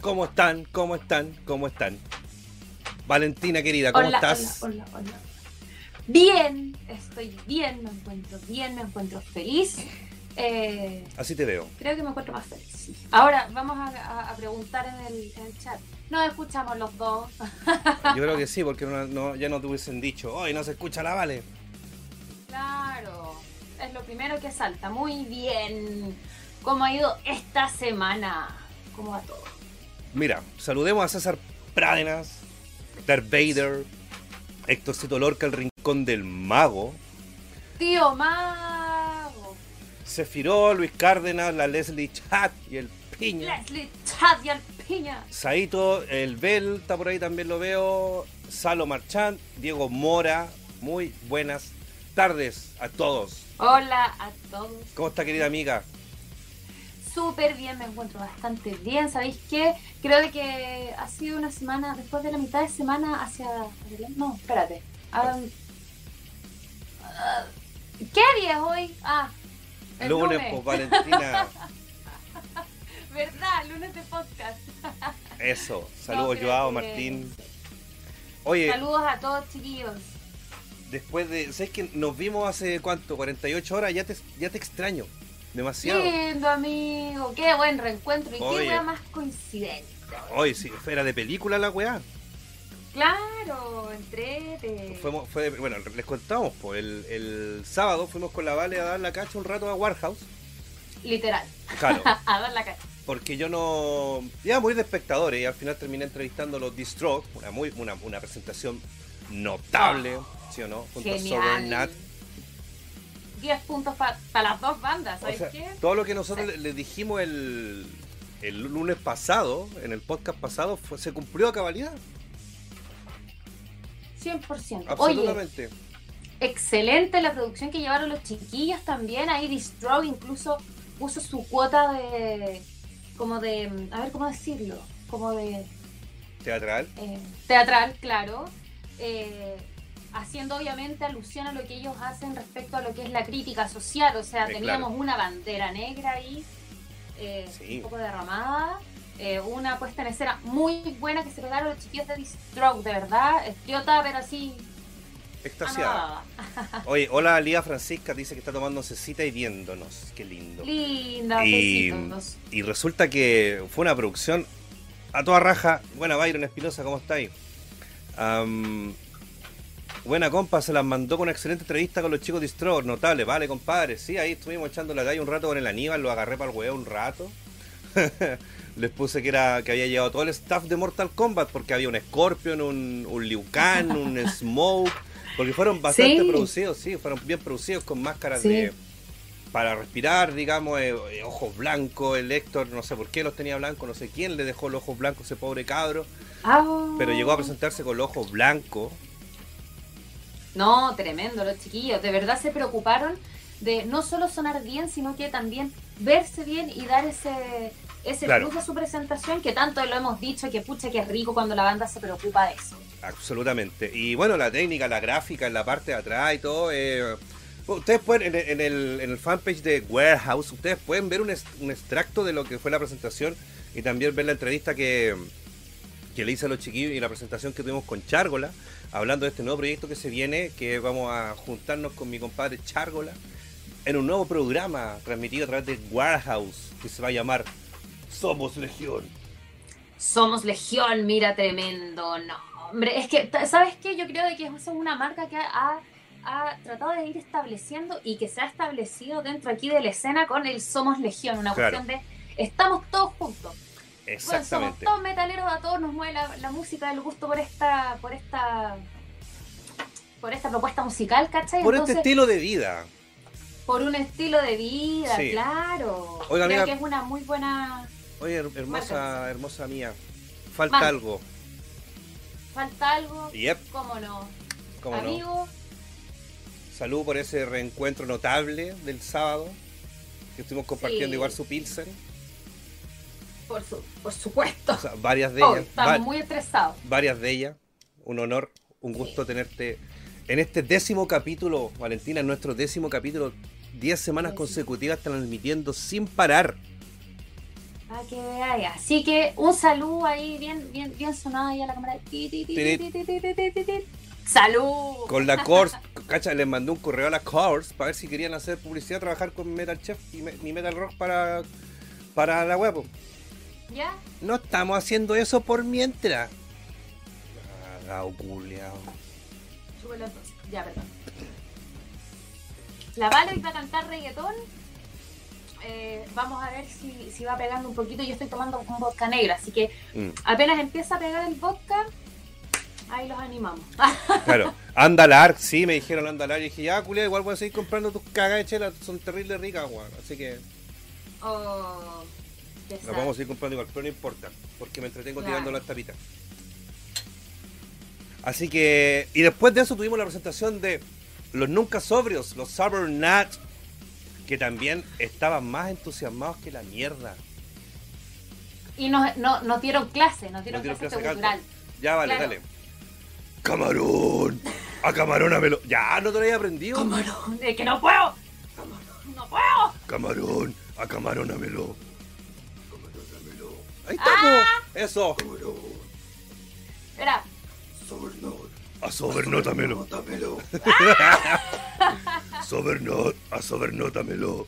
¿Cómo están? ¿Cómo están? ¿Cómo están? Valentina querida, ¿cómo Hola, estás? Hola, hola, hola. Bien, estoy bien, me encuentro bien, me encuentro feliz. Eh, Así te veo. creo que me encuentro más feliz. sí. Ahora vamos a, a- a preguntar en el, en el chat. Nos escuchamos los dos. Yo creo que sí, porque no- no- ya no te hubiesen dicho, hoy no se escucha la Vale. Claro, es lo primero que salta. Muy bien. ¿Cómo ha ido esta semana? ¿Cómo va todo? Mira, saludemos a César Prádenas, Darth Vader, Héctorcito Lorca, el rincón del mago, Tío Mago, Sefiró, Luis Cárdenas, la Leslie Chat y el Piña. Leslie Chad y Alpiña. Saito, el Bell, está por ahí también lo veo. Salo Marchand, Diego Mora. Muy buenas tardes a todos. Hola a todos. ¿Cómo está querida amiga? Súper bien, me encuentro bastante bien. ¿Sabéis qué? Creo de que ha sido una semana, después de la mitad de semana hacia. No, espérate. Ah, ¿Qué día es hoy? Ah, el Lunes, lunes. pues Valentina. ¿Verdad? Lunes de podcast. Eso. Saludos, Joao, que- Martín. Oye, Saludos a todos, chiquillos. después de. ¿Sabes que nos vimos hace cuánto? 48 horas. Ya te, ya te extraño. Demasiado. Lindo, amigo. Qué buen reencuentro. Y Oye. qué wea más coincidente. Hoy sí, era de película la weá. Claro, entrete. Fuimos- fue bueno, les contamos, pues el, el sábado fuimos con la Vale a dar la cacha un rato a Warehouse. Literal. Claro, A dar la cara. porque yo no. Ya muy de espectadores y al final terminé entrevistando a los Distraught, una, muy, una, una presentación notable, ¿sí o no? Junto a Sober Nat. Genial. 10 puntos para las dos bandas, O ¿sabes sea, qué? todo lo que nosotros Sí. le, le dijimos el, el lunes pasado, en el podcast pasado, fue- se cumplió a cabalidad. 100%. Oye, Absolutamente. excelente la producción que llevaron los chiquillos también. Ahí Distro incluso puso su cuota de. como de. a ver cómo decirlo. Como de. Teatral. eh, teatral, claro. eh, haciendo obviamente alusión a lo que ellos hacen respecto a lo que es la crítica social. O sea, Eh, teníamos claro. una bandera negra ahí, eh, Sí. un poco derramada. eh, una puesta en escena muy buena que se pegaron los chiquillos de Stroke, de verdad. Idiota, pero así. Extasiada. Oye, hola Lía Francisca, dice que está tomando cecita y viéndonos. Qué lindo. Linda, Y, besitos. y resulta que fue una producción a toda raja. Buena Byron Espinosa, ¿cómo estáis? Am, buena compa, se las mandó con una excelente entrevista con los chicos de Distro, notable, vale compadre. Sí, ahí estuvimos echando la talla un rato con el Aníbal, lo agarré para el huevo un rato. Les puse que era que había llegado todo el staff de Mortal Kombat porque había un Scorpion, un, un Liu Kang, un Smoke, porque fueron bastante Sí. producidos, sí, fueron bien producidos con máscaras Sí. de para respirar, digamos, eh, eh, ojos blancos, el Héctor, no sé por qué los tenía blancos, no sé quién le dejó los ojos blancos a ese pobre cabro, Ah. pero llegó a presentarse con los ojos blancos. No, tremendo, los chiquillos. De verdad se preocuparon de no solo sonar bien, sino que también verse bien y dar ese, ese Claro. plus a su presentación que tanto lo hemos dicho, que pucha que es rico cuando la banda se preocupa de eso. Absolutamente. Y bueno, la técnica, la gráfica en la parte de atrás y todo. eh, ustedes pueden, en, el- en el, en el fanpage de Warehouse, ustedes pueden ver un extracto de lo que fue la presentación y también ver la entrevista que, que le hice a los chiquillos y la presentación que tuvimos con Chárgola, hablando de este nuevo proyecto que se viene, que vamos a juntarnos con mi compadre Chárgola en un nuevo programa transmitido a través de Warehouse, que se va a llamar Somos Legión. Somos Legión, mira, tremendo. No, hombre, es que, ¿sabes qué? Yo creo de que es una marca que ha, ha tratado de ir estableciendo y que se ha establecido dentro aquí de la escena con el Somos Legión, una Claro. cuestión de estamos todos juntos. Bueno, somos Exactamente. todos metaleros, a todos nos mueve la, la música del gusto por esta, por esta, por esta propuesta musical, ¿cachai? Por Entonces, este estilo de vida. por un estilo de vida, Sí. claro. Oiga, Creo amiga. que es una muy buena. Oye, her- hermosa, Marca. hermosa mía. Falta algo. Falta algo, Yep, cómo no. cómo no. Amigo, Salud por ese reencuentro notable del sábado. Que estuvimos compartiendo Sí. igual su Pilsen. Por, su, por supuesto. Varias de oh, ellas. Estamos muy estresados. Varias de ellas. Un honor, un gusto tenerte en este décimo capítulo, Valentina, en nuestro décimo capítulo. Diez semanas consecutivas transmitiendo sin parar. Ah, que vea. Así que un saludo ahí, bien, bien, bien sonado ahí a la cámara. ¡Salud! Con la Cors, cacha, les mandé un correo a la Cors para ver si querían hacer publicidad, trabajar con Metal Chef y, Metal Rock para, para la web. ¿Ya? No estamos haciendo eso por mientras. Cagao, culiao. Ya, perdón. La Vale va a cantar reggaetón. Eh, vamos a ver si, si va pegando un poquito. Yo estoy tomando un vodka negro, así que Mm, apenas empieza a pegar el vodka, ahí los animamos. claro. Andalar, sí, me dijeron Andalar. Y dije, ya, culiao, igual voy a seguir comprando tus cagas de chela. Son terribles ricas, weón. Así que oh, sad. vamos a seguir comprando igual, pero no importa. Porque me entretengo Claro. tirando las tapitas. Así que. Y después de eso tuvimos la presentación de los nunca sobrios, los Sober Nat. Que también estaban más entusiasmados que la mierda. Y nos, no, nos dieron clase, nos dieron Nos dieron clase, clase cultural. Ya, vale, Claro. dale. Camarón. A camarón amelo. Ya, no te lo había aprendido. Camarón, es que no puedo. No puedo. Camarón. A camarón amelo. Ahí estamos. Eso. Espera, A sobernótamelo. Sobernot. A sobernótamelo.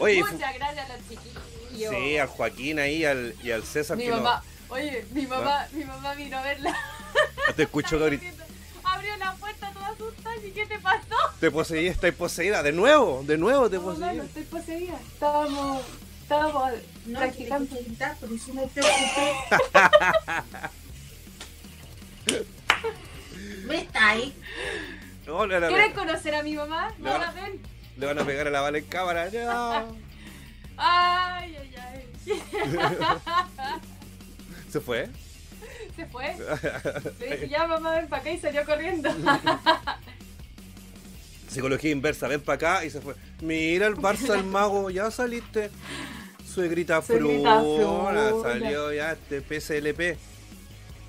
Oye, muchas gracias a los chiquillos. sí, al Joaquín ahí al, y al César Mi que no- mamá, oye, mi mamá, mi mamá vino a verla. te escucho Dori. Abrió la puerta toda asustada y ¿qué te pasó? Te poseí, estáis poseída. De nuevo, de nuevo te No, poseí. no estoy poseída. Estábamos, estábamos No, practicando. que gritar, por eso me preocupé. ¿Me está ahí? No, le, van a ¿Quieren conocer a mi mamá? No. No la ven. le van a pegar a la bala en cámara. No. Ay, ay, ay. Se fue. Se fue. Le dije, ya mamá, ven para acá y salió corriendo. Psicología inversa, ven para acá y se fue. Mira el Barça el mago, ya saliste. Suegrita Suegrita fruna, salió ya este PSLP.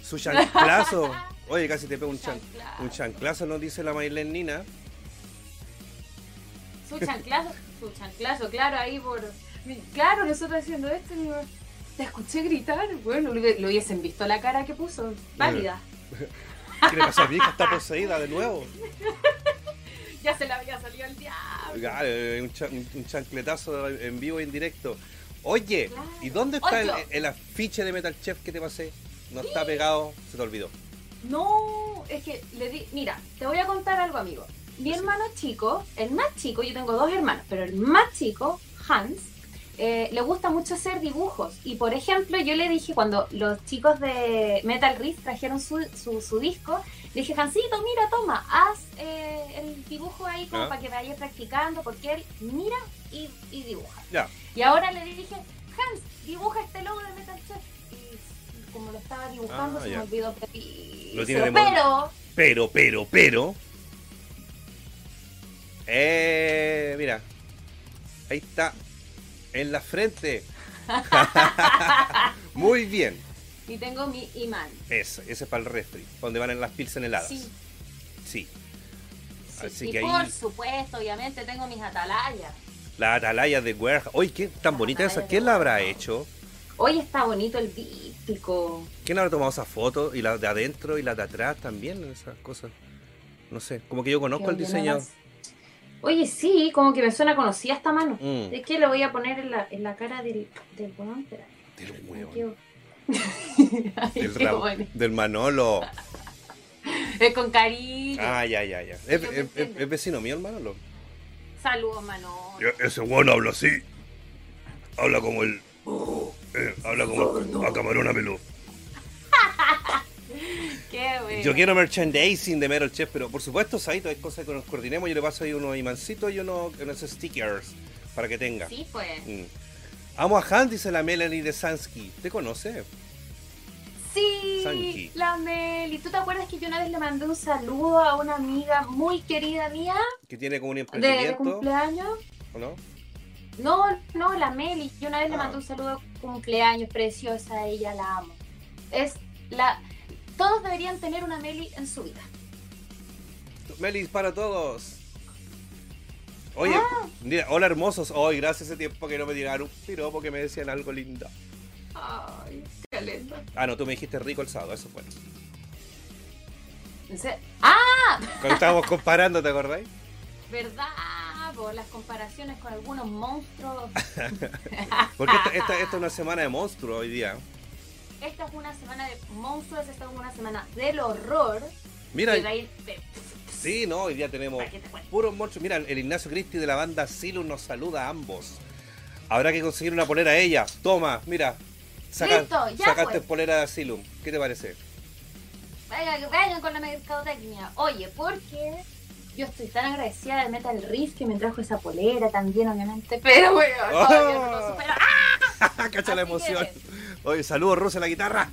Su chanclazo. Oye, casi te pego un, chan, Chanclazo. un chanclazo, nos dice la Maylen Nina. Su chanclazo, su chanclazo, claro, ahí por. Claro, nosotros haciendo esto, te escuché gritar. Bueno, lo, hubiesen visto la cara que puso. Válida. ¿Qué le pasó a mi hija? Está poseída de nuevo. Ya se le había salido el diablo. Eh, un, cha- un- chancletazo en vivo e en directo. Oye, Claro. ¿y dónde está el, afiche de Metal Chef que te pasé? No está pegado, se te olvidó. No, es que le di. Mira, te voy a contar algo, amigo. Mi hermano chico, el más chico, yo tengo dos hermanos, pero el más chico, Hans, eh, le gusta mucho hacer dibujos. Y por ejemplo, yo le dije cuando los chicos de Metal Riff trajeron su, su, su disco, le dije, Hansito, mira, toma, haz eh, el dibujo ahí como Ya. para que vayas practicando, porque él mira y, y dibuja. Ya, Y ahora le dije, Hans, dibuja este logo de Metal Chef. Y como lo estaba dibujando, Ah, se ya. me olvidó. Lo tiene de moda. Pero, pero, pero, pero. Eh, mira. Ahí está. En la frente. Muy bien. Y tengo mi imán. Ese, ese es para el refri. Donde van en las pilsen heladas. Sí, Sí. sí. Así y que por ahí- supuesto, obviamente tengo mis atalayas. La atalaya de Warehouse. Oye, qué tan bonita esa. ¿Quién la habrá hecho? Hoy está bonito el díptico. ¿Quién habrá tomado esa foto? Y la de adentro y la de atrás también, esas cosas. No sé, como que yo conozco el diseño. Oye, sí, como que me suena conocida esta mano. Mm, Es que lo voy a poner en la, en la cara del, del espera. del qué- Ay, Del, qué Ra- bueno. del Manolo. Es con cariño. Ah, ya, ya, ya. Es, vecino mío el Manolo. Saludos, Manolo. Ese bueno habla así. Habla como el. eh, habla como el, a camarón a meló. Qué bueno. Yo quiero merchandising de Metal Chef, pero por supuesto, Saito, hay cosas que nos coordinemos. Yo le paso ahí unos imancitos y unos, unos stickers para que tenga. Sí, pues. Mm. Amo a Han, dice la Melanie de Sansky. ¿Te conoce? Sí, Sanji. la Meli. ¿Tú te acuerdas que yo una vez le mandé un saludo a una amiga muy querida mía Que tiene como un de, de emprendimiento. cumpleaños? ¿O no? No, no, la Meli. Yo una vez le Ah. mandé un saludo de cumpleaños, preciosa, ella la amo. Es la... Todos deberían tener una Meli en su vida. Melis para todos. Oye, Ah. mira, hola hermosos. Hoy, gracias a ese tiempo que no me tiraron un piropo que me decían algo lindo. Ay, qué lindo. Ah, no, tú me dijiste rico el sábado, eso fue. ¡Ah! Cuando estábamos comparando, ¿te acordáis? ¿Verdad? Por las comparaciones con algunos monstruos. Porque esta, esta, esta es una semana de monstruos hoy día. Esta es una semana de monstruos, esta es una semana del horror. Mira, de- sí, no, hoy día tenemos puros monstruos. Mira, el Ignacio Cristi de la banda Silum nos saluda a ambos. Habrá que conseguir una polera a ella. Toma, mira. Saca, Listo, ya, sacaste pues. polera de Silum. ¿Qué te parece? Vengan, vengan con la mercadotecnia. Oye, porque yo estoy tan agradecida de Metal Riff que me trajo esa polera también, obviamente. Pero bueno, todavía no lo supero. ¡Ah! Cacha la emoción. Oye, saludos, Rusia, la guitarra.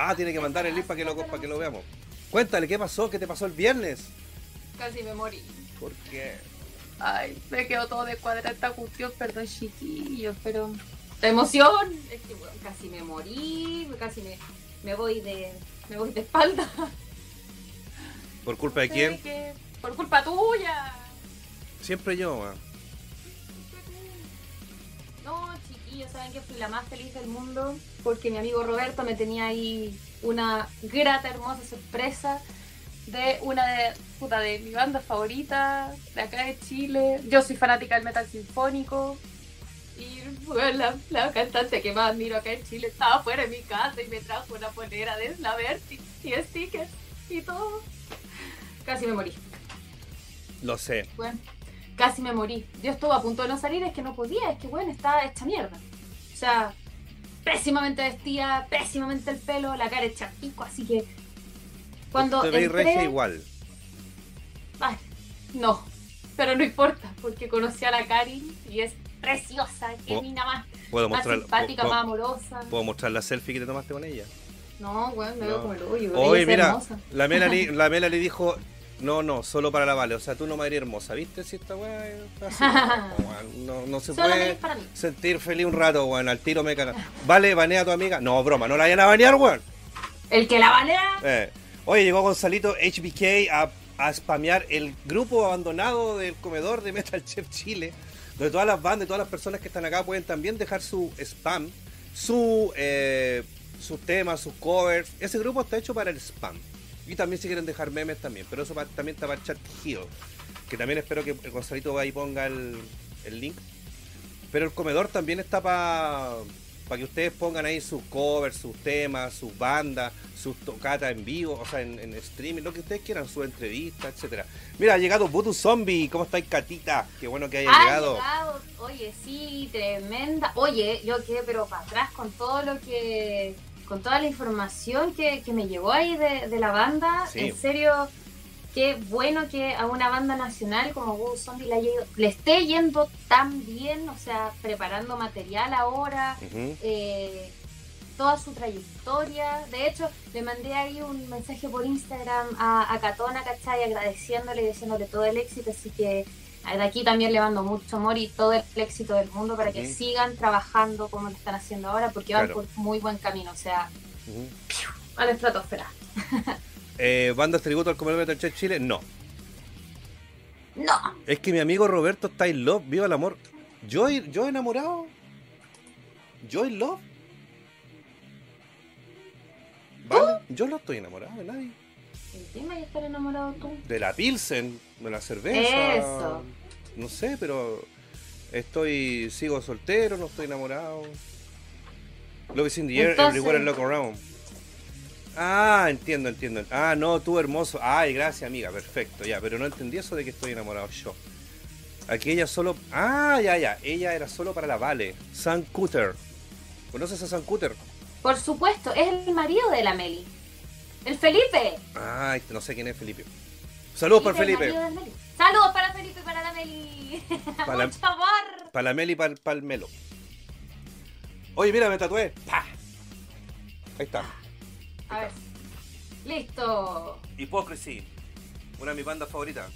Ah, tiene que mandar el link para que, lo, para que lo veamos. Cuéntale, ¿qué pasó? ¿Qué te pasó el viernes? Casi me morí. ¿Por qué? Ay, me quedó todo de cuadra esta cuestión, perdón chiquillos, pero... La emoción, es que bueno, casi me morí, casi me, me voy de me voy de espalda. ¿Por culpa de quién? que- Por culpa tuya. Siempre yo, ah. No, chiquillos, saben que fui la más feliz del mundo porque mi amigo Roberto me tenía ahí una grata, hermosa sorpresa de una de, puta, de mi banda favorita de acá de Chile. Yo soy fanática del metal sinfónico y bueno, la, la cantante que más admiro acá en Chile estaba fuera de mi casa y me trajo una polera de Slaverty y stickers y todo. Casi me morí. Lo sé. Bueno, casi me morí. Yo estuve a punto de no salir, es que no podía, es que bueno, estaba hecha mierda. O sea, pésimamente vestida, pésimamente el pelo, la cara hecha pico, así que cuando Te entré, regia igual. Ay, no, pero no importa, porque conocí a la Karin y es preciosa, que mina más, ¿Puedo más mostrar, simpática, puedo- más amorosa. ¿Puedo mostrar la selfie que te tomaste con ella? No, bueno, me veo como el hoyo. Oye, mira, hermosa. la Melanie, la Melanie dijo, no, no, solo para la Vale, o sea, tú no me eres hermosa, ¿viste? Si esta weá no, no, se Solo puede es para mí. sentir feliz un rato, weón, al tiro me caga. Vale, banea a tu amiga. No, broma, no la vayan a banear, weón. El que la banea, Eh. Oye, llegó Gonzalito HBK a, a spamear el grupo abandonado del comedor de Metal Chef Chile, donde todas las bandas y todas las personas que están acá pueden también dejar su spam, su, eh, sus temas, sus covers. Ese grupo está hecho para el spam. Y también si quieren dejar memes también, pero eso pa- también está para el chat Hill, que también espero que el Gonzalito vaya y ponga el, el link. Pero el comedor también está para que ustedes pongan ahí sus covers, sus temas, sus bandas, sus tocatas en vivo, o sea, en, en streaming, lo que ustedes quieran, sus entrevistas, etcétera. Mira, ha llegado Voodoo Zombie, ¿cómo estáis, Catita? Qué bueno que haya Ha llegado. llegado, oye, sí, tremenda. Oye, yo quedé pero para atrás con todo lo que, con toda la información que, que me llegó ahí de, de la banda. Sí. En serio, qué bueno que a una banda nacional como Voodoo Zombie le, le esté yendo tan bien, o sea, preparando material ahora, eh, toda su trayectoria. De hecho, le mandé ahí un mensaje por Instagram a, a Catona, ¿cachai? Agradeciéndole y deseándole todo el éxito. Así que eh, de aquí también le mando mucho amor y todo el éxito del mundo para que sigan trabajando como lo están haciendo ahora, porque van Claro. por muy buen camino. O sea, Ujú. a la estratosfera. Eh, ¿Bandas tributo al comedor Metal Chef Chile? No. No, Es que mi amigo Roberto está in love, viva el amor. ¿Yo, yo enamorado? ¿Yo in love? ¿Vale? Yo no estoy enamorado de nadie. encima ya estar enamorado tú. De la Pilsen, de la cerveza. Eso. No sé, pero estoy sigo soltero, no estoy enamorado. Love is in the air, Entonces- everywhere and look around. Ah, entiendo, entiendo. Ah, no, tú hermoso. Ay, gracias, amiga, perfecto, ya. Pero no entendí eso de que estoy enamorado yo. Aquí ella solo. Ah, ya, ya. Ella era solo para la Vale. San Cutter. ¿Conoces a San Cutter? Por supuesto, es el marido de la Meli. El Felipe. Ay, no sé quién es Felipe. Saludos el Felipe. marido del Meli. Saludos para Felipe y para la Meli. Para la- Mucho amor. Para la Meli y para el Melo. Oye, mira, me tatué. ¡Pah! Ahí está. A ver. Listo. Hypocrisy. Una de mis bandas favoritas.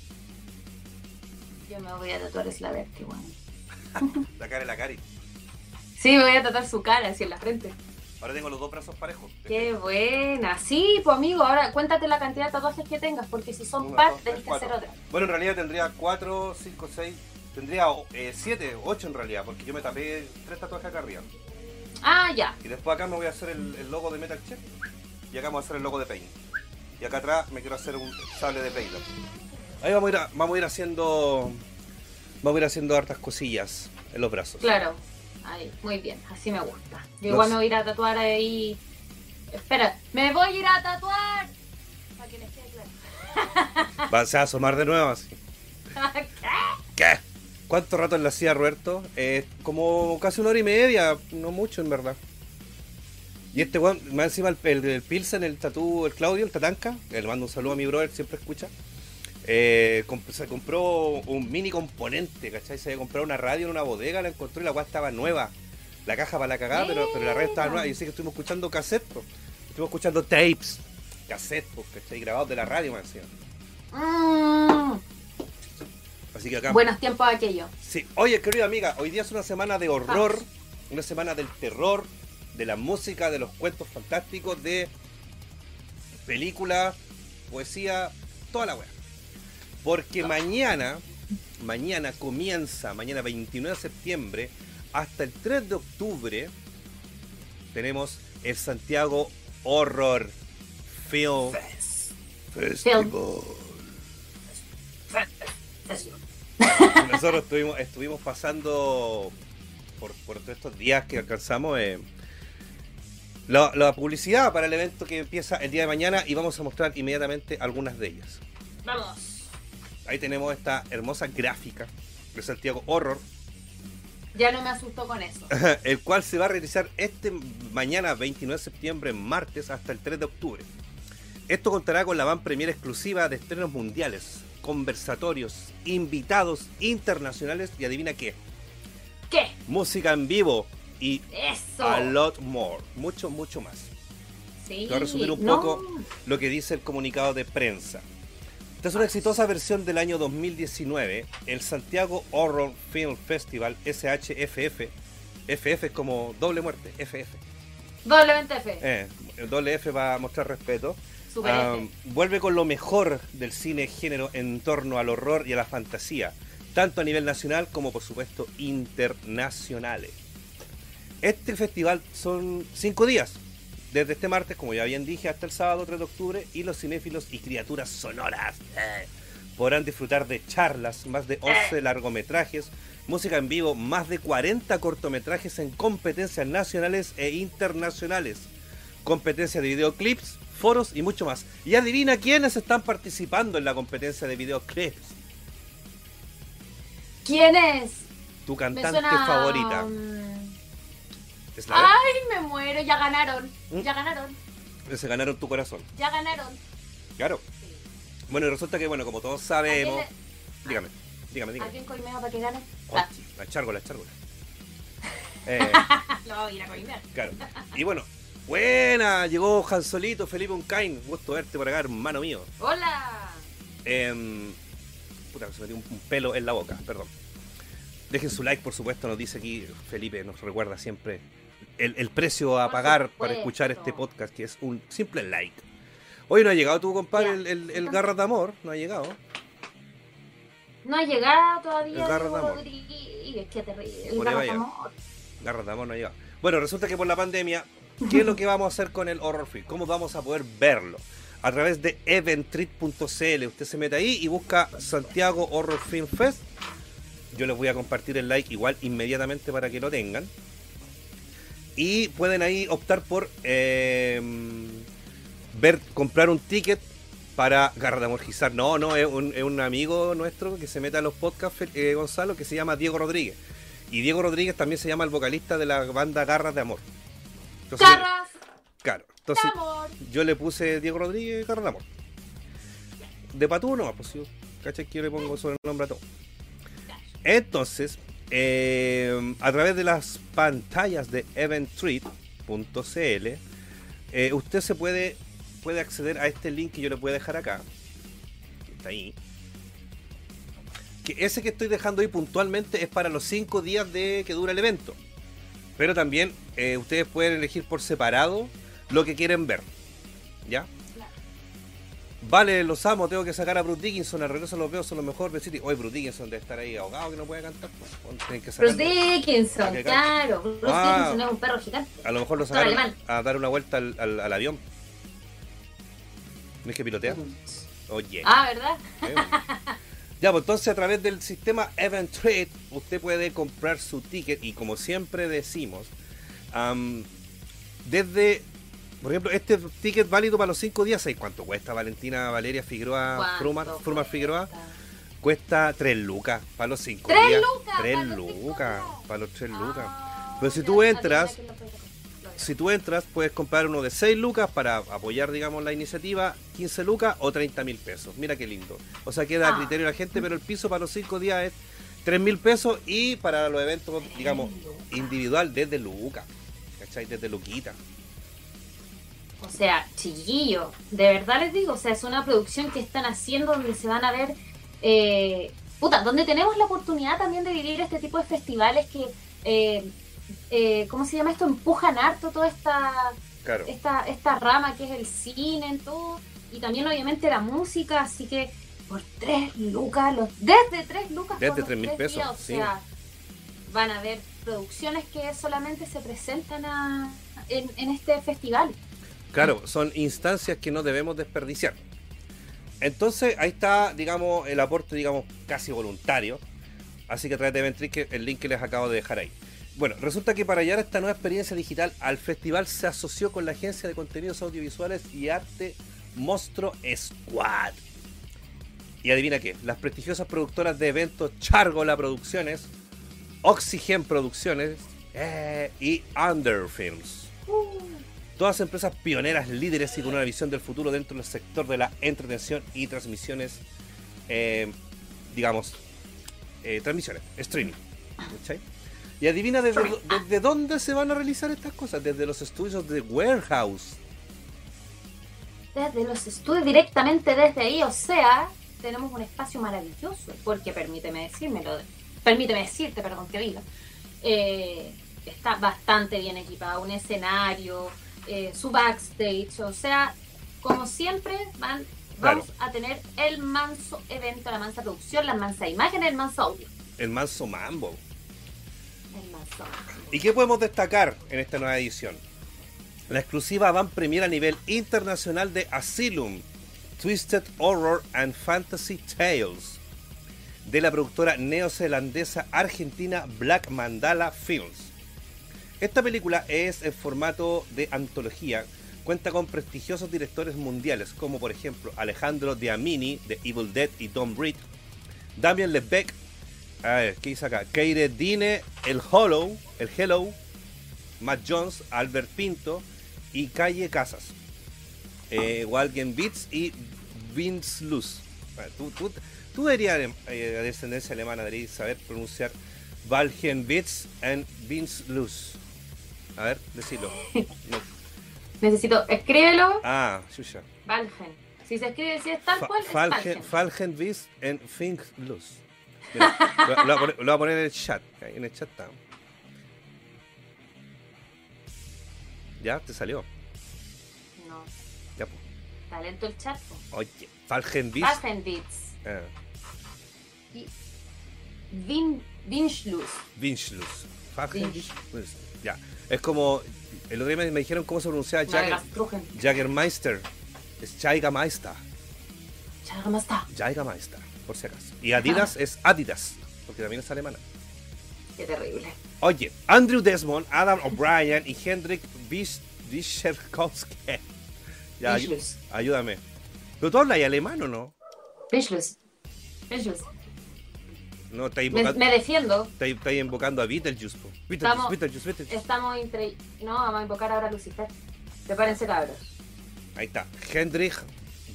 Yo me voy a tatuar la vértigo. La cara de la cari. Sí, me voy a tatuar su cara así en la frente. Ahora tengo los dos brazos parejos. Qué buena. Sí, pues amigo, ahora cuéntate la cantidad de tatuajes que tengas, porque si son Uno, par, dos, tenés tres, que hacer cuatro. otra. Bueno, en realidad tendría 4, 5, 6. Tendría 7, 8 en realidad, porque yo me tapé tres tatuajes acá arriba. Ah, ya. Y después acá me voy a hacer el, el logo de Metal Chef. Y acá vamos a hacer el logo de Pain. Y acá atrás me quiero hacer un sable de Paylor. Ahí vamos a ir, a- vamos a ir haciendo. Vamos a ir haciendo hartas cosillas en los brazos. Claro. Ahí, muy bien, así me gusta. Yo igual me voy a ir a tatuar ahí. Espera, me voy a ir a tatuar. Para que les quede claro. Va, se va a asomar de nuevo así. ¿Qué? ¿Qué? ¿Cuánto rato en la hacía Roberto? Eh, como casi una hora y media, no mucho en verdad. Y este weón, más encima el, el, el Pilsen, el tatú, el Claudio, el Tatanka, que le mando un saludo a mi brother, siempre escucha. Eh, comp- se compró un mini componente, ¿cachai? Se había comprado una radio en una bodega, la encontró y la weá estaba nueva. La caja para la cagada, pero, pero la radio estaba nueva. Y sí que estuvimos escuchando cassette, po. estuvimos escuchando tapes, cassette, po, ¿cachai? Grabados de la radio, más. Mm, Así que acá. buenos tiempos aquello. Sí, oye, querida amiga, hoy día es una semana de horror, una semana del terror, de la música, de los cuentos fantásticos, de películas, poesía, toda la wea. Porque mañana, mañana comienza, mañana 29 de septiembre, hasta el 3 de octubre, tenemos el Santiago Horror Film Festival. Nosotros estuvimos, pasando por, todos estos días que alcanzamos eh, la publicidad para el evento que empieza el día de mañana y vamos a mostrar inmediatamente algunas de ellas. Vamos. Ahí tenemos esta hermosa gráfica de Santiago Horror, Ya no me asustó con eso. el cual se va a realizar este mañana 29 de septiembre, martes, hasta el 3 de octubre. Esto contará con la van premier exclusiva de estrenos mundiales, conversatorios, invitados internacionales y adivina qué, ¿Qué? música en vivo y Eso. a lot more, mucho, mucho más. Sí. Te voy a resumir un no. poco lo que dice el comunicado de prensa. Esta es una exitosa versión del año 2019, el Santiago Horror Film Festival SHFF. FF es como doble muerte, FF. Doblemente F. Eh, el doble F va a mostrar respeto. Super Ah, F. vuelve con lo mejor del cine género en torno al horror y a la fantasía, tanto a nivel nacional como por supuesto internacionales. Este festival son cinco días, desde este martes, como ya bien dije, hasta el sábado 3 de octubre, y los cinéfilos y criaturas sonoras eh, podrán disfrutar de charlas, más de 11 largometrajes, música en vivo, más de 40 cortometrajes en competencias nacionales e internacionales, competencia de videoclips, foros y mucho más. Y adivina quiénes están participando en la competencia de videoclips. ¿Quién es? Tu cantante suena. favorita. Es la Ay, me muero. Ya ganaron. ¿Mm? Ya ganaron. se ganaron tu corazón. Ya ganaron. Claro. Bueno, y resulta que, bueno, como todos ¿A sabemos. quién, Dígame, dígame, le- dígame. quién coimeo para que gane? Oh, Ah, la chárgola, la chárgola. Eh, lo voy a ir a coimear. claro. Y bueno, buena, llegó Jansolito, Felipe Uncain. Gusto verte por acá, hermano mío. Hola. Em, puta, se metió un, un pelo en la boca, perdón. Dejen su like, por supuesto, nos dice aquí Felipe, nos recuerda siempre el, el precio a pagar para escuchar este podcast, que es un simple like. Hoy no ha llegado tu compadre, el, el, el Garra de Amor, no ha llegado. No ha llegado todavía El Garra de Amor. Qué terrible. El de. Amor. Garra de Amor no ha llegado. Bueno, resulta que por la pandemia, ¿qué es lo que vamos a hacer con el Horror Film? ¿Cómo vamos a poder verlo? A través de eventrit.cl. Usted se mete ahí y busca Santiago Horror Film Fest. Yo les voy a compartir el like igual inmediatamente para que lo tengan. Y pueden ahí optar por eh, ver, comprar un ticket para Garra de Amor Gizar. No, no, es un, es un amigo nuestro que se mete a los podcasts, eh, Gonzalo, que se llama Diego Rodríguez. Y Diego Rodríguez también se llama el vocalista de la banda Garras de Amor. Entonces, Garras claro, entonces amor. yo le puse Diego Rodríguez Garras de Amor. De patú no, pues yo, ¿cachai? Que yo le pongo sobre el nombre a todo. Entonces, eh, a través de las pantallas de eventtreat.cl, eh, usted se puede, puede acceder a este link que yo le voy a dejar acá. Está ahí. Que ese que estoy dejando ahí puntualmente es para los 5 días de que dura el evento. Pero también eh, ustedes pueden elegir por separado lo que quieren ver. ¿Ya? Vale, los amo, tengo que sacar a Bruce Dickinson, al regreso los veo, son los mejores City. Hoy Bruce Dickinson debe estar ahí ahogado que no puede cantar. Pues, que Bruce. Dickinson, que claro. Bruce Ah. Dickinson es un perro gigante. A lo mejor lo sacaron a dar una vuelta al, al- al avión. ¿No es que pilotea? Oye. Ah, ¿verdad? Eh. Ya, pues entonces a través del sistema Event Trade usted puede comprar su ticket y como siempre decimos, desde, por ejemplo, este ticket válido para los 5 días, ¿sabes cuánto cuesta Valentina Valeria Figueroa ¿Cuánto Frumar, Frumar Figueroa? cuesta? Cuesta 3 lucas para los 5 ¡Tres días. lucas! 3 para los cinco lucas días. para los 3 lucas. Ah, Pero si tú entras-. Si tú entras, puedes comprar uno de 6 lucas para apoyar, digamos, la iniciativa, 15 lucas o 30 mil pesos. Mira qué lindo. O sea, queda a Ah. criterio de la gente, pero el piso para los 5 días es 3 mil pesos y para los eventos, digamos, individual desde lucas. ¿Cachai? Desde luquita. O sea, chiquillo, de verdad les digo, o sea, es una producción que están haciendo donde se van a ver, eh, puta, donde tenemos la oportunidad también de vivir este tipo de festivales que, eh, eh, ¿cómo se llama esto? Empujan harto toda esta, Claro. esta, esta rama que es el cine, en todo, y también obviamente la música, así que por tres lucas, los, desde tres lucas, Desde por tres mil pesos, días, o sí. sea, van a ver producciones que solamente se presentan a- en, en este festival. Claro, son instancias que no debemos desperdiciar. Entonces, ahí está, digamos, el aporte, digamos, casi voluntario. Así que a través de Ventrique, el link que les acabo de dejar ahí. Bueno, resulta que para hallar esta nueva experiencia digital, al festival se asoció con la agencia de contenidos audiovisuales y arte Monstro Squad. Y adivina qué, las prestigiosas productoras de eventos Chargola Producciones, Oxygen Producciones eh, y Under Films. Todas empresas pioneras, líderes y con una visión del futuro dentro del sector de la entretención y transmisiones, eh, digamos, eh, transmisiones, streaming. ¿cachai? Y adivina desde, desde dónde se van a realizar estas cosas, desde los estudios de Warehouse. desde los estudios directamente desde ahí, o sea, tenemos un espacio maravilloso, porque permíteme decírmelo, permíteme decirte, perdón, que diga, eh, está bastante bien equipado, un escenario, eh, su backstage, o sea, como siempre van, vamos a tener el manso evento, la mansa producción, la mansa imagen, el manso audio. El manso mambo. El manso. ¿Y qué podemos destacar en esta nueva edición? La exclusiva van premier a nivel internacional de Asylum, Twisted Horror and Fantasy Tales, de la productora neozelandesa argentina Black Mandala Films. Esta película es en formato de antología, cuenta con prestigiosos directores mundiales como por ejemplo Alejandro Diamini de Evil Dead y Don't Breed, Damien Lebeck, a ver, ¿qué dice acá? Keire Dine, el Hollow, el Hello, Matt Jones, Albert Pinto y Calle Casas. Eh, Walgen Beats y Vince Luz. Ah, Tú, tú, tú deberías, eh, de descendencia alemana, deberías saber pronunciar Walgen Beats and Vince Luz. A ver, decilo. No. Necesito, escríbelo, Ah, chucha. Valgen. Si se escribe, si es tal Fa- cual, es Falgen, Valgen. Falgen Beats and Fink Luz. Mira, lo, lo voy a poner, lo voy a poner en el chat. ahí En el chat está. Ya, te salió. No, Ya, pues. talento el chat. po. Oye, Falgen Beats. Valgen Beats. Ah, Y Vin, Vinschluss. Vinchlus. Falgen Vinch. Ya. Es como. El otro día me, me dijeron cómo se pronunciaba Jagger, Nagelstrugen. Jagermeister. Es ¿cómo está? Jagermeister, por si acaso. Y Adidas es Adidas, porque también es alemana. Qué terrible. Oye, Andrew Desmond, Adam O'Brien y Hendrik Wisch- Wischerkowski. Ya, ayúdame. ¿Pero tú hablas alemán o no? Vinschluss. Vinschluss. No, está Me, invocando, me defiendo. está, está invocando a Beetlejuice. po. Beetlejuice, Estamos- Beetlejuice, Beetlejuice. Estamos entre... No, vamos a invocar ahora a Lucifer. Prepárense, cabros. Ahí está. Hendrik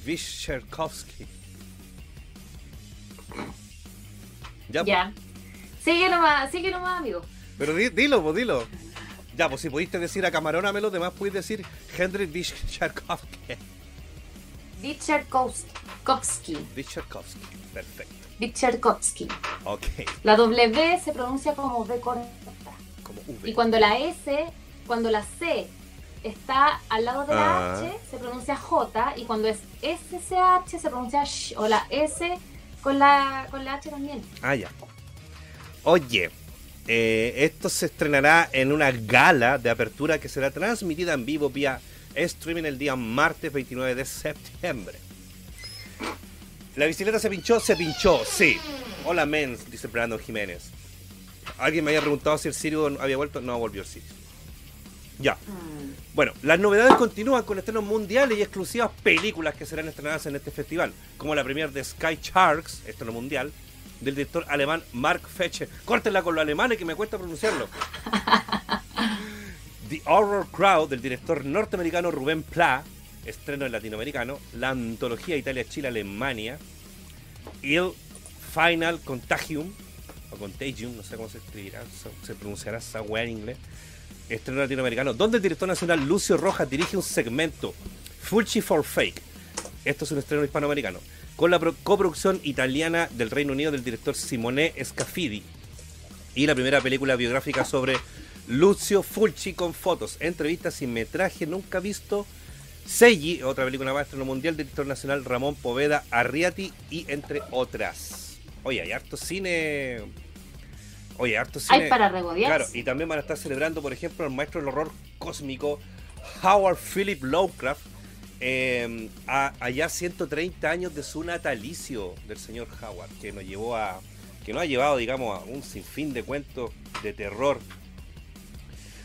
Wischerkowski. Ya. Ya. Sigue nomás, sigue nomás, amigo. pero di- dilo, pues dilo. Ya, pues si pudiste decir a Camaróname, los demás puedes decir Hendrik Wischerkowski. Wicherkowski. Wischerkowski. Perfecto. Wicherkowski. Ok. La W se pronuncia como V corta. Como Y cuando la S, cuando la C está al lado de la Ah. H, se pronuncia J. Y cuando es SCH, se pronuncia Sh. O la S con la, con la H también. Ah, ya. Oye, eh, esto se estrenará en una gala de apertura que será transmitida en vivo vía streaming el día martes 29 de septiembre. La bicicleta se pinchó, se pinchó, sí. Hola, mens, dice Brandon Jiménez. Alguien me había preguntado si el Sirio había vuelto. No, volvió el Sirio. Ya. Bueno, las novedades continúan con estrenos mundiales y exclusivas películas que serán estrenadas en este festival, como la premier de Sky Sharks, estreno mundial, del director alemán Mark Feche. Córtenla con los alemanes que me cuesta pronunciarlo. The Horror Crowd del director norteamericano Rubén Pla, estreno en latinoamericano, la antología Italia-Chile-Alemania, Il Final Contagium, o Contagium, no sé cómo se escribirá, se- pronunciará esa weá en inglés, estreno latinoamericano, donde el director nacional Lucio Rojas dirige un segmento, Fulci for Fake. Esto es un estreno hispanoamericano, con la pro- coproducción italiana del Reino Unido del director Simone Scafidi y la primera película biográfica sobre Lucio Fulci con fotos, entrevistas y metraje nunca visto. Seggi, otra película más estreno mundial director nacional Ramón Poveda Arriati y entre otras. Oye, hay harto cine. Oye, harto cine. Hay para regodearse. Claro, y también van a estar celebrando, por ejemplo, el maestro del horror cósmico Howard Philip Lovecraft, eh, a- allá 130 años de su natalicio del señor Howard, que nos llevó a, que nos ha llevado, digamos, a un sinfín de cuentos de terror.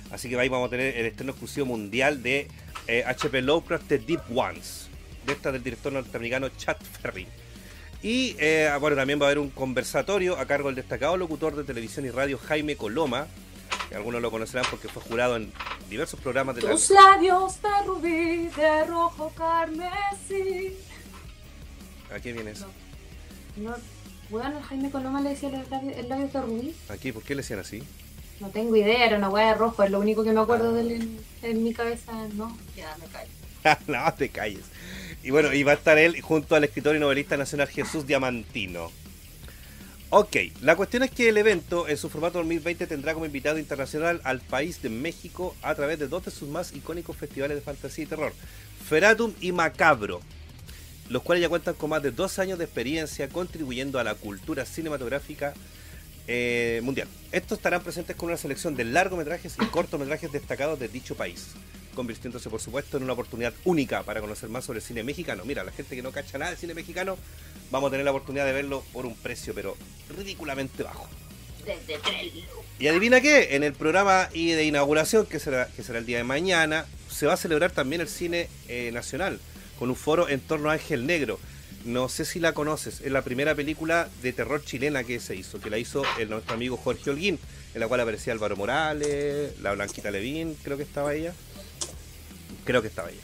Así que ahí vamos a tener el estreno exclusivo mundial de eh, H.P. Lovecraft, The Deep Ones, de esta del director norteamericano Chad Ferry. Y eh, bueno, también va a haber un conversatorio a cargo del destacado locutor de televisión y radio Jaime Coloma, que algunos lo conocerán porque fue jurado en diversos programas de la... Tus labios de rubí, de rojo carmesí. ¿A qué viene eso? No, bueno, Jaime Coloma le decía los labios, el labio de rubí. ¿Aquí? ¿Por qué le decían así? No tengo idea, era una hueá de rojo, es lo único que me acuerdo de él en, en mi cabeza. No, ya me callo. no, te calles. Y bueno, y va a estar él junto al escritor y novelista nacional Jesús Diamantino. Ok, la cuestión es que el evento en su formato 2020 tendrá como invitado internacional al país de México a través de dos de sus más icónicos festivales de fantasía y terror, Feratum y Macabro, los cuales ya cuentan con más de dos años de experiencia contribuyendo a la cultura cinematográfica eh, mundial. Estos estarán presentes con una selección de largometrajes y cortometrajes destacados de dicho país, convirtiéndose por supuesto en una oportunidad única para conocer más sobre el cine mexicano. Mira, la gente que no cacha nada de cine mexicano, vamos a tener la oportunidad de verlo por un precio, pero ridículamente bajo. Desde Y adivina qué, en el programa y de inauguración, que será, que será el día de mañana, se va a celebrar también el cine eh, nacional, con un foro en torno a Ángel Negro. No sé si la conoces, es la primera película de terror chilena que se hizo, que la hizo el, nuestro amigo Jorge Holguín, en la cual aparecía Álvaro Morales, la Blanquita Levín, creo que estaba ella. Creo que estaba ella.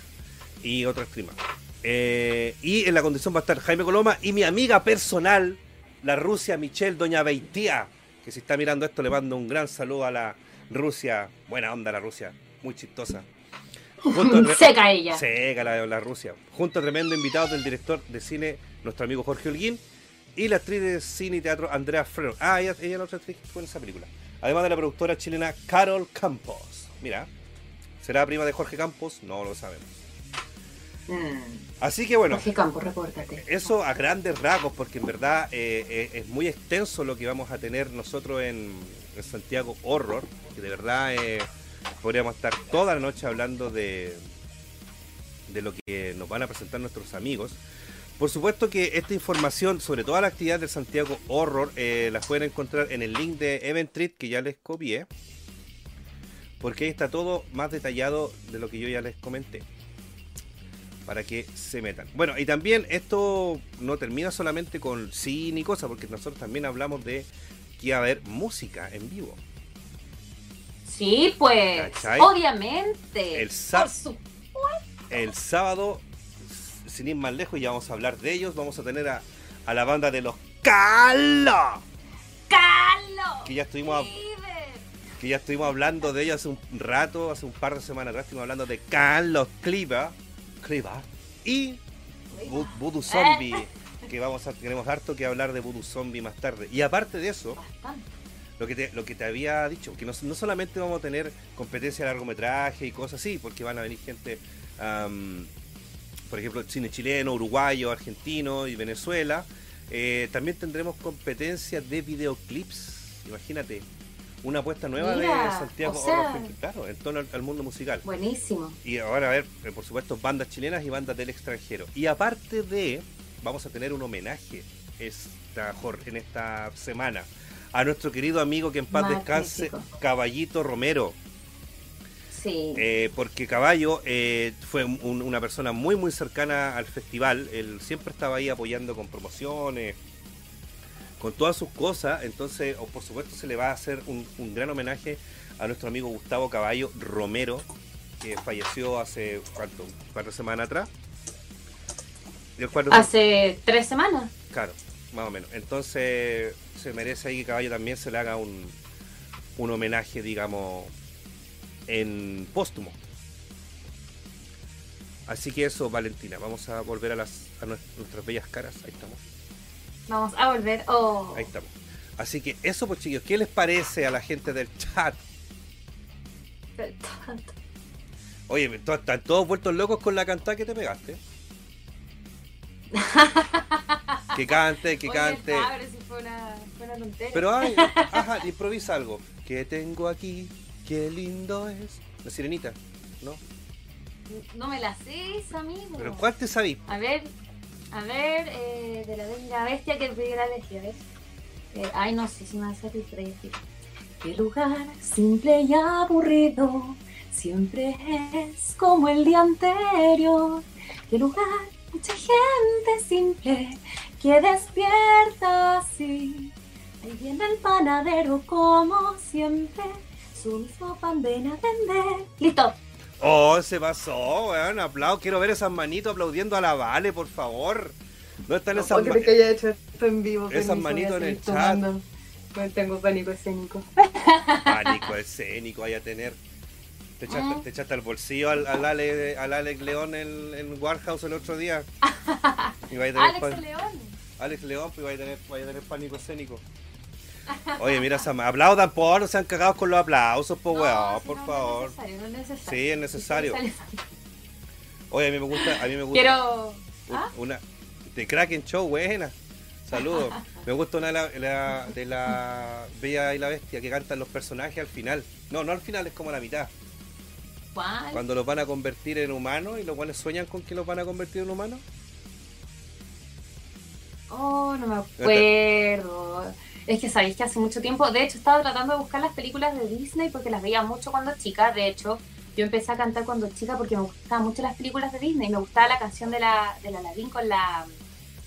Y otra streamer. Eh, y en la condición va a estar Jaime Coloma y mi amiga personal, la Rusia Michelle Doña Beitía, que si está mirando esto le mando un gran saludo a la Rusia. Buena onda la Rusia, muy chistosa. Junto a tre- Seca ella. Seca la, la Rusia. Junto a tremendo invitado del director de cine, nuestro amigo Jorge Holguín, y la actriz de cine y teatro Andrea Ferrer. Ah, ella, ella es la otra actriz que fue en esa película. Además de la productora chilena Carol Campos. Mira, ¿será prima de Jorge Campos? No lo sabemos. Mm. Así que bueno, Jorge Campos, repórtate. eso a grandes rasgos, porque en verdad eh, eh, es muy extenso lo que vamos a tener nosotros en, en Santiago Horror, que de verdad eh, podríamos estar toda la noche hablando de, de lo que nos van a presentar nuestros amigos. Por supuesto que esta información sobre toda la actividad de Santiago Horror eh, las pueden encontrar en el link de Eventrit que ya les copié, porque ahí está todo más detallado de lo que yo ya les comenté para que se metan. Bueno, y también esto no termina solamente con cine y cosas, porque nosotros también hablamos de que iba a haber música en vivo. Sí, pues, ¿Cachai? obviamente. El Por su- El sábado, sin ir más lejos, ya vamos a hablar de ellos, vamos a tener a, a la banda de los Calo, ¡Carlos! que ya estuvimos que ya estuvimos hablando de ellos hace un rato, hace un par de semanas atrás, estuvimos hablando de Carlos Cliva, Cliva y Vo- Voodoo Zombie, que vamos a tenemos harto que hablar de Voodoo Zombie más tarde. Y aparte de eso, Bastante. Lo que te, lo que te había dicho, que no, no solamente vamos a tener competencia de largometraje y cosas así, porque van a venir gente, am, por ejemplo, cine chileno, uruguayo, argentino y Venezuela. Eh, también tendremos competencia de videoclips, imagínate, una apuesta nueva Mira, de Santiago o sea- Orozco, claro, en torno al, al mundo musical. Buenísimo. Y ahora a ver, eh, por supuesto, bandas chilenas y bandas del extranjero. Y aparte de, vamos a tener un homenaje esta, en esta semana a nuestro querido amigo que en paz descanse. Caballito Romero. Sí. Eh, porque Caballo eh, fue un- una persona muy muy cercana al festival, él siempre estaba ahí apoyando con promociones, con todas sus cosas, entonces o por supuesto se le va a hacer un, un gran homenaje a nuestro amigo Gustavo Caballo Romero, que falleció hace cuánto, de semanas atrás. Hace tres semanas. Claro, más o menos. Entonces se merece ahí que Caballo también se le haga un, un homenaje, digamos, en póstumo. Así que eso, Valentina, vamos a volver a, las, a nues- nuestras bellas caras. Ahí estamos, Vamos a volver. Oh. ahí estamos. Así que eso, pues chicos, ¿qué les parece a la gente del chat? Oye, to- están todos vueltos locos con la cantada que te pegaste. que cante, que Oye, cante. está, pero si fue una, fue una tontera. Pero ay, ajá, improvisa algo. ¿Qué tengo aquí? Qué lindo es. La sirenita, ¿no? No me la sé esa, amigo. Pero ¿cuál te sabí? A ver, a ver, eh, de la bella bestia que pidió la bestia, ¿ves? Eh, ay, no sé si me ahí estoy. Qué lugar simple y aburrido, siempre es como el día anterior. Qué lugar, mucha gente simple que despierta así. Ahí viene el panadero como siempre, su mismo pan ven a vender. Listo. Oh, se pasó, weón. Aplaudo. Quiero ver esas manitos aplaudiendo a la Vale, por favor. ¿No están esas porque manitos? te haya hecho esto en vivo. Esas manitos en el tomando. Pues tengo pánico escénico. Pánico escénico vaya a tener. Te echaste, Ah. te echaste al bolsillo al, al, Ale, al Alex León en, en Warehouse el otro día. Y vaya a tener Alex pan- León. Alex León, pues vaya a tener, vaya a tener pánico escénico. Oye, mira, esa, aplaudan por, no sean cagados con los aplausos, pues No, weón, si por no, favor. No es necesario, no es necesario. Sí, es necesario. Sí, Oye, a mí me gusta, a mí me gusta. Quiero. ¿Ah? Una de Kraken Show, buena. Saludos. Me gusta una de la, la- de la Bella y la Bestia que cantan los personajes al final. No, no al final, es como a la mitad. ¿Cuál? Cuando los van a convertir en humanos y los cuales sueñan con que los van a convertir en humanos. Oh, no me acuerdo. Es que sabéis que hace mucho tiempo, de hecho, estaba tratando de buscar las películas de Disney porque las veía mucho cuando chica. De hecho, yo empecé a cantar cuando chica porque me gustaban mucho las películas de Disney. Me gustaba la canción de la, de la Aladdin con la,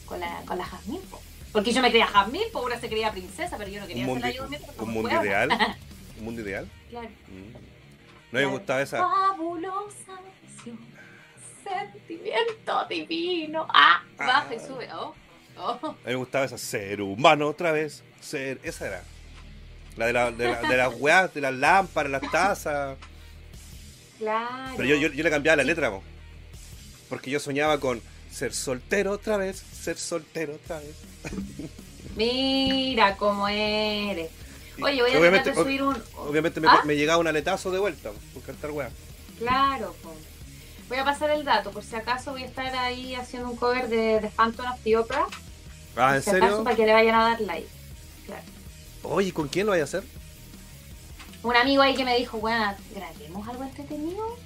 con la, con la Jasmine. po. Porque yo me creía Jasmine, pues una se creía princesa, pero yo no quería ser la porque un mundo ideal. Un mundo ideal. Claro. Mm. No me gustaba esa. Fabulosa visión, sentimiento divino. Ah, Ah. baja y sube. Oh, oh. Me gustaba esa ser humano otra vez. Ser, esa era. La de, la, de, la- de las weas, de las lámparas, las tazas. Claro. Pero yo, yo, yo le cambiaba la letra, po. porque yo soñaba con ser soltero otra vez, ser soltero otra vez. Mira cómo eres. Y Oye, voy a obviamente, de subir un. Obviamente me, ¿Ah? me llegaba un aletazo de vuelta po, por cantar wea. Claro, po. Voy a pasar el dato, por si acaso voy a estar ahí haciendo un cover de, de Phantom of the Opera. Ah, ¿en si acaso, serio? para que le vayan a dar like. Claro. Oye, ¿con quién lo vaya a hacer? Un amigo ahí que me dijo, bueno, grabemos algo entretenido.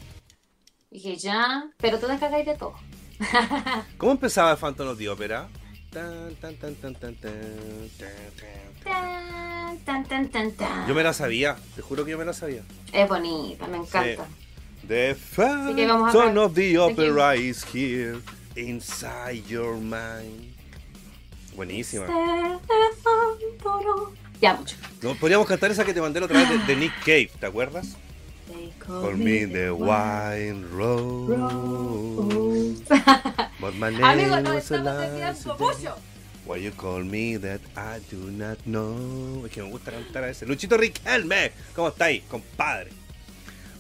Dije, ya, pero tú descargáis de todo. ¿Cómo empezaba Phantom of the Opera? Tan, tan, tan, tan, tan, tan, tan, tan. Tan, tan, tan, tan, tan. Yo me la sabía, te juro que yo me la sabía. Es bonita, me encanta. The vamos a Phantom of the. Opera is here inside your mind. Buenísima. Ya, mucho. No, podríamos cantar esa que te mandé la otra vez de, de Nick Cave, ¿te acuerdas? For me the wine rose. But my name estamos lie. mucho. Why you call me that I do not know. Es que me gusta cantar a ese. Luchito Riquelme, ¿cómo estáis, compadre?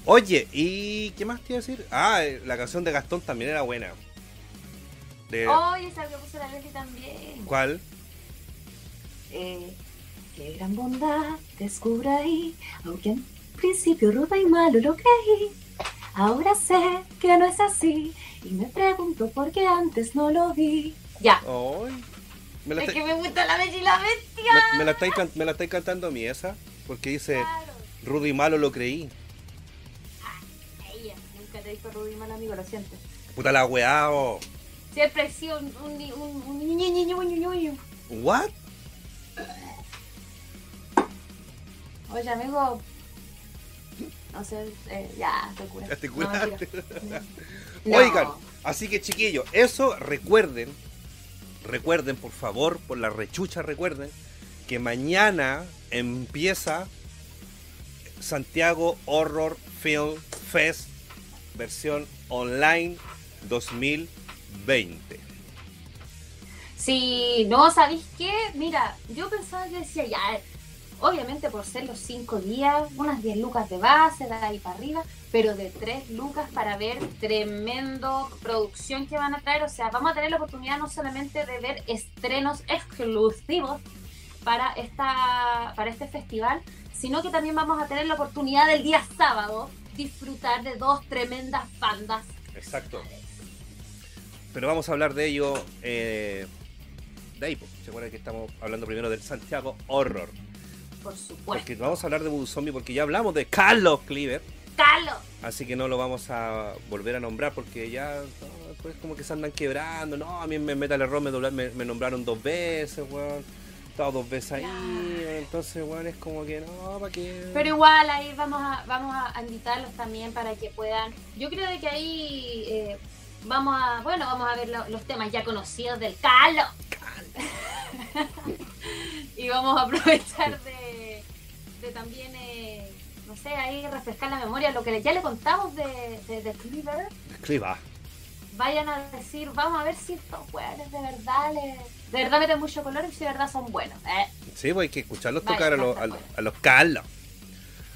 Oye, ¿y qué más te iba a decir? Ah, eh, la canción de Gastón también era buena. De, Oye, esa que puso la Leslie también. ¿Cuál? Eh, Qué gran bondad descubro ahí, aunque en principio rudo y malo lo creí. Ahora sé que no es así y me pregunto por qué antes no lo vi. Ya. Me la Es que me gusta la bella y la bestia. me- me la estáis can- me la estáis cantando a mí esa, porque dice, Claro. rudo y malo lo creí. Ella nunca te dijo Rudy mal amigo, lo siento. Puta la weá, oh. Siempre he sido un, un, un, un niño, niño. ¿What? Oye, amigo. No sé, eh, ya, te cura. Ya te curaste. No. Oigan, así que chiquillos, eso recuerden, recuerden por favor, por la rechucha recuerden, que mañana empieza Santiago Horror Film Fest versión online 2020. Si no, ¿sabéis qué? Mira, yo pensaba que decía ya, obviamente por ser los cinco días, unas 10 lucas de base, de ahí para arriba, pero de 3 lucas para ver tremendo producción que van a traer. O sea, vamos a tener la oportunidad no solamente de ver estrenos exclusivos para, esta, para este festival, sino que también vamos a tener la oportunidad del día sábado disfrutar de dos tremendas bandas. Exacto. Pero vamos a hablar de ello eh, de ahí, pues. ¿se acuerdan que estamos hablando primero del Santiago Horror? Por supuesto. Porque vamos a hablar de Voodoo Zombie porque ya hablamos de Carlos Cleaver. ¡Calo! Así que no lo vamos a volver a nombrar porque ya no, después como que se andan quebrando. No, a mí en Metal Error me, dobla- me, me nombraron dos veces, weón. He estado dos veces ahí. Entonces, weón, es como que no, ¿para qué? Pero igual ahí vamos a, vamos a invitarlos también para que puedan. Yo creo de que ahí eh, vamos a, bueno, vamos a ver lo- los temas ya conocidos del Calo. y vamos a aprovechar de, también, eh, no sé, ahí refrescar la memoria, lo que ya le contamos de, de, de Cleaver. Vayan a decir, vamos a ver si estos weones de verdad les, de verdad meten mucho color y si de verdad son buenos. Eh, Sí, pues hay que escucharlos tocar a los, a, los- a los Carlos.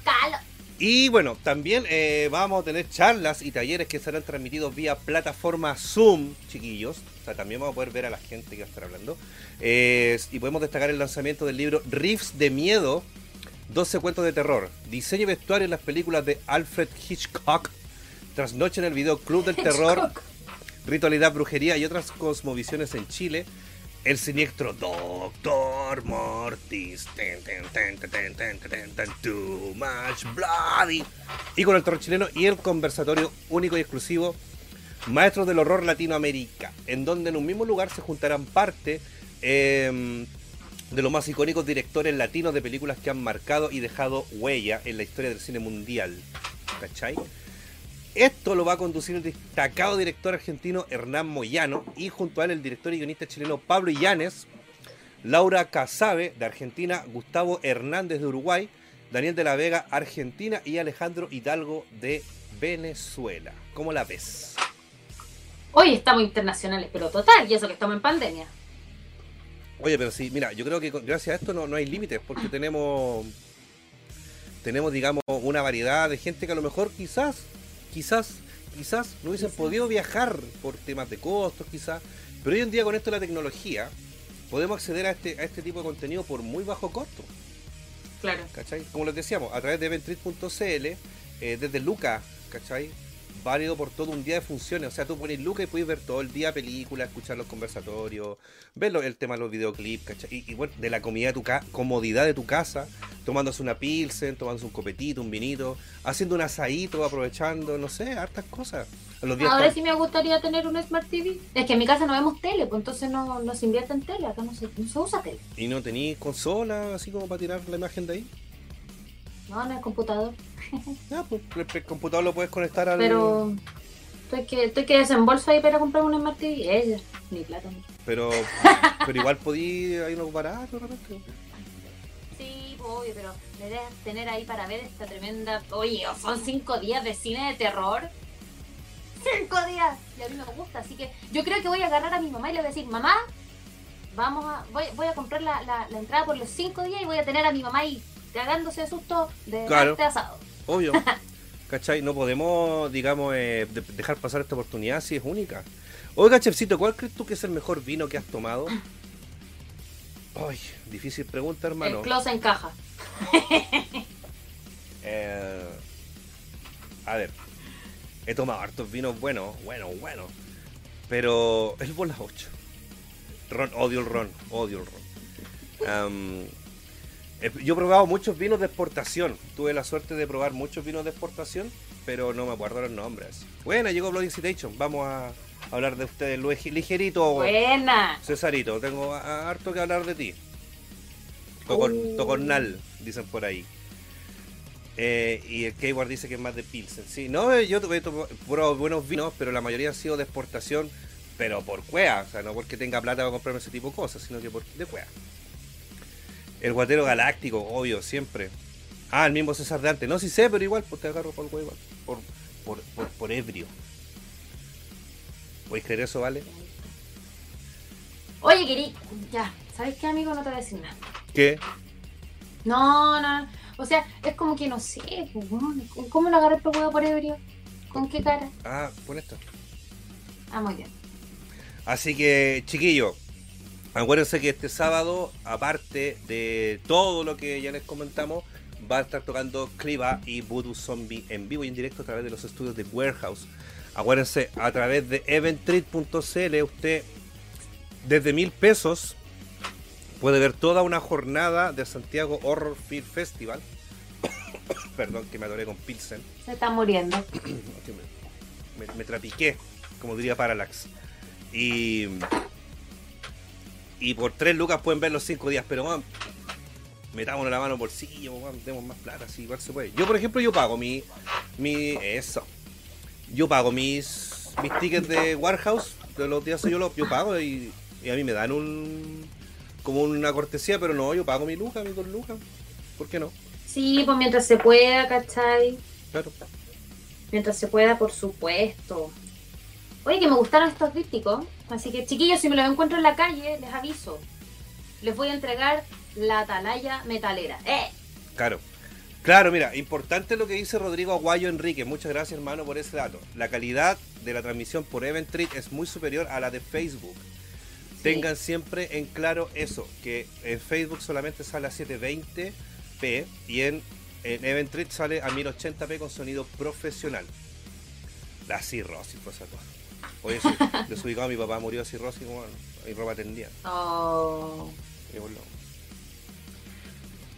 Calo. Y bueno, también eh, vamos a tener charlas y talleres que serán transmitidos vía plataforma Zoom, chiquillos. O sea, también vamos a poder ver a la gente que va a estar hablando. Eh, y podemos destacar el lanzamiento del libro Riffs de Miedo, 12 cuentos de terror, diseño y vestuario en las películas de Alfred Hitchcock, trasnoche en el video Club del Terror, ritualidad, brujería y otras cosmovisiones en Chile, el siniestro Doctor Mortis, too much bloody, y con el terror chileno y el conversatorio único y exclusivo Maestros del Horror Latinoamérica, en donde en un mismo lugar se juntarán parte... Em, de los más icónicos directores latinos de películas que han marcado y dejado huella en la historia del cine mundial. ¿Cachai? Esto lo va a conducir el destacado director argentino Hernán Moyano y junto a él el director y guionista chileno Pablo Illanes, Laura Casabe de Argentina, Gustavo Hernández de Uruguay, Daniel de la Vega Argentina y Alejandro Hidalgo de Venezuela. ¿Cómo la ves? Hoy estamos internacionales, pero total, y eso que estamos en pandemia. Oye, pero sí, mira, yo creo que gracias a esto no, no hay límites porque tenemos, tenemos, digamos, una variedad de gente que a lo mejor quizás, quizás, quizás no hubiesen podido viajar por temas de costos, quizás, pero hoy en día con esto de la tecnología podemos acceder a este, a este tipo de contenido por muy bajo costo. Claro. ¿cachai? Como les decíamos, a través de eventrit.cl, eh, desde Luca, ¿cachai? Válido por todo un día de funciones. O sea, tú pones Luca y puedes ver todo el día películas, escuchar los conversatorios, ver el tema de los videoclips, ¿cachai? Y, y bueno, de la comida de tu ca- comodidad de tu casa, tomándose una pilsen, tomándose un copetito, un vinito, haciendo un asadito, aprovechando, no sé, hartas cosas. A los días Ahora sí me gustaría tener un Smart TV. Es que en mi casa no vemos tele, pues entonces no, no se invierte en tele. Acá no se, no se usa tele. Y no tenéis consola, así como para tirar la imagen de ahí. No, no es computador. Ya, pues el, el computador lo puedes conectar al... Pero estoy que, estoy que desembolso ahí para comprar un Smart TV. Ella, ni plata. ni- Pero, pero igual podí hay unos baratos repente. Sí, pues, obvio, pero idea es tener ahí para ver esta tremenda. Oye, son cinco días de cine de terror. ¡Cinco días! Y a mí me gusta, así que yo creo que voy a agarrar a mi mamá y le voy a decir: Mamá, vamos a. Voy, voy a comprar la, la, la entrada por los cinco días y voy a tener a mi mamá ahí cagándose de susto de Claro. este asado. Obvio. ¿Cachai? No podemos, digamos, eh, de- dejar pasar esta oportunidad si es única. Oiga, Chefcito, ¿cuál crees tú que es el mejor vino que has tomado? Ay, difícil pregunta, hermano. El close encaja. Eh, a ver, he tomado hartos vinos buenos, bueno, bueno. Pero el bola 8. Ron, odio el ron, odio el ron. Yo he probado muchos vinos de exportación. Tuve la suerte de probar muchos vinos de exportación, pero no me acuerdo los nombres. Bueno, llegó Blood Incitation. Vamos a hablar de ustedes ligerito. Buena. Cesarito, tengo harto que hablar de ti. Tocon, Uh. Tocornal, dicen por ahí. Eh, y el Keyword dice que es más de Pilsen. Sí, no, eh, yo he probado buenos vinos, pero la mayoría han sido de exportación, pero por cuea. O sea, no porque tenga plata para comprarme ese tipo de cosas, sino que por, de cuea. El guatero galáctico, obvio, siempre. Ah, el mismo César de antes. No, sí sé, pero igual, pues te agarro por el huevo. Por, por, por, por ebrio. ¿Puedes creer eso, vale? Oye, querí. Ya, ¿sabes qué, amigo? No te voy a decir nada. ¿Qué? No, no. O sea, es como que no sé. pues, ¿Cómo lo agarré el huevo por ebrio? ¿Con qué cara? Ah, pon esto. Ah, muy bien. Así que, chiquillos, acuérdense que este sábado, aparte de todo lo que ya les comentamos, va a estar tocando Cliva y Voodoo Zombie en vivo y en directo a través de los estudios de Warehouse. Acuérdense, a través de eventtreat.cl, usted desde mil pesos puede ver toda una jornada de Santiago Horror Film Festival. Perdón, que me adoré con Pilsen. Se está muriendo. me, me- me trapiqué, como diría Parallax. Y, y por 3 lucas pueden ver los 5 días, pero man, metámonos la mano bolsillo, man, demos más plata, así igual se puede. Yo, por ejemplo, yo pago mi. mi eso. Yo pago mis, mis tickets de Warehouse, de los días yo los yo pago y, y a mí me dan un. como una cortesía, pero no, yo pago mi lucas, mis dos lucas. ¿Por qué no? Sí, pues mientras se pueda, ¿cachai? Claro. Mientras se pueda, por supuesto. Oye, que me gustaron estos dípticos. Así que, chiquillos, si me los encuentro en la calle, les aviso. Les voy a entregar la atalaya metalera. ¡Eh! Claro. Claro, mira, importante lo que dice Rodrigo Aguayo Enrique. Muchas gracias, hermano, por ese dato. La calidad de la transmisión por Eventrit es muy superior a la de Facebook. Tengan siempre en claro eso, que en Facebook solamente sale a 720p y en, en Eventrit sale a 1080p con sonido profesional. La cirrosis fue esa cosa. Oye, sí, desubicado mi papá murió de cirrosis, bueno, y ropa tendida. Oh. Y bueno,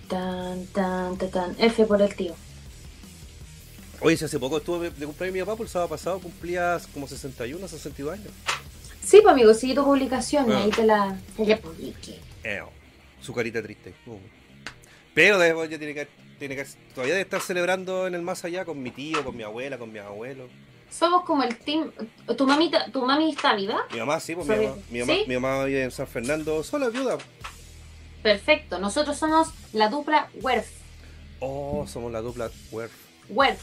Tan, tan, tan, tan. F por el tío. Oye, si hace poco estuve de cumpleaños mi papá, por el sábado pasado cumplías como 61, 62 años. Sí, pues amigo, sigue tu publicación Ah. ahí te la, te la publiqué. Eh, su carita triste. Uh. Pero después ya tiene que, tiene que todavía debe estar celebrando en el más allá con mi tío, con mi abuela, con mis abuelos. Somos como el team. ¿Tu mamita, tu mami está viva? Mi mamá sí, pues mi mamá, mi mamá, ¿Sí? mi mamá vive en San Fernando, sola viuda. Perfecto. Nosotros somos la dupla Werf. Oh, somos la dupla Werf. Werf.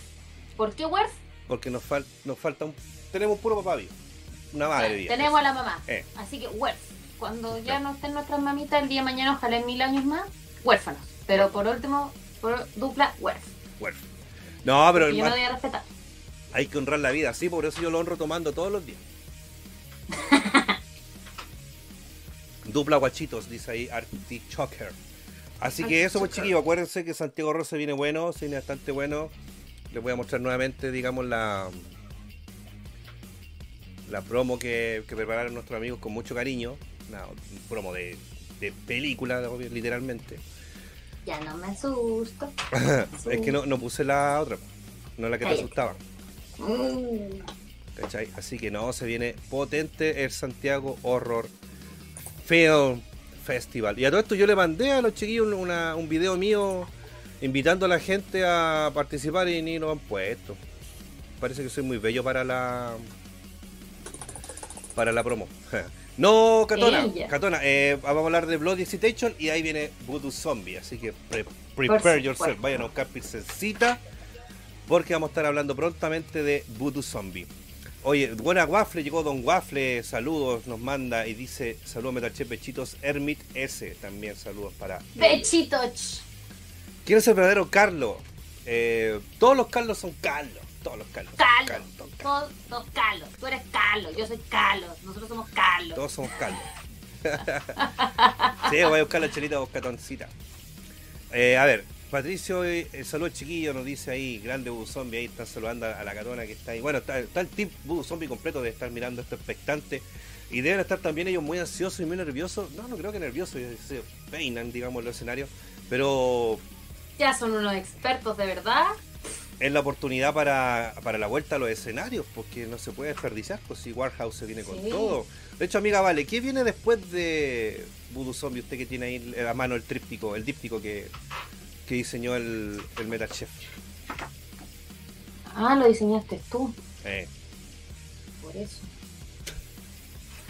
¿Por qué Werf? Porque nos, fal, nos falta un. Tenemos un puro papá vivo. Una madre viva. Tenemos a la mamá. Eh. Así que Werf. Cuando ya no estén nuestras mamitas el día de mañana, ojalá en mil años más, huérfanos. Pero por último, por dupla Werf. Werf. No, pero Que yo me voy a respetar. Hay que honrar la vida, sí, por eso yo lo honro tomando todos los días. Dupla guachitos, dice ahí Artichoker. Así que eso, pues chiquillos, acuérdense que Santiago Rosa viene bueno, se viene bastante bueno. Les voy a mostrar nuevamente, digamos, la la promo que, que prepararon nuestros amigos con mucho cariño. Una un promo de, de película, literalmente. Ya no me asusto. es que no, no puse la otra, no la que te asustaba. ¿Cachai? Así que no, se viene potente el Santiago Horror Film Festival. Y a todo esto yo le mandé a los chiquillos una- un video mío invitando a la gente a participar y ni lo han puesto. Parece que soy muy bello para la para la promo. No, Catona, Ella. Catona, eh, vamos a hablar de Blood Citation y ahí viene Voodoo Zombie, así que pre- prepare yourself, vayan a buscar pilsencita porque vamos a estar hablando prontamente de Voodoo Zombie. Oye, buena Waffle, llegó Don Waffle, saludos, nos manda y dice, saludos Metalchef Bechitos, Hermit S, también saludos para... Bechitos. ¿Quién es el verdadero Carlos? Eh, todos los Carlos son Carlos, todos los Carlos. Carlos. Carlos, todos, todos Carlos. Tú eres Carlos. Yo soy Carlos. Nosotros somos Carlos. todos somos Carlos. sí, voy a buscar la chelita boscatoncita. Eh, a ver, Patricio, eh, eh, saludos chiquillo, nos dice ahí, grande Voodoo Zombie, ahí están saludando a la catona que está ahí. Bueno, está, está el team Voodoo Zombie completo de estar mirando esto expectante. Y deben estar también ellos muy ansiosos y muy nerviosos. No, no creo que nerviosos, se peinan, digamos, los escenarios. Pero Ya son unos expertos de verdad. es la oportunidad para, para la vuelta a los escenarios, porque no se puede desperdiciar, pues si Warhouse se viene con Sí. todo. De hecho, amiga, vale, ¿qué viene después de Voodoo Zombie? Usted que tiene ahí a mano el tríptico, el díptico que, que diseñó el, el Metachef. Ah, lo diseñaste tú. Eh, Por eso.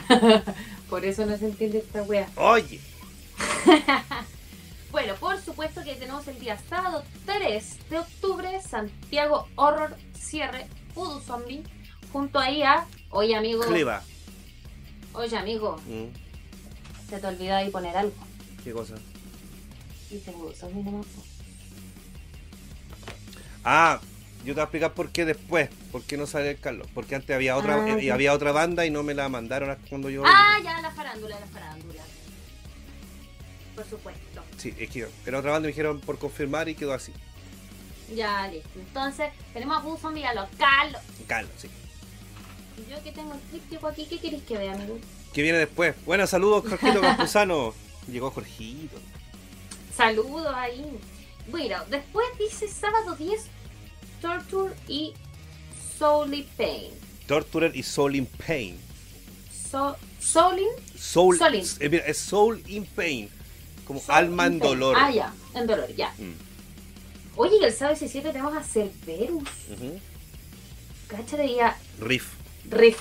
Por eso no se entiende esta wea. Oye, Bueno, por supuesto que tenemos el día sábado 3 de octubre, Santiago Horror Cierre, Voodoo Zombie, junto ahí a, oye amigo, Cleva. oye amigo, Mm, se te olvidó ahí poner algo. ¿Qué cosa? Dice Voodoo Zombie nomás. Ah, yo te voy a explicar por qué después. ¿Por qué no sale el Carlos? Porque antes había otra Ah, eh, había otra banda y no me la mandaron cuando yo. Ah, ya, la farándula, la farándula. Por supuesto. Sí, es que era otra banda me dijeron por confirmar y quedó así. Ya, listo. Entonces, tenemos a a los Carlos. Carlos, sí. Yo que tengo el tríptico aquí, ¿qué queréis que vea, amigo? ¿Qué viene después? Buenas saludos, Jorgito Campuzano. Llegó Jorgito. Saludos ahí. Bueno, después dice sábado 10, Torture y Soully Pain. Torturer y Soul in Pain. So, Soulin, Soul, Soul in. eh, mira, es Soul in Pain. Como Soul alma in en Pain. dolor. Ah, ya, en dolor, ya. Mm, Oye, el sábado 17 tenemos a Cerberus. ujú. Cáchate y a Riff. Riff.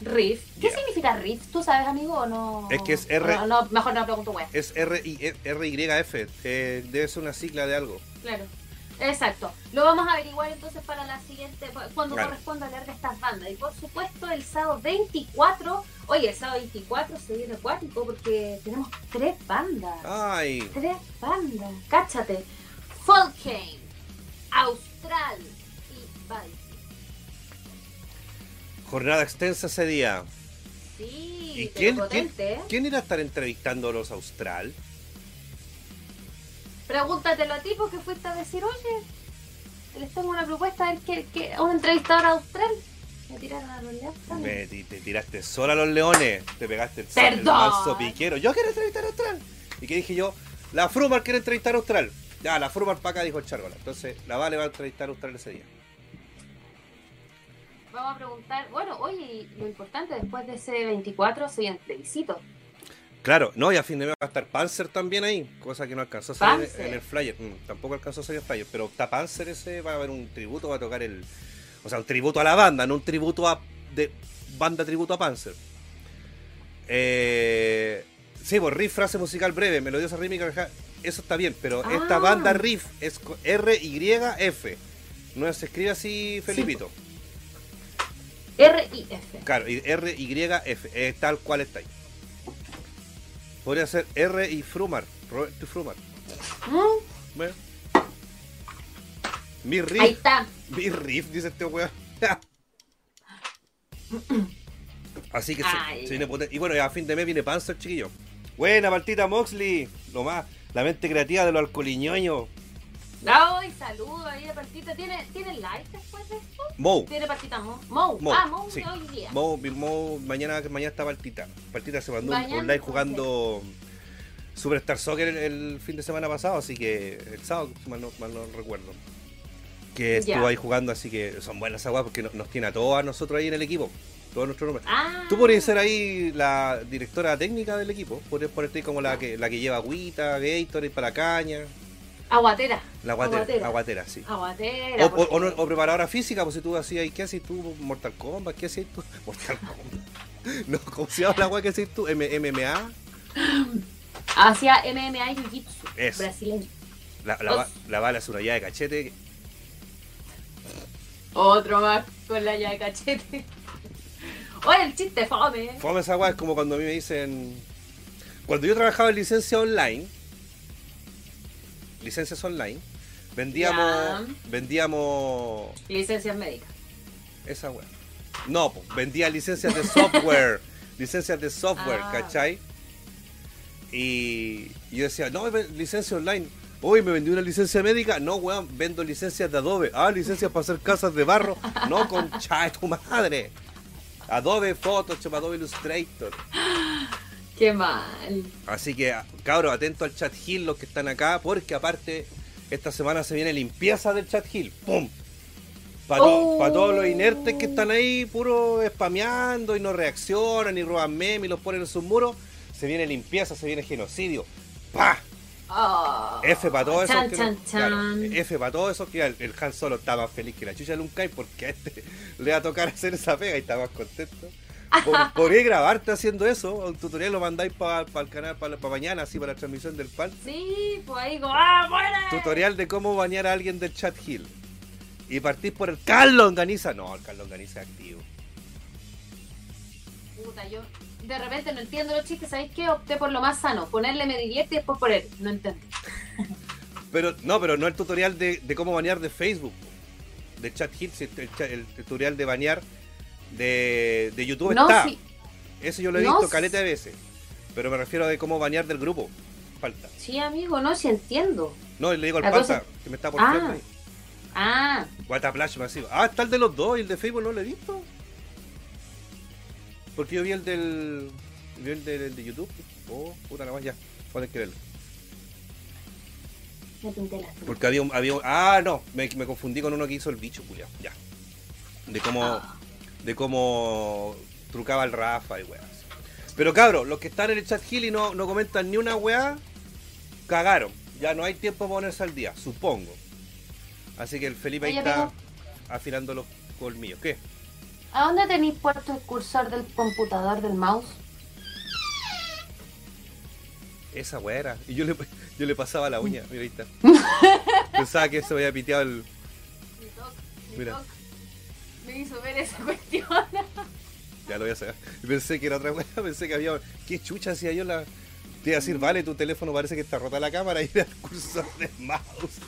Riff. ¿Qué Yeah. significa Riff? ¿Tú sabes, amigo, o no? Es que es R- No, no, mejor no pregunto, wea. Es R y R Y F. Eh, debe ser una sigla de algo. Claro. Exacto. Lo vamos a averiguar entonces para la siguiente, cuando Claro. corresponda hablar de estas bandas. Y por supuesto, el sábado 24, oye, el sábado 24 se viene acuático porque tenemos tres bandas. Ay, Tres bandas. Cáchate. Folkane, Austral y Valky. Jornada extensa ese día. Sí, ¿Y pero quién, quién, potente, ¿eh? quién irá a estar entrevistando a los Austral? Pregúntatelo a ti porque fuiste a decir, oye, les tengo una propuesta, a ver que, que un entrevistador austral. Me tiraron a los leones. Me, te tiraste sola a los leones, te pegaste el, el Perdón. manso piquero. Yo quiero entrevistar a Austral. ¿Y qué dije yo? La Frumar quiere entrevistar a Austral. Ya, la Frumar para acá, dijo el Chargola. Entonces, la Vale va a entrevistar a Austral ese día. Vamos a preguntar, bueno, oye, lo importante, después de ese 24 soy en plebiscito. Claro, no, y a fin de mes va a estar Panzer también ahí, cosa que no alcanzó a salir Panzer. en el flyer. Mm, tampoco alcanzó a salir el flyer, pero está Panzer ese, va a haber un tributo, va a tocar el. O sea, un tributo a la banda, no un tributo a. de banda tributo a Panzer. Eh, sí, pues riff, frase musical breve, melodiosa rítmica, eso está bien, pero Ah. esta banda riff es R-Y-F. No se escribe así, Felipito. R y F. Claro, y R-Y-F, es tal cual está ahí. Podría ser R y Frumar, Roberto y Frumar. Mm, Bueno. Mi Ahí riff, está. mi riff, dice este weón. Así que se- Ay. se, viene potente. Y bueno, y a fin de mes viene Panzer, chiquillo. Buena partita, Moxley. Lo más, la mente creativa de los alcoholiñoños. Ay, saludos ahí de partita. ¿Tiene, ¿Tiene live después de esto? Mo. Tiene partita Mo. Mo. Mo, Ah, Mo sí. hoy día. Mo, Mo, mañana, mañana está partita. Partita se mandó un Mañana, online jugando Superstar Soccer el, el fin de semana pasado, así que el sábado, si mal no, mal no recuerdo. Que estuvo Ya. ahí jugando, así que son buenas aguas porque no- nos tiene a todos a nosotros ahí en el equipo. Todos nuestros nombres. Ah. Tú podrías ser ahí la directora técnica del equipo. Podrías ponerte como la que, la que lleva agüita, Gatorade para caña. Aguatera. La aguatera, Aguatera. aguatera, sí. Aguatera. O, o- porque- o o preparadora física, pues si tú hacías, ¿qué haces tú? Mortal Kombat, ¿qué haces tú? Mortal Kombat. No, ¿cómo se llama la agua que haces tú? M MMA. Hacia MMA y Jiu-Jitsu. Eso. Brasileño. La, la, la bala es una llave de cachete. Otro más con la llave de cachete. Oye, el chiste fome. Fome esa agua es como cuando a mí me dicen. Cuando yo trabajaba en licencia online, licencias online, vendíamos. Ya. Vendíamos. Licencias médicas. Esa weá. No, pues, vendía licencias de software. licencias de software, Ah. ¿cachai? Y yo decía, no, licencia online. Uy, me vendí una licencia médica. No, weón, vendo licencias de Adobe. Ah, licencias para hacer casas de barro. No, concha de tu madre. Adobe Photoshop, Adobe Illustrator. Qué mal. Así que, cabros, atento al chat Hill los que están acá, porque aparte, esta semana se viene limpieza del chat Hill. ¡Pum! Para Oh. todos los inertes que están ahí, puro spameando y no reaccionan y roban memes y los ponen en sus muros, se viene limpieza, se viene genocidio. ¡Pah! Oh. F para todos esos. Chan, no- claro. F para todos esos que el, el Han Solo está más feliz que la chucha de Lunkai porque a este le va a tocar hacer esa pega y está más contento. Pod- Podría grabarte haciendo eso, un tutorial lo mandáis para el canal para mañana, así para la transmisión del pan. Sí, pues ahí como, ¡ah, muere! Tutorial de cómo bañar a alguien del chat Hill. Y partís por el Carlos Ganiza. No, el Carlos Ganiza es activo. Puta, yo de repente no entiendo los chistes, ¿sabéis qué? Opté por lo más sano, ponerle me divierte y después por él. No entendí. Pero no, pero no el tutorial de, de cómo bañar de Facebook. De chat Hill, el, cha- el tutorial de bañar de, de YouTube No, está. sí, Eso yo lo he No, visto caleta de veces. Pero me refiero a de cómo bañar del grupo. Falta. sí, amigo, no, sí entiendo. No, le digo al pata cosa- que me está por Ah. ahí. Ah, Guataplash masivo. Ah, está el de los dos y el de Facebook no lo he visto. Porque yo vi el del. Vi el de, el de YouTube. Oh, puta la más ya. Pueden creerlo. me pinté Porque había un. Había un- ah, no. Me, me confundí con uno que hizo el bicho, culiao. Ya. De cómo. Ah. De cómo trucaba el Rafa y weas. Pero cabros, los que están en el chat Hill y no, no comentan ni una weá, cagaron. Ya no hay tiempo para ponerse al día, supongo. Así que el Felipe ahí está afilando los colmillos. ¿Qué? ¿A dónde tenéis puesto el cursor del computador del mouse? Esa weá era. Y yo le, yo le pasaba la uña, mira ahí está. Pensaba que se había piteado el. Mira. Me hizo ver esa cuestión. Ya lo voy a sacar. Y pensé que era otra weá, pensé que había. ¿Qué chucha hacía yo la.? Te iba a decir, vale, tu teléfono parece que está rota la cámara y era el cursor de mouse.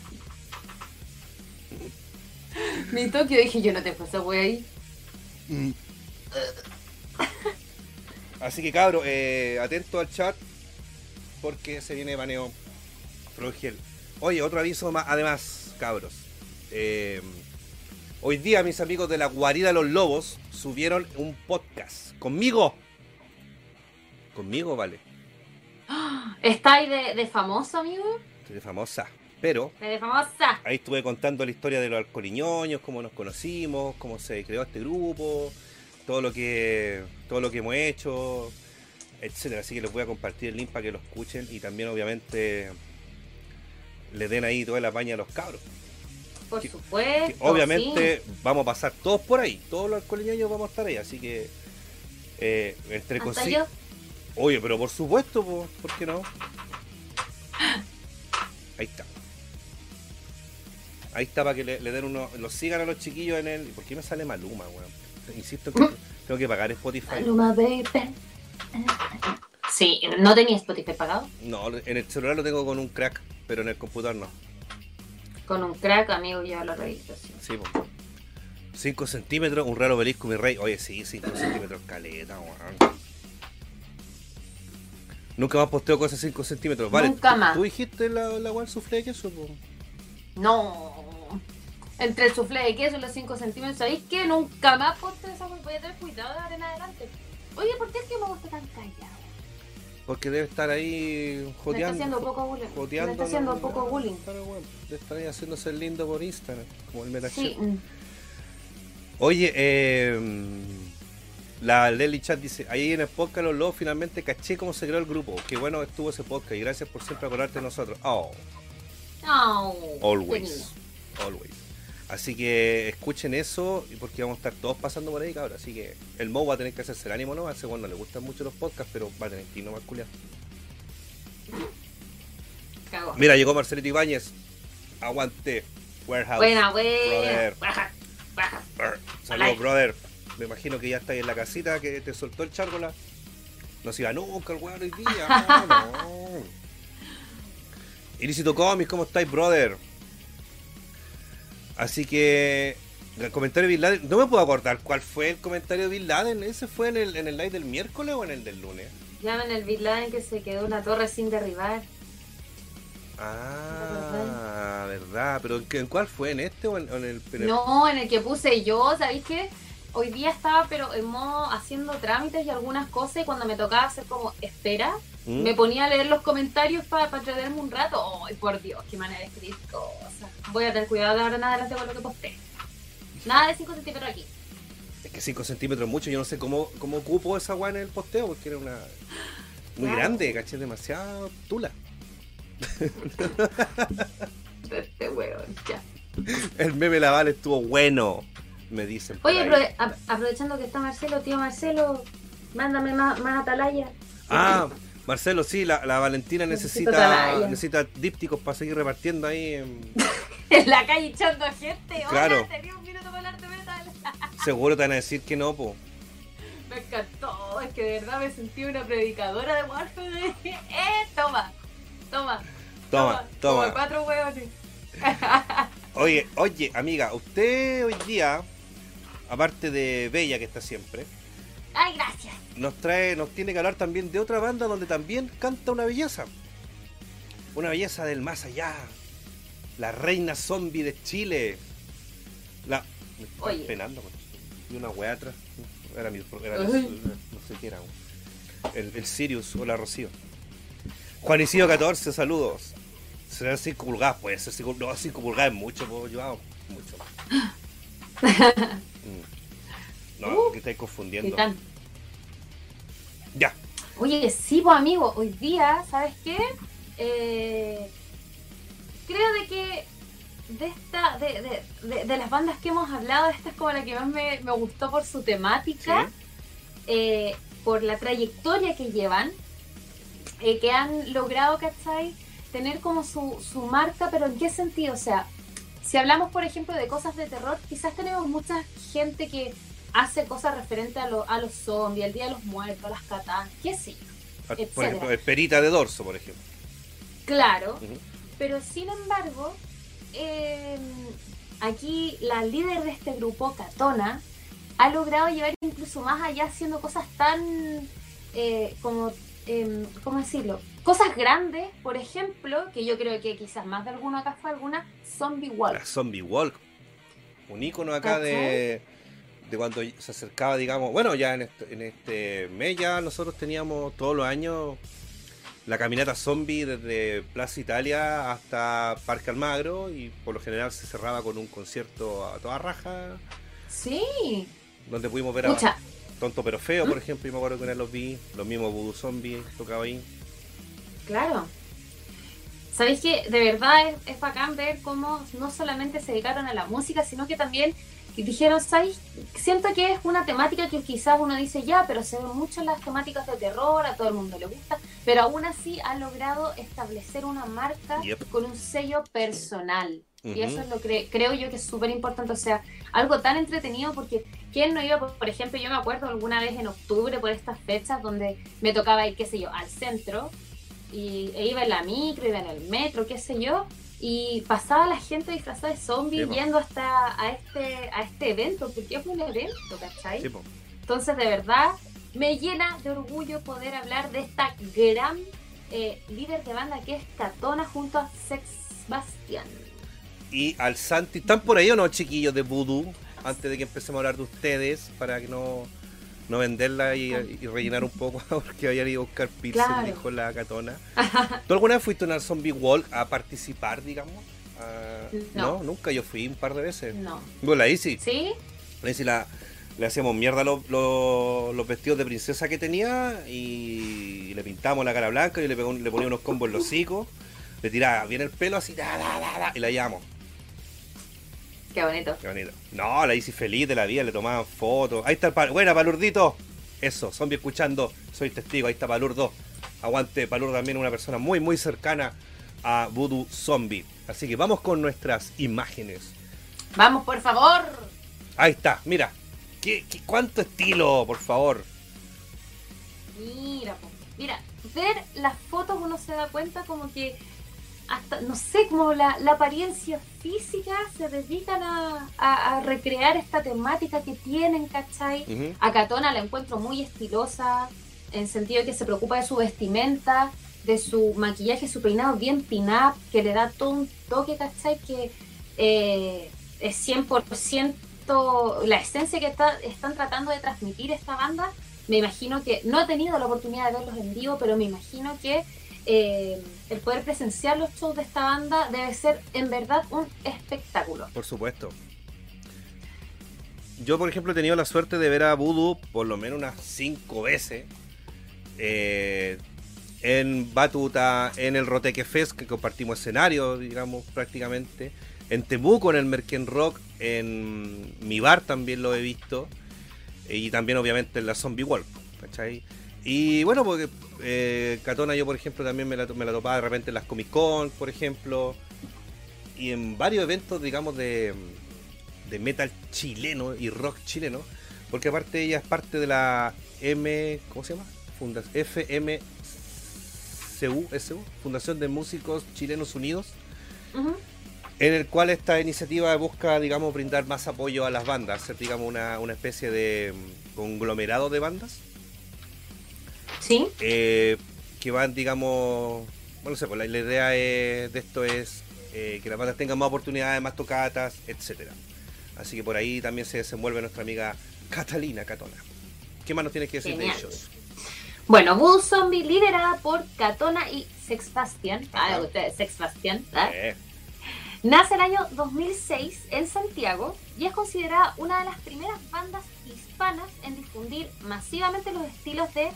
Mi toc, yo dije, yo no te pasa, güey, ahí. Así que cabro, eh, atento al chat porque se viene baneo Frogel. Oye, otro aviso más, además, cabros. Eh, hoy día mis amigos de la guarida de los lobos subieron un podcast conmigo. Conmigo, vale. ¿Está ahí de, de famoso, amigo? Soy famosa. Pero De famosa. ahí estuve contando la historia de los alcoliñoños, cómo nos conocimos, cómo se creó este grupo, todo lo que todo lo que hemos hecho, etcétera. Así que les voy a compartir el link para que lo escuchen y también obviamente le den ahí toda la paña a los cabros. Por Que- supuesto. Que obviamente vamos a pasar todos por ahí, todos los alcoliñoños vamos a estar ahí, así que eh, entre. Oye, pero por supuesto, po, ¿por qué no? Ahí está. Ahí está para que le, le den uno, los sigan a los chiquillos en el. ¿Por qué me sale Maluma, weón? Insisto que tengo que pagar Spotify. Maluma, baby. Sí, ¿no tenía Spotify pagado? No, en el celular lo tengo con un crack, pero en el computador no. Con un crack, amigo, ya lo reviso. sí. Po. 5 centímetros, un raro obelisco, mi rey. Oye, sí, 5 centímetros, caleta, weón. Nunca más posteo cosas 5 centímetros. Vale, Nunca ¿tú- más. ¿Tú dijiste la, la weón suflé de queso, po? No. Entre el suflé de queso y los 5 centímetros, ¿sabéis qué? Nunca más ponte esa Voy a tener cuidado de ahora en adelante. Oye, ¿por qué es que me gusta tan callado? Porque debe estar ahí Me está joteando. haciendo poco bullying. Joteando. está haciendo poco bullying. Debe estar ahí haciéndose el lindo por Instagram, como el Metachef. Sí. Oye, eh, la Lely Chat dice, ahí en el podcast Los Lobos finalmente caché cómo se creó el grupo. Qué bueno estuvo ese podcast y gracias por siempre acordarte de nosotros. Oh, lindo. always. Always. Así que escuchen eso y porque vamos a estar todos pasando por ahí, cabrón. Así que el Mo va a tener que hacerse el ánimo, ¿no? A ese bueno le gustan mucho los podcasts, pero va a tener que ir nomás culiar. Mira, llegó Marcelito Ibáñez. Aguante. Warehouse. Buena, buena. Baja, baja. Saludos, brother. Me imagino que ya está ahí en la casita, que te soltó el chárgola. No se iba nunca el weón hoy día. No, no. Ilícito Comics, ¿cómo estáis, brother? Así que. El comentario de Bin Laden. No me puedo acordar cuál fue el comentario de Bin Laden. ¿Ese fue en el, en el live del miércoles o en el del lunes? Llamen el Bin Laden que se quedó una torre sin derribar. Ah, verdad. ¿Pero en, cuál fue? ¿En este o en, o en el, en el- No, en el que puse yo, ¿sabéis qué? Hoy día estaba pero en modo haciendo trámites y algunas cosas y cuando me tocaba hacer como espera, ¿Mm? me ponía a leer los comentarios para entretenerme un rato. ¡Ay, por Dios, qué manera de escribir cosas! Voy a tener cuidado de ahora en adelante con lo que posté. Nada de 5 centímetros aquí. Es que 5 centímetros es mucho. Yo no sé cómo, cómo ocupo esa weá en el posteo porque era una. Muy Claro. grande, caché, demasiado tula. Este weón, ya. El meme Laval estuvo bueno, me dicen. Oye, aprovechando que está Marcelo, tío Marcelo, mándame más, más atalaya. Ah, Marcelo, sí, la, la Valentina necesita necesita dípticos para seguir repartiendo ahí. en- En la calle echando gente. Claro. Hola, tenía un minuto para hablar de metal. Seguro te van a decir que no, po. Me encantó, es que de verdad me sentí una predicadora de Warfare. ¡Eh! Toma, toma, Toma, Como toma. cuatro huevones. Oye, oye, amiga, usted hoy día, aparte de Bella que está siempre, Ay, gracias. nos trae, nos tiene que hablar también de otra banda donde también canta una belleza. Una belleza del más allá. La reina zombie de Chile. La. Me está Oye. penando. Y una weá atrás. Era mi. Era no sé qué era. El, el Sirius o la Rocío. Juan Isidro 14, saludos. Serán 5 pulgadas, puede ser 5 No, 5 pulgadas es mucho, po, yo mucho. Mm. No, Uh. que estáis confundiendo. Titán. Ya. Oye, sí, pues amigo, hoy día, ¿sabes qué? Eh, creo de que de esta, de, de, de, de las bandas que hemos hablado, esta es como la que más me, me gustó por su temática, Sí. eh, por la trayectoria que llevan, eh, que han logrado, ¿cachai? Tener como su, su marca, pero ¿en qué sentido? O sea, si hablamos, por ejemplo, de cosas de terror, quizás tenemos mucha gente que hace cosas referentes a, lo- a los zombies, al Día de los Muertos, a las katanas, qué sé yo. Por ejemplo, el perita de dorso, por ejemplo. Claro, pero sin embargo, eh, aquí la líder de este grupo, Katona, ha logrado llevar incluso más allá haciendo cosas tan, eh, como, em, ¿cómo decirlo? Cosas grandes, por ejemplo, que yo creo que quizás más de alguno acá fue alguna, Zombie Walk. La Zombie Walk. Un icono acá de, de cuando se acercaba, digamos. Bueno, ya en este, en este mes ya nosotros teníamos todos los años la caminata zombie desde Plaza Italia hasta Parque Almagro y por lo general se cerraba con un concierto a toda raja Sí, donde pudimos ver a mucha. Tonto pero Feo, ¿Mm? por ejemplo, y me acuerdo que una vez los vi, los mismos Voodoo Zombie tocaba ahí. Claro. Sabéis que de verdad es, es bacán ver cómo no solamente se dedicaron a la música, sino que también dijeron, ¿sabéis? Siento que es una temática que quizás uno dice ya, pero se ven mucho las temáticas de terror, a todo el mundo le gusta, pero aún así han logrado establecer una marca Yep. con un sello personal. Y eso es lo que creo yo que es súper importante, o sea, algo tan entretenido porque ¿quién no iba, por, por ejemplo, yo me acuerdo alguna vez en octubre por estas fechas donde me tocaba ir, qué sé yo, al centro y e iba en la micro, iba en el metro, qué sé yo, y pasaba la gente disfrazada de zombies Sí, yendo hasta a este, a este evento, porque es un evento, ¿cachai? Sí. Entonces, de verdad, me llena de orgullo poder hablar de esta gran eh, líder de banda que es Katona junto a Sex Bastian. y al Santi. ¿Están por ahí o no, chiquillos de Voodoo? Antes de que empecemos a hablar de ustedes, para que no, no venderla y, y rellenar un poco, porque vayan a ir a buscar pizza, Claro. dijo la catona. ¿Tú alguna vez fuiste a una Zombie Walk a participar, digamos? Ah, No. nunca. Yo fui un par de veces. No. Bueno, la Isi. ¿Sí? La Isi la, le hacíamos mierda los, los- los vestidos de princesa que tenía y le pintamos la cara blanca y le, pegó- le ponía unos combos en los hocicos. Le tiraba bien el pelo así, da, da, da, da, y la llevamos. Qué bonito. Qué bonito. No, la hice feliz de la vida, le tomaban fotos. Ahí está el pal. Buena, Palurdito. Eso, zombie escuchando. Soy testigo, ahí está Palurdo. Aguante, Palurdo también una persona muy, muy cercana a Voodoo Zombie. Así que vamos con nuestras imágenes. Vamos, por favor. Ahí está, mira. ¿Qué, qué- cuánto estilo, por favor? Mira, mira, ver las fotos uno se da cuenta como que hasta, no sé, como la, la apariencia física se dedican a, a- a recrear esta temática que tienen, ¿cachai? Ujú. A Katona la encuentro muy estilosa, en sentido de que se preocupa de su vestimenta, de su maquillaje, su peinado bien pin-up, que le da todo un toque, ¿cachai? Que eh, es 100% la esencia que está- están tratando de transmitir esta banda. Me imagino que, no he tenido la oportunidad de verlos en vivo, pero me imagino que eh, el poder presenciar los shows de esta banda debe ser en verdad un espectáculo. Por supuesto. Yo, por ejemplo, he tenido la suerte de ver a Voodoo por lo menos unas cinco veces. eh, en Batuta, en el Roteque Fest, que compartimos escenario, digamos, prácticamente. En Temuco, en el Merken Rock. En mi bar también lo he visto. Y también, obviamente, en la Zombie Walk. ¿Cachai? Y bueno, porque eh, Catona yo, por ejemplo, también me la, me la topaba de repente en las Comic Con, por ejemplo. Y en varios eventos, digamos, de, de metal chileno y rock chileno. Porque aparte ella es parte de la M... ¿Cómo se llama? Funda FMCU, SU, Fundación de Músicos Chilenos Unidos. En el cual esta iniciativa busca, digamos, brindar más apoyo a las bandas. Hacer, digamos, una, una especie de mm, conglomerado de bandas. ¿Sí? eh, que van, digamos, bueno, no sé, pues la, la idea es- de esto es eh, que las bandas tengan más oportunidades, más tocatas, etcétera. Así que por ahí también se desenvuelve nuestra amiga Catalina Catona. ¿Qué más nos tienes que decir Genial. de ellos? Bueno, Voodoo Zombie liderada por Katona y Sex Bastian. Ah, gusta Sex Bastian. Eh, Nace el año 2006 en Santiago y es considerada una de las primeras bandas hispanas en difundir masivamente los estilos de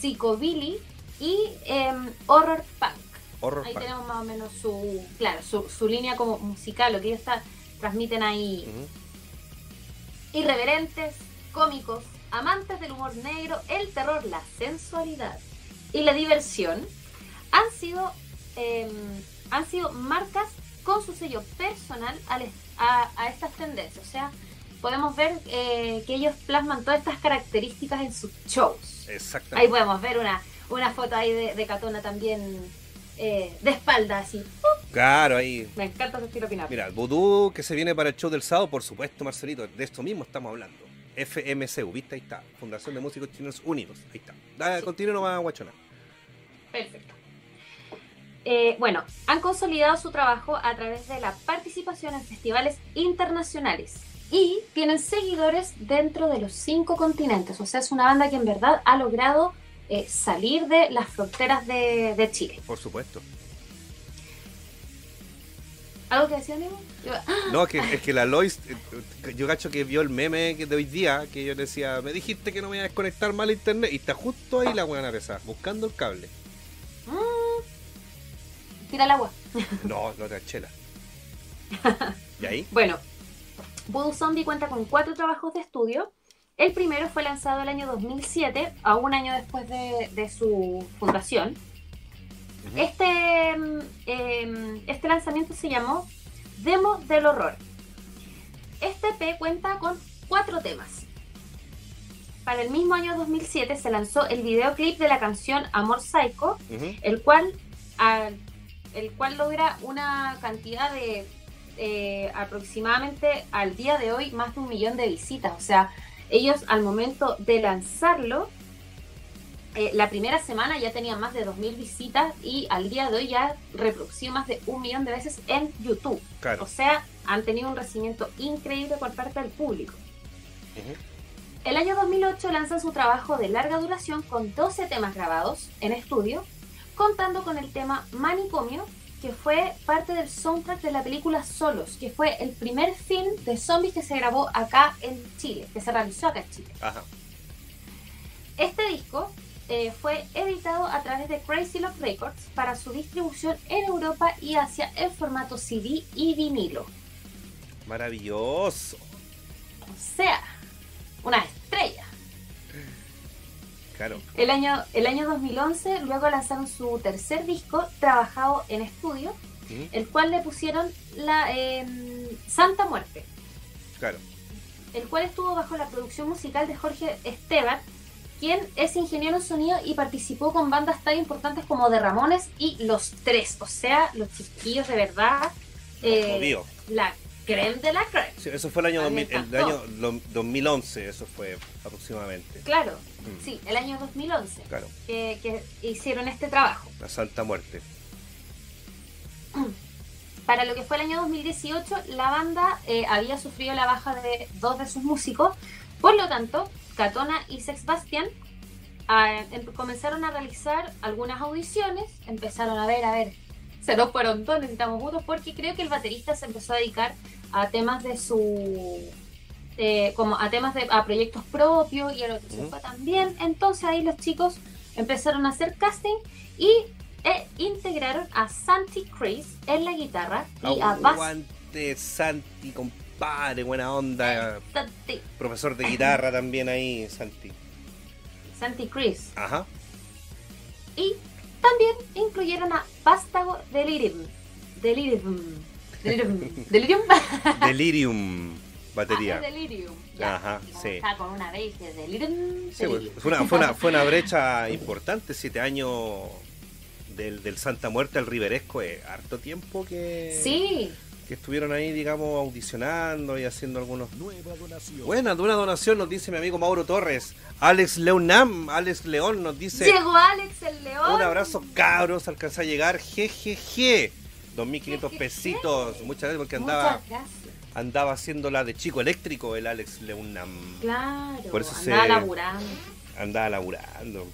psychobilly y em, horror punk. horror Ahí punk. tenemos más o menos su, claro, su, su línea como musical, lo que ellos está- transmiten ahí. Irreverentes, cómicos, amantes del humor negro, el terror, la sensualidad y la diversión han sido, em, han sido marcas con su sello personal al est- a, a estas tendencias. O sea, podemos ver eh, que ellos plasman todas estas características en sus shows. Ahí Exactamente. podemos ver una, una foto ahí de, de Catona también eh, de espalda, así. Claro, ahí. Me encanta su estilo final. Mira, el vudú que se viene para el show del sábado, por supuesto, Marcelito, de esto mismo estamos hablando. FMCU, ¿viste? Ahí está. Fundación de Músicos Chilenos Unidos. Ahí está. Da, Sí. Continúa nomás, guachona. Perfecto. Eh, bueno, han consolidado su trabajo a través de la participación en festivales internacionales y tienen seguidores dentro de los cinco continentes. O sea, es una banda que en verdad ha logrado eh, salir de las fronteras de, de Chile. Por supuesto. ¿Algo que decía, amigo? Yo-. No, es que, es que la Lois, eh, eh, yo cacho que vio el meme de hoy día, que yo decía, me dijiste que no me iba a desconectar mal internet, y está justo ahí la buena pesada, buscando el cable. Mm. Tira el agua. No, no te chela. ¿Y ahí? Bueno, Voodoo Zombie cuenta con cuatro trabajos de estudio. El primero fue lanzado el año 2007, a un año después de, de su fundación. Este, mm, em, este lanzamiento se llamó Demo del Horror. Este EP cuenta con cuatro temas. Para el mismo año 2007 se lanzó el videoclip de la canción Amor Psycho, el cual, al- el cual logra una cantidad de eh, aproximadamente al día de hoy más de un millón de visitas. O sea, ellos al momento de lanzarlo, eh, la primera semana ya tenían más de 2.000 visitas y al día de hoy ya reproducido más de un millón de veces en YouTube. Claro. O sea, han tenido un recibimiento increíble por parte del público. Ujú. El año 2008 lanzan su trabajo de larga duración con 12 temas grabados en estudio, contando con el tema Manicomio, que fue parte del soundtrack de la película Solos, que fue el primer film de zombies que se grabó acá en Chile, que se realizó acá en Chile. Ajá. Este disco eh, fue editado a través de Crazy Love Records para su distribución en Europa y Asia en formato CD y vinilo. Maravilloso. O sea, una estrella. Claro. El año, el año 2011 luego lanzaron su tercer disco trabajado en estudio, el cual le pusieron la em, Santa Muerte, Claro. el cual estuvo bajo la producción musical de Jorge Esteban, quien es ingeniero en sonido y participó con bandas tan importantes como The Ramones y Los Tres, o sea, los chiquillos de verdad. eh, la creme de la creme. Sí, eso fue el año, A mí 2000, me el año lo- 2011, eso fue aproximadamente. Claro, Mm. sí, el año 2011 Claro, que, que hicieron este trabajo. la Santa Muerte. Para lo que fue el año 2018, la banda eh, había sufrido la baja de dos de sus músicos, por lo tanto, Catona y Sex Bastian ah, em- comenzaron a realizar algunas audiciones, empezaron a ver, a ver, se nos fueron dos, necesitamos unos, porque creo que el baterista se empezó a dedicar a temas de su... eh, como a temas de a proyectos propios y el otro se fue también. Entonces ahí los chicos empezaron a hacer casting y e integraron a Santi Chris en la guitarra y a Aguante Santi, compadre, buena onda. Santi, Profesor de guitarra también ahí, Santi. Santi Chris. Ajá. Y también incluyeron a Vástago Delirium. Delirium. Delirium. Delirium. Delirium, Ah, batería. Delirium. ya. Ajá, sí. Está con una es Delirium. Sí, pues, fue, una, fue, una, fue una brecha importante, siete años del, del Santa Muerte al Riveresco, es harto tiempo que, Sí, que estuvieron ahí, digamos, audicionando y haciendo algunos... Nueva donación. Buena, de una donación nos dice mi amigo Mauro Torres. Alex Leonam, Alex León nos dice... llegó Alex el León. Un abrazo cabros, alcanza a llegar, jejeje. 2.500 Jejeje. pesitos, muchas gracias porque andaba, Muchas gracias. andaba haciendo la de chico eléctrico el Alex Leonam. Claro, Por eso andaba se- laburando. Andaba laburando.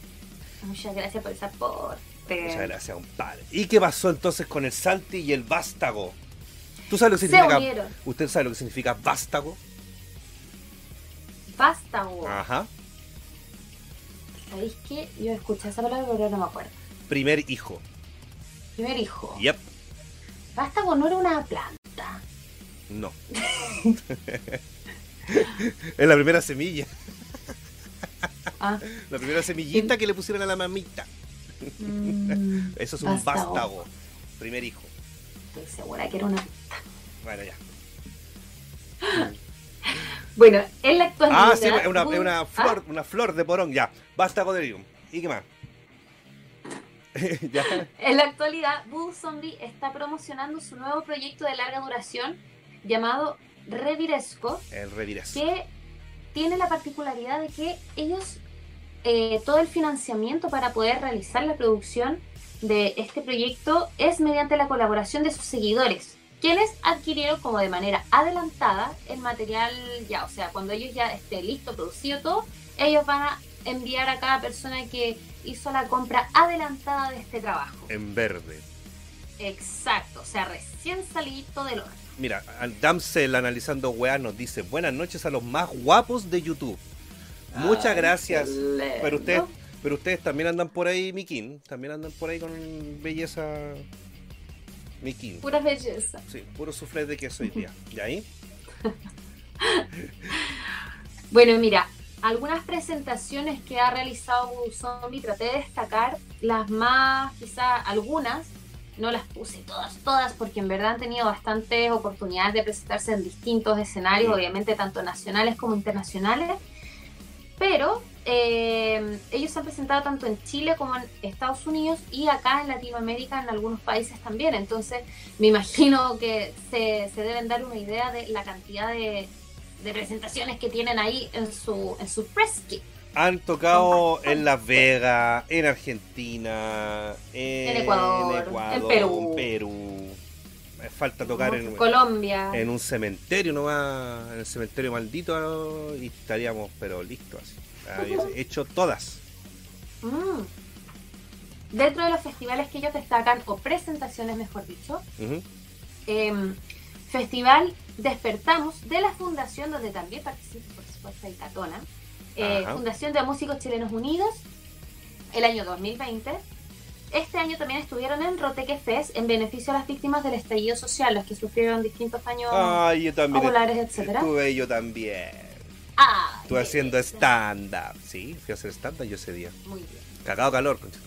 Muchas gracias por ese aporte. Muchas gracias, compadre. ¿Y qué pasó entonces con el Santi y el vástago? ¿Tú sabes lo que significa? ¿Usted sabe lo que significa vástago? Vástago. Ajá. ¿Sabéis qué? Yo escuché esa palabra, pero no me acuerdo. Primer hijo. Primer hijo. Yep. Vástago no era una planta. No. es la primera semilla. Ah. La primera semillita que le pusieron a la mamita. mm, Eso es un Vástago. vástago. Primer hijo. estoy segura que era una. Bueno, ya. Bueno, en la actualidad. Ah, sí, es una, una Ah, flor, una flor de porón, ya. Vástago delirium. ¿Y qué más? ya. En la actualidad, Blue Zombie está promocionando su nuevo proyecto de larga duración llamado Reviresco, El revirés. que tiene la particularidad de que ellos, eh, todo el financiamiento para poder realizar la producción de este proyecto es mediante la colaboración de sus seguidores, quienes adquirieron como de manera adelantada el material ya, o sea, cuando ellos ya esté listo, producido todo, ellos van a enviar a cada persona que hizo la compra adelantada de este trabajo. En verde. Exacto, o sea, recién salidito del horno. Mira, Damsel analizando weas nos dice buenas noches a los más guapos de YouTube. Muchas gracias. Pero ustedes, pero ustedes también andan por ahí, Mikin. También andan por ahí con belleza. Pura belleza. Sí, puro suflé de queso hoy día. ¿Y ahí? Bueno, mira, algunas presentaciones que ha realizado Zombie, traté de destacar las más, quizá algunas, no las puse todas, todas, porque en verdad han tenido bastantes oportunidades de presentarse en distintos escenarios, obviamente tanto nacionales como internacionales, pero eh, ellos se han presentado tanto en Chile como en Estados Unidos y acá en Latinoamérica en algunos países también, entonces me imagino que se, se deben dar una idea de la cantidad de, de presentaciones que tienen ahí en su, en su press kit. Han tocado en Las Vegas, en Argentina, en, En Ecuador, Ecuador, en Perú. en Perú. Me falta tocar en, Colombia. en un cementerio nomás, en el cementerio maldito, y estaríamos, pero listos así. Había hecho todas. Mm. Dentro de los festivales que ellos destacan, o presentaciones mejor dicho, Ujú. em, Festival Despertamos de la Fundación, donde también participa, por supuesto, el Catona, eh. Fundación de Músicos Chilenos Unidos, el año 2020. Este año también estuvieron en Roteque Fest en beneficio a las víctimas del estallido social, los que sufrieron distintos años Ay, yo también. populares, etcétera. Estuve yo también. Ah, yes. haciendo stand-up. Sí, fui a hacer stand-up yo ese día. Muy bien, Cagado calor, concha.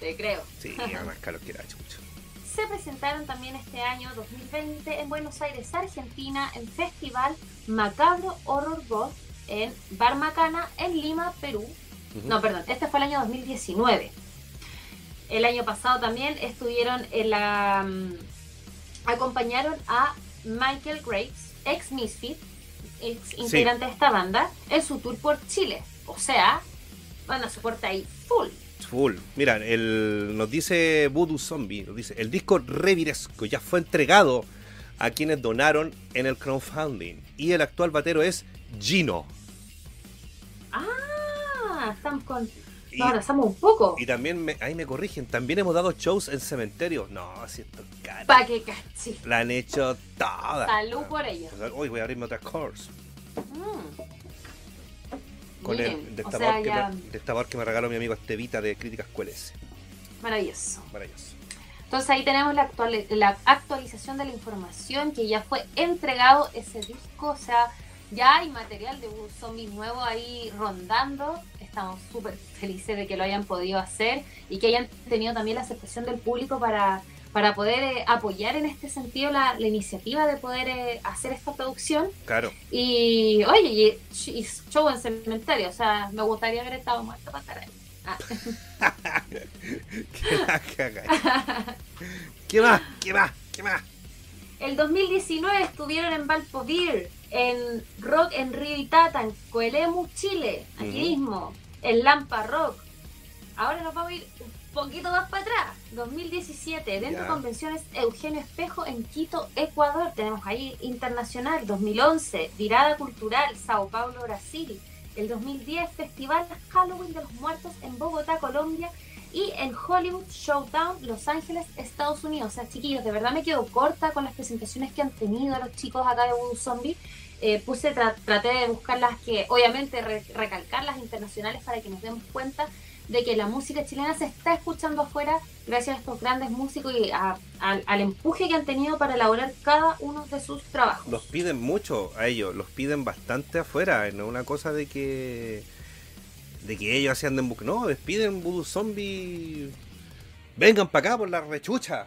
te creo. Sí, más calor que era chucho. se presentaron también este año 2020 en Buenos Aires, Argentina, en Festival Macabro Horror Goth en Barmacana, en Lima, Perú. No, perdón, este fue el año 2019. El año pasado también estuvieron en la... mm, acompañaron a Michael Graves, ex Misfit, ex integrante de esta banda, en su tour por Chile. O sea, van a soporte ahí full. Full. Mira, el, nos dice Voodoo Zombie, nos dice, el disco Reviresco ya fue entregado a quienes donaron en el crowdfunding. Y el actual batero es Gino. Ah, estamos con... Y- abrazamos un poco. Y también, me- ahí me corrigen, también hemos dado shows en cementerios. No, si esto es caro. Pa' que cachi. La han hecho todas. Salud por ello. Hoy voy a abrirme otra course. Mm. Con Miren, el o destapador, sea, que ya- me, destapador que me regaló mi amigo Estevita de Críticas QLS. Maravilloso. Maravilloso. Entonces ahí tenemos la, actual- la actualización de la información que ya fue entregado ese disco, o sea, ya hay material de un zombie nuevo ahí rondando. Estamos súper felices de que lo hayan podido hacer y que hayan tenido también la aceptación del público para, para poder eh, apoyar en este sentido la, la iniciativa de poder eh, hacer esta producción. Claro. Y oye, y, y show en cementerio, o sea, me gustaría haber estado muerto para estar ahí. Ah. ¿Qué más? ¿Qué más? ¿Qué más? El 2019 estuvieron en Valpovir, en Rock en Río Itata, en Coelemu, Chile, aquí mismo, en Lampa Rock. Ahora nos vamos a ir un poquito más para atrás. 2017, dentro de convenciones Eugenio Espejo en Quito, Ecuador. Tenemos ahí Internacional. 2011, Virada Cultural, Sao Paulo, Brasil. El 2010, Festival Halloween de los Muertos en Bogotá, Colombia. Y en Hollywood Showdown, Los Ángeles, Estados Unidos. O sea, chiquillos, de verdad me quedo corta con las presentaciones que han tenido los chicos acá de Voodoo Zombie. Eh, puse, tra- traté de buscar las que, obviamente, re- recalcar las internacionales para que nos demos cuenta de que la música chilena se está escuchando afuera gracias a estos grandes músicos y a- al- al empuje que han tenido para elaborar cada uno de sus trabajos. Los piden mucho a ellos, los piden bastante afuera, no es una cosa de que de que ellos hacían de no, les piden Voodoo Zombie vengan para acá por la rechucha.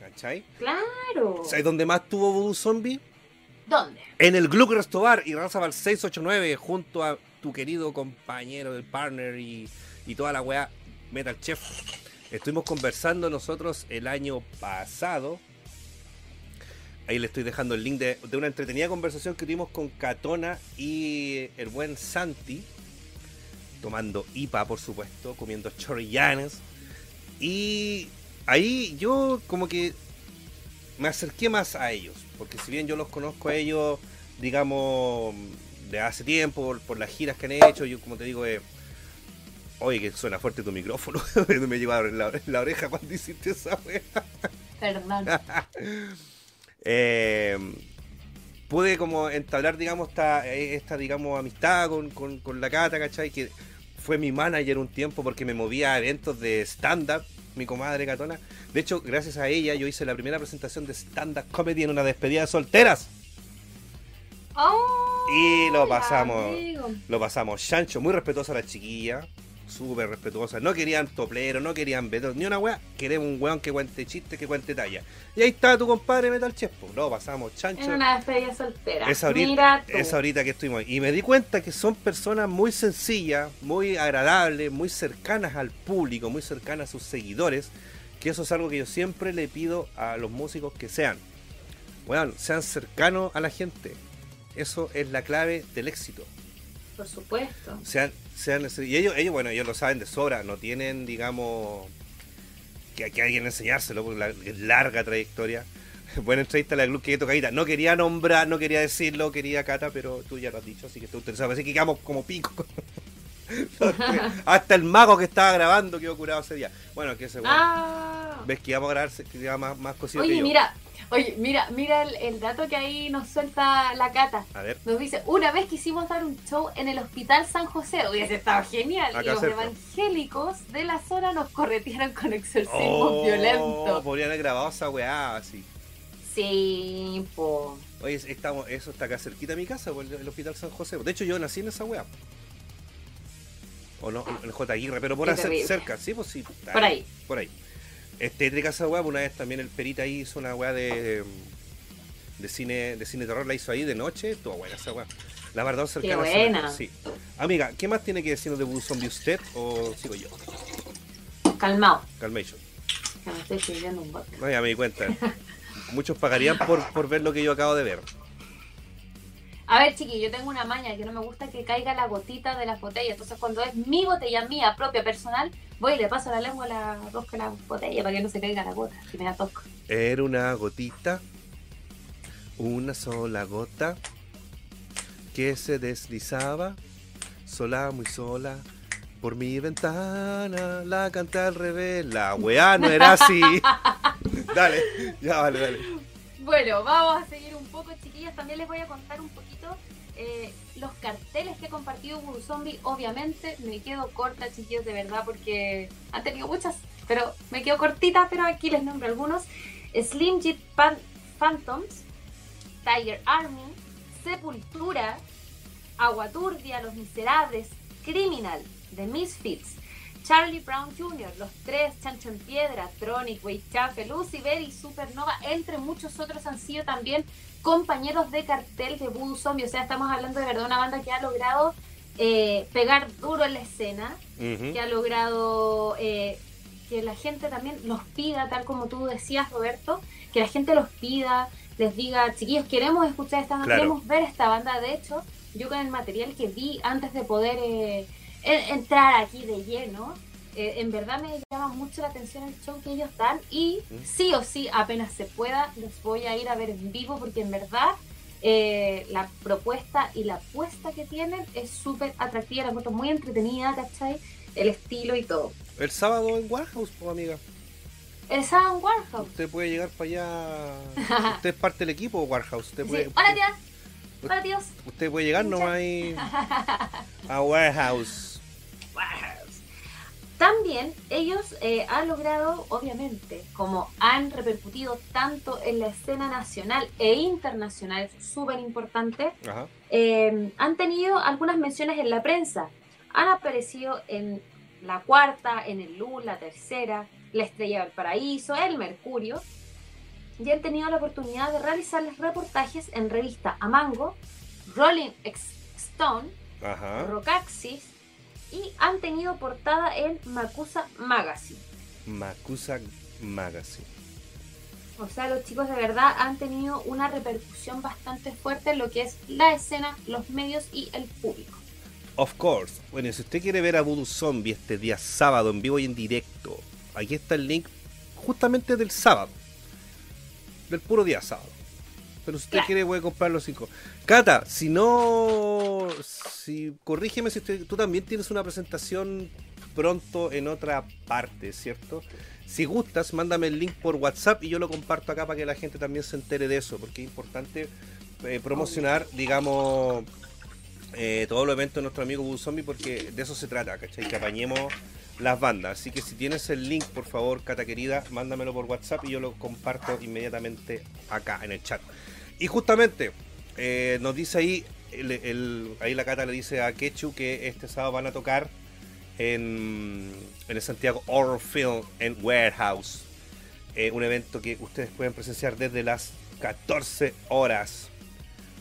¿Cachai? Claro. ¿Sabes dónde más tuvo Voodoo Zombie? ¿Dónde? En el Gluck Restobar y Razabal 689 junto a tu querido compañero, el partner y, y toda la weá Metal Chef. Estuvimos conversando nosotros el año pasado. Ahí le estoy dejando el link de, de una entretenida conversación que tuvimos con Catona y el buen Santi. Tomando IPA, por supuesto, comiendo chorillanes. Y ahí yo como que me acerqué más a ellos, porque si bien yo los conozco a ellos, digamos, de hace tiempo, por, por las giras que han hecho, yo como te digo, eh, oye, que suena fuerte tu micrófono, me llevaron la, la oreja cuando hiciste esa wea. Perdón. Eh, pude como entablar, digamos, esta, esta digamos, amistad con, con, con la Cata, ¿cachai? Que fue mi manager un tiempo porque me movía a eventos de stand-up, mi comadre Catona. De hecho, gracias a ella yo hice la primera presentación de stand-up comedy en una despedida de solteras. ¡Oh! Y lo pasamos. amigo! Lo pasamos chancho, muy respetuosa la chiquilla. Súper respetuosa. No querían toplero, no querían vetos, ni una wea. Queremos un weón que cuente chistes, que cuente talla. Y ahí está tu compadre Metal Chef. po. Lo pasamos chancho. En una despedida soltera. Es ahorita, Mira tú. es ahorita que estuvimos ahí. Y me di cuenta que son personas muy sencillas, muy agradables, muy cercanas al público, muy cercanas a sus seguidores. Que eso es algo que yo siempre le pido a los músicos que sean. Bueno, sean cercanos a la gente. Eso es la clave del éxito. Por supuesto. Sean, sean, y ellos, ellos, bueno, ellos lo saben de sobra, no tienen, digamos, que, que alguien enseñárselo, por la larga trayectoria. Buena entrevista a la Club que tocadita. No quería nombrar, no quería decirlo, quería Cata, pero tú ya lo has dicho, así que estoy interesado. Así que quedamos como pico. Hasta el mago que estaba grabando quedó curado ese día. Bueno, que ese bueno. Ah. Ves que íbamos a grabar, que iba más, más cosido que Oye, yo. mira, oye, mira, mira el, el dato que ahí nos suelta la cata. A ver, Nos dice, una vez quisimos dar un show en el Hospital San José, hubiese estado genial. Acá y los cerca. evangélicos de la zona nos corretearon con exorcismos oh, violentos. podrían haber grabado esa weá así. Sí, po. Oye, estamos, eso está acá cerquita de mi casa, el, el Hospital San José. De hecho, yo nací en esa weá. O no, en el J. Aguirre, pero por ahí cerca, sí, pues sí. Por ahí. Por ahí. Es tétrica esa weá, pues una vez también el Perita ahí hizo una weá de, de cine de cine terror, la hizo ahí de noche. Estuvo buena esa weá. La verdad, cercana. esa buena. Sí. Amiga, ¿qué más tiene que decirnos de Voodoo Zombie usted o sigo yo? Calmado. Calmation. Que me estoy pidiendo un bote. No, ya me di cuenta. Muchos pagarían por, por ver lo que yo acabo de ver. A ver, chiqui, yo tengo una maña que no me gusta que caiga la gotita de las botellas. Entonces, cuando es mi botella mía, propia, personal, voy y le paso la lengua a la rosca de la botella para que no se caiga la gota, que me da toco. Era una gotita, una sola gota, que se deslizaba, sola, muy sola, por mi ventana, la canté al revés. La weá no era así. dale, ya vale, dale. Bueno, vamos a seguir un poco, chiquillas. También les voy a contar un poquito eh, los carteles que ha compartido Voodoo Zombie. Obviamente me quedo corta, chiquillos, de verdad, porque han tenido muchas, pero me quedo cortita, pero aquí les nombro algunos. Slim Jit Pan- Phantoms, Tiger Army, Sepultura, Agua Turbia, Los Miserables, Criminal, The Misfits, Charlie Brown Jr., Los Tres, Chancho en Piedra, Tronic, Weichafe, Lucifer y Supernova, entre muchos otros han sido también compañeros de cartel de Voodoo Zombie. O sea, estamos hablando de verdad una banda que ha logrado eh, pegar duro en la escena, que ha logrado eh, que la gente también los pida, tal como tú decías, Roberto, que la gente los pida, les diga, chiquillos, queremos escuchar esta banda, Claro. queremos ver esta banda. De hecho, yo con el material que vi antes de poder eh, en- entrar aquí de lleno, eh, en verdad me llama mucho la atención el show que ellos dan y sí o sí, apenas se pueda, los voy a ir a ver en vivo porque en verdad eh, la propuesta y la apuesta que tienen es súper atractiva, la encuentro muy entretenida, ¿cachai? El estilo y todo. El sábado en Warehouse, pues, amiga. El Sound Warehouse. Usted puede llegar para allá. Usted es parte del equipo Warehouse. Usted Sí. puede, Hola, tía. Hola, tíos. usted puede llegar nomás ahí a Warehouse. También ellos eh, han logrado, obviamente, como han repercutido tanto en la escena nacional e internacional, es súper importante, eh, han tenido algunas menciones en la prensa. Han aparecido en la cuarta, en el Luz, la tercera, la Estrella del Paraíso, el Mercurio, y han tenido la oportunidad de realizarles reportajes en revista Amango, Rolling Stone, Ajá. Rockaxis y han tenido portada en Makusa Magazine. Makusa Magazine. O sea, los chicos de verdad han tenido una repercusión bastante fuerte en lo que es la escena, los medios y el público. Of course. Bueno, si usted quiere ver a Voodoo Zombie este día sábado en vivo y en directo, aquí está el link justamente del sábado. Del puro día sábado. Pero si usted Claro. quiere puede comprar los cinco. Cata, si no... Si, corrígeme si usted, tú también tienes una presentación pronto en otra parte, ¿cierto? Si gustas, mándame el link por WhatsApp y yo lo comparto acá para que la gente también se entere de eso, porque es importante eh, promocionar, digamos, eh, todos los eventos de nuestro amigo Zombie porque de eso se trata, ¿cachai? Que apañemos las bandas. Así que si tienes el link, por favor, Cata querida, mándamelo por WhatsApp y yo lo comparto inmediatamente acá en el chat. Y justamente, eh, nos dice ahí, el- el- ahí la Cata le dice a Quechu que este sábado van a tocar en, en el Santiago Horror Film en Warehouse. Eh, un evento que ustedes pueden presenciar desde las 14 horas.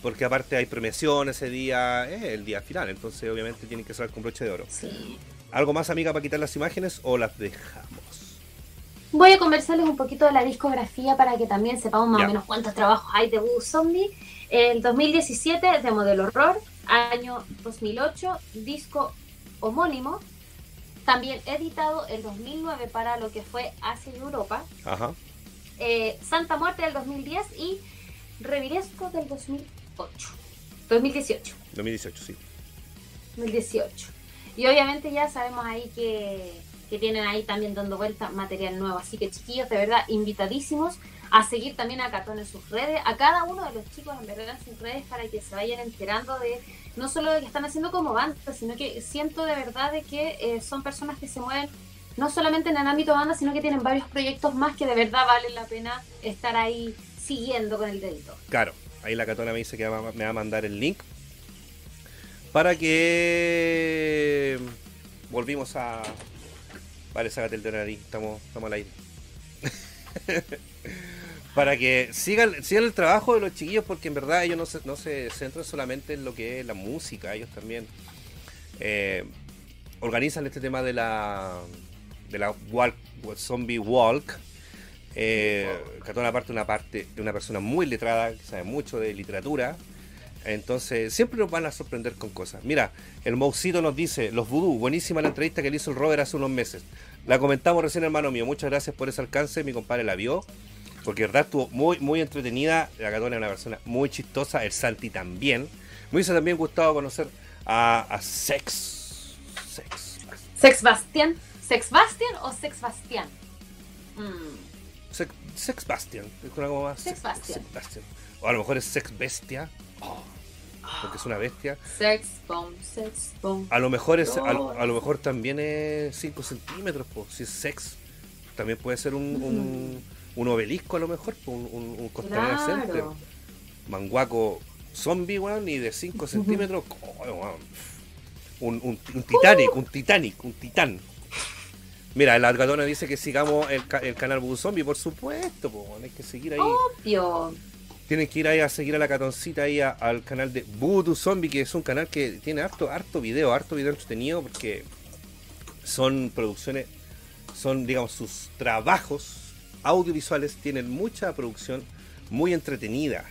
Porque aparte hay premiación ese día, es el día final, entonces obviamente tienen que saber con broche de oro. Sí. ¿Algo más, amiga, para quitar las imágenes o las dejamos? Voy a conversarles un poquito de la discografía para que también sepamos más o menos cuántos trabajos hay de Voodoo Zombie. El 2017 de Modelo Horror, año 2008, disco homónimo. También editado el 2009 para lo que fue Asia y Europa. Ajá. eh, Santa Muerte del 2010 y Reviresco del 2008. 2018. 2018, sí. 2018. Y obviamente ya sabemos ahí que, que tienen ahí también dando vuelta material nuevo. Así que chiquillos, de verdad, invitadísimos a seguir también a Catón en sus redes, a cada uno de los chicos en verdad en sus redes para que se vayan enterando de no solo de que están haciendo como banda, sino que siento de verdad de que eh, son personas que se mueven no solamente en el ámbito banda, sino que tienen varios proyectos más que de verdad valen la pena estar ahí siguiendo con el dedito. Claro, ahí la Catona me dice que me va a mandar el link para que volvimos a. Vale, sácate el de nariz, estamos, estamos al aire. para que sigan, sigan el trabajo de los chiquillos, porque en verdad ellos no se, no se centran solamente en lo que es la música, ellos también eh, organizan este tema de la de la zombie walk Eh, aparte una parte de una persona muy letrada, que sabe mucho de literatura. Entonces, siempre nos van a sorprender con cosas. Mira, el Moucito nos dice, los vudú, buenísima la entrevista que le hizo el Robert hace unos meses. La comentamos recién, hermano mío. Muchas gracias por ese alcance. Mi compadre la vio. Porque verdad estuvo muy, muy entretenida. La Catona es una persona muy chistosa. El Santi también. Me hubiese también gustado conocer a, a Sex. Sex. ¿Sex Bastian? ¿Sex Bastian o Sex Bastian? Mm, Sex, Sex Bastian. Es una como más. Sex Bastian. Sex Bastian. O a lo mejor es Sex Bestia. Oh, porque es una bestia. Sex Bomb, Sex Bomb. A lo mejor es, a, lo- Oh. a lo mejor también es 5 centímetros, po. si es sex. También puede ser un, un, un obelisco a lo mejor, un, un, un Costanera Center. Claro. Manguaco zombie, weón, y de 5 centímetros. oh. Un, un, un Titanic, un Titanic, un titán. Mira, la Algatona dice que sigamos el, el canal Voodoo Zombie, por supuesto, po, hay que seguir ahí. Obvio. Tienen que ir ahí a seguir a la catoncita ahí al canal de Voodoo Zombie, que es un canal que tiene harto, harto video, harto video entretenido, porque son producciones, son, digamos, sus trabajos audiovisuales tienen mucha producción muy entretenida.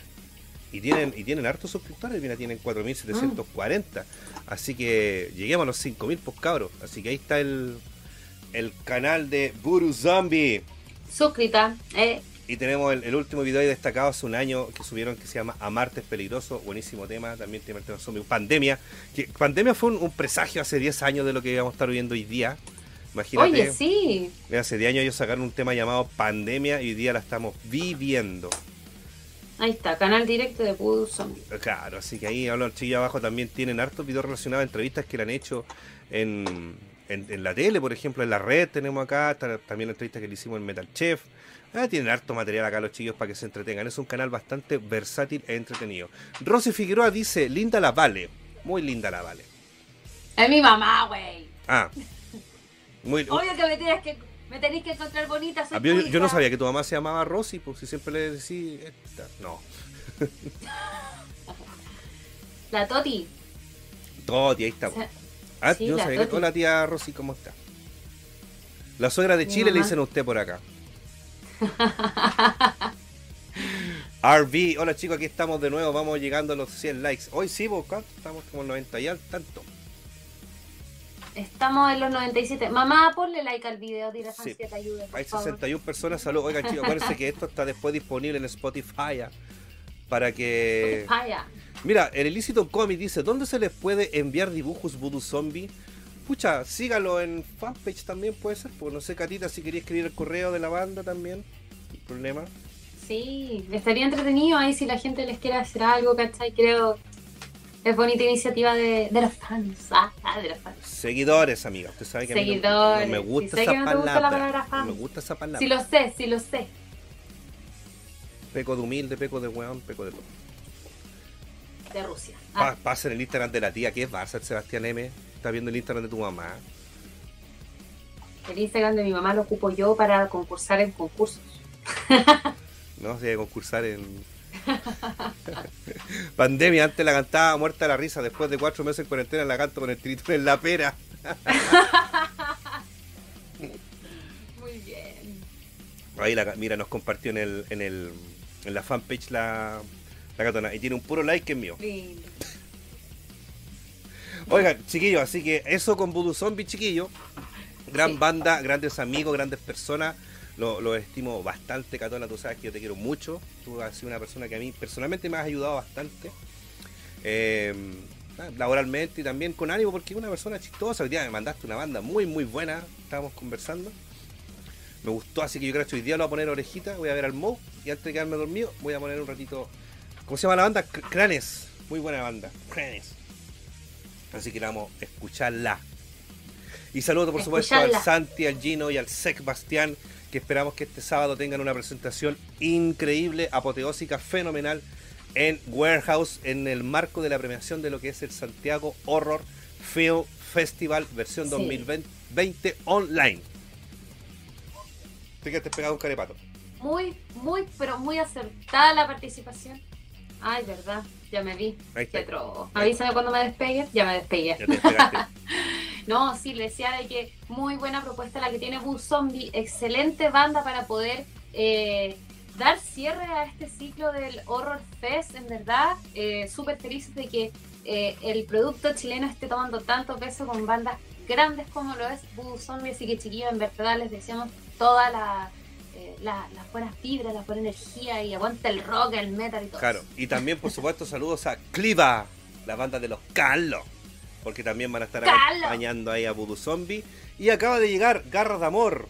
Y tienen, y tienen hartos suscriptores, mira, tienen 4.740. Así que lleguemos a los 5.000, pues cabros. Así que ahí está el, el canal de Voodoo Zombie. Suscrita. Eh, Y tenemos el, el último video ahí destacado hace un año que subieron que se llama Amarte es peligroso, buenísimo tema, también tiene el tema zombie. Pandemia, que pandemia fue un, un presagio hace 10 años de lo que vamos a estar viviendo hoy día. Imagínate, Oye, sí. hace 10 años ellos sacaron un tema llamado Pandemia y hoy día la estamos viviendo. Ahí está, canal directo de Voodoo Zombie. Claro, así que ahí hablan chiquillos abajo también tienen hartos videos relacionados a entrevistas que le han hecho en, en, en la tele, por ejemplo, en la red tenemos acá, también la entrevista que le hicimos en Metal Chef. Ah, tienen harto material acá los chicos para que se entretengan. Es un canal bastante versátil e entretenido. Rosy Figueroa dice, linda la Vale. Muy linda la Vale. Es mi mamá, güey. Ah. Muy, Obvio que me tienes que, me tenéis que encontrar bonita. soy Ah, yo, no sabía que tu mamá se llamaba Rosy, pues si siempre le decís... esta. No. La Toti. Toti, ahí está. O sea, Ah, sí, yo sabía que-. Hola tía Rosy, ¿cómo está? La suegra de Chile le dicen a usted por acá. RV, hola chicos, aquí estamos de nuevo, vamos llegando a los 100 likes. Hoy sí, vos. Estamos como en 90 y al tanto. Estamos en los 97. Mamá, ponle like al video, dile a Sí. Te ayude, Hay favor. 61 personas, saludos. Oigan chicos, acuérdense que esto está después disponible en Spotify. ah, Para que... Vaya. Mira, el ilícito comic dice, ¿dónde se les puede enviar dibujos Voodoo Zombie? Pucha, sígalo en fanpage también puede ser, porque no sé, Catita, si quería escribir el correo de la banda también. Hay problema. Sí, estaría entretenido ahí si la gente les quiere hacer algo, ¿cachai? Creo es bonita iniciativa de, de los fans. Ah, ah, de los fans. Seguidores, amiga. Usted sabe que a mí no- Seguidores. no, me gusta esa no gusta palabra. no fan. me gusta esa palabra. Sí lo sé, sí lo sé. Peco de humilde, peco de weón, peco de todo. De Rusia. Ah, pasa en el Instagram de la tía, que es Barça, el Sebastián M. Está viendo el Instagram de tu mamá. el Instagram de mi mamá lo ocupo yo para concursar en concursos. No debe concursar en. Pandemia, antes la cantaba muerta de la risa. Después de cuatro meses en cuarentena la canto con el tritón en la pera. Muy bien. Ahí la, mira, nos compartió en el, en el en la fanpage la, la gatona. Y tiene un puro like que es mío. Lindo. Oigan, chiquillos, así que eso con Voodoo Zombie, chiquillos. Gran Sí. banda, grandes amigos, grandes personas. Lo, lo estimo bastante, Catona. Tú sabes que yo te quiero mucho. Tú has sido una persona que a mí personalmente me has ayudado bastante. Eh, ah, laboralmente y también con ánimo, porque es una persona chistosa. Hoy día me mandaste una banda muy, muy buena. Estábamos conversando. Me gustó, así que yo creo que hoy día lo voy a poner orejita. Voy a ver al Mo. Y antes de quedarme dormido, voy a poner un ratito. ¿Cómo se llama la banda? Cranes. Muy buena banda. Cranes. Así que vamos a escucharla. Y saludo por supuesto al. Santi, al Gino y al Sec Bastián, que esperamos que este sábado tengan una presentación increíble, apoteósica, fenomenal en Warehouse, en el marco de la premiación de lo que es el Santiago Horror Film Festival versión Sí. 2020 online. Te quedaste pegado un carepato. Muy, muy, pero muy acertada la participación. Ay, verdad, ya me vi. Ahí está. Avísame cuando me despegue. Ya me despegué. Ya te pegaste. No, sí, le decía de que muy buena propuesta la que tiene Boo Zombie, excelente banda para poder eh, dar cierre a este ciclo del Horror Fest, en verdad, eh, súper felices de que eh, el producto chileno esté tomando tanto peso con bandas grandes como lo es Voodoo Zombie, así que chiquillos, en verdad les deseamos toda la, la- las buenas vibras, la buena energía y aguanta el rock, el metal y todo. Claro, y también, por supuesto, saludos a Cliva, la banda de los Carlos, porque también van a estar ¡Carlos! acompañando ahí a Voodoo Zombie. Y acaba de llegar Garras de Amor,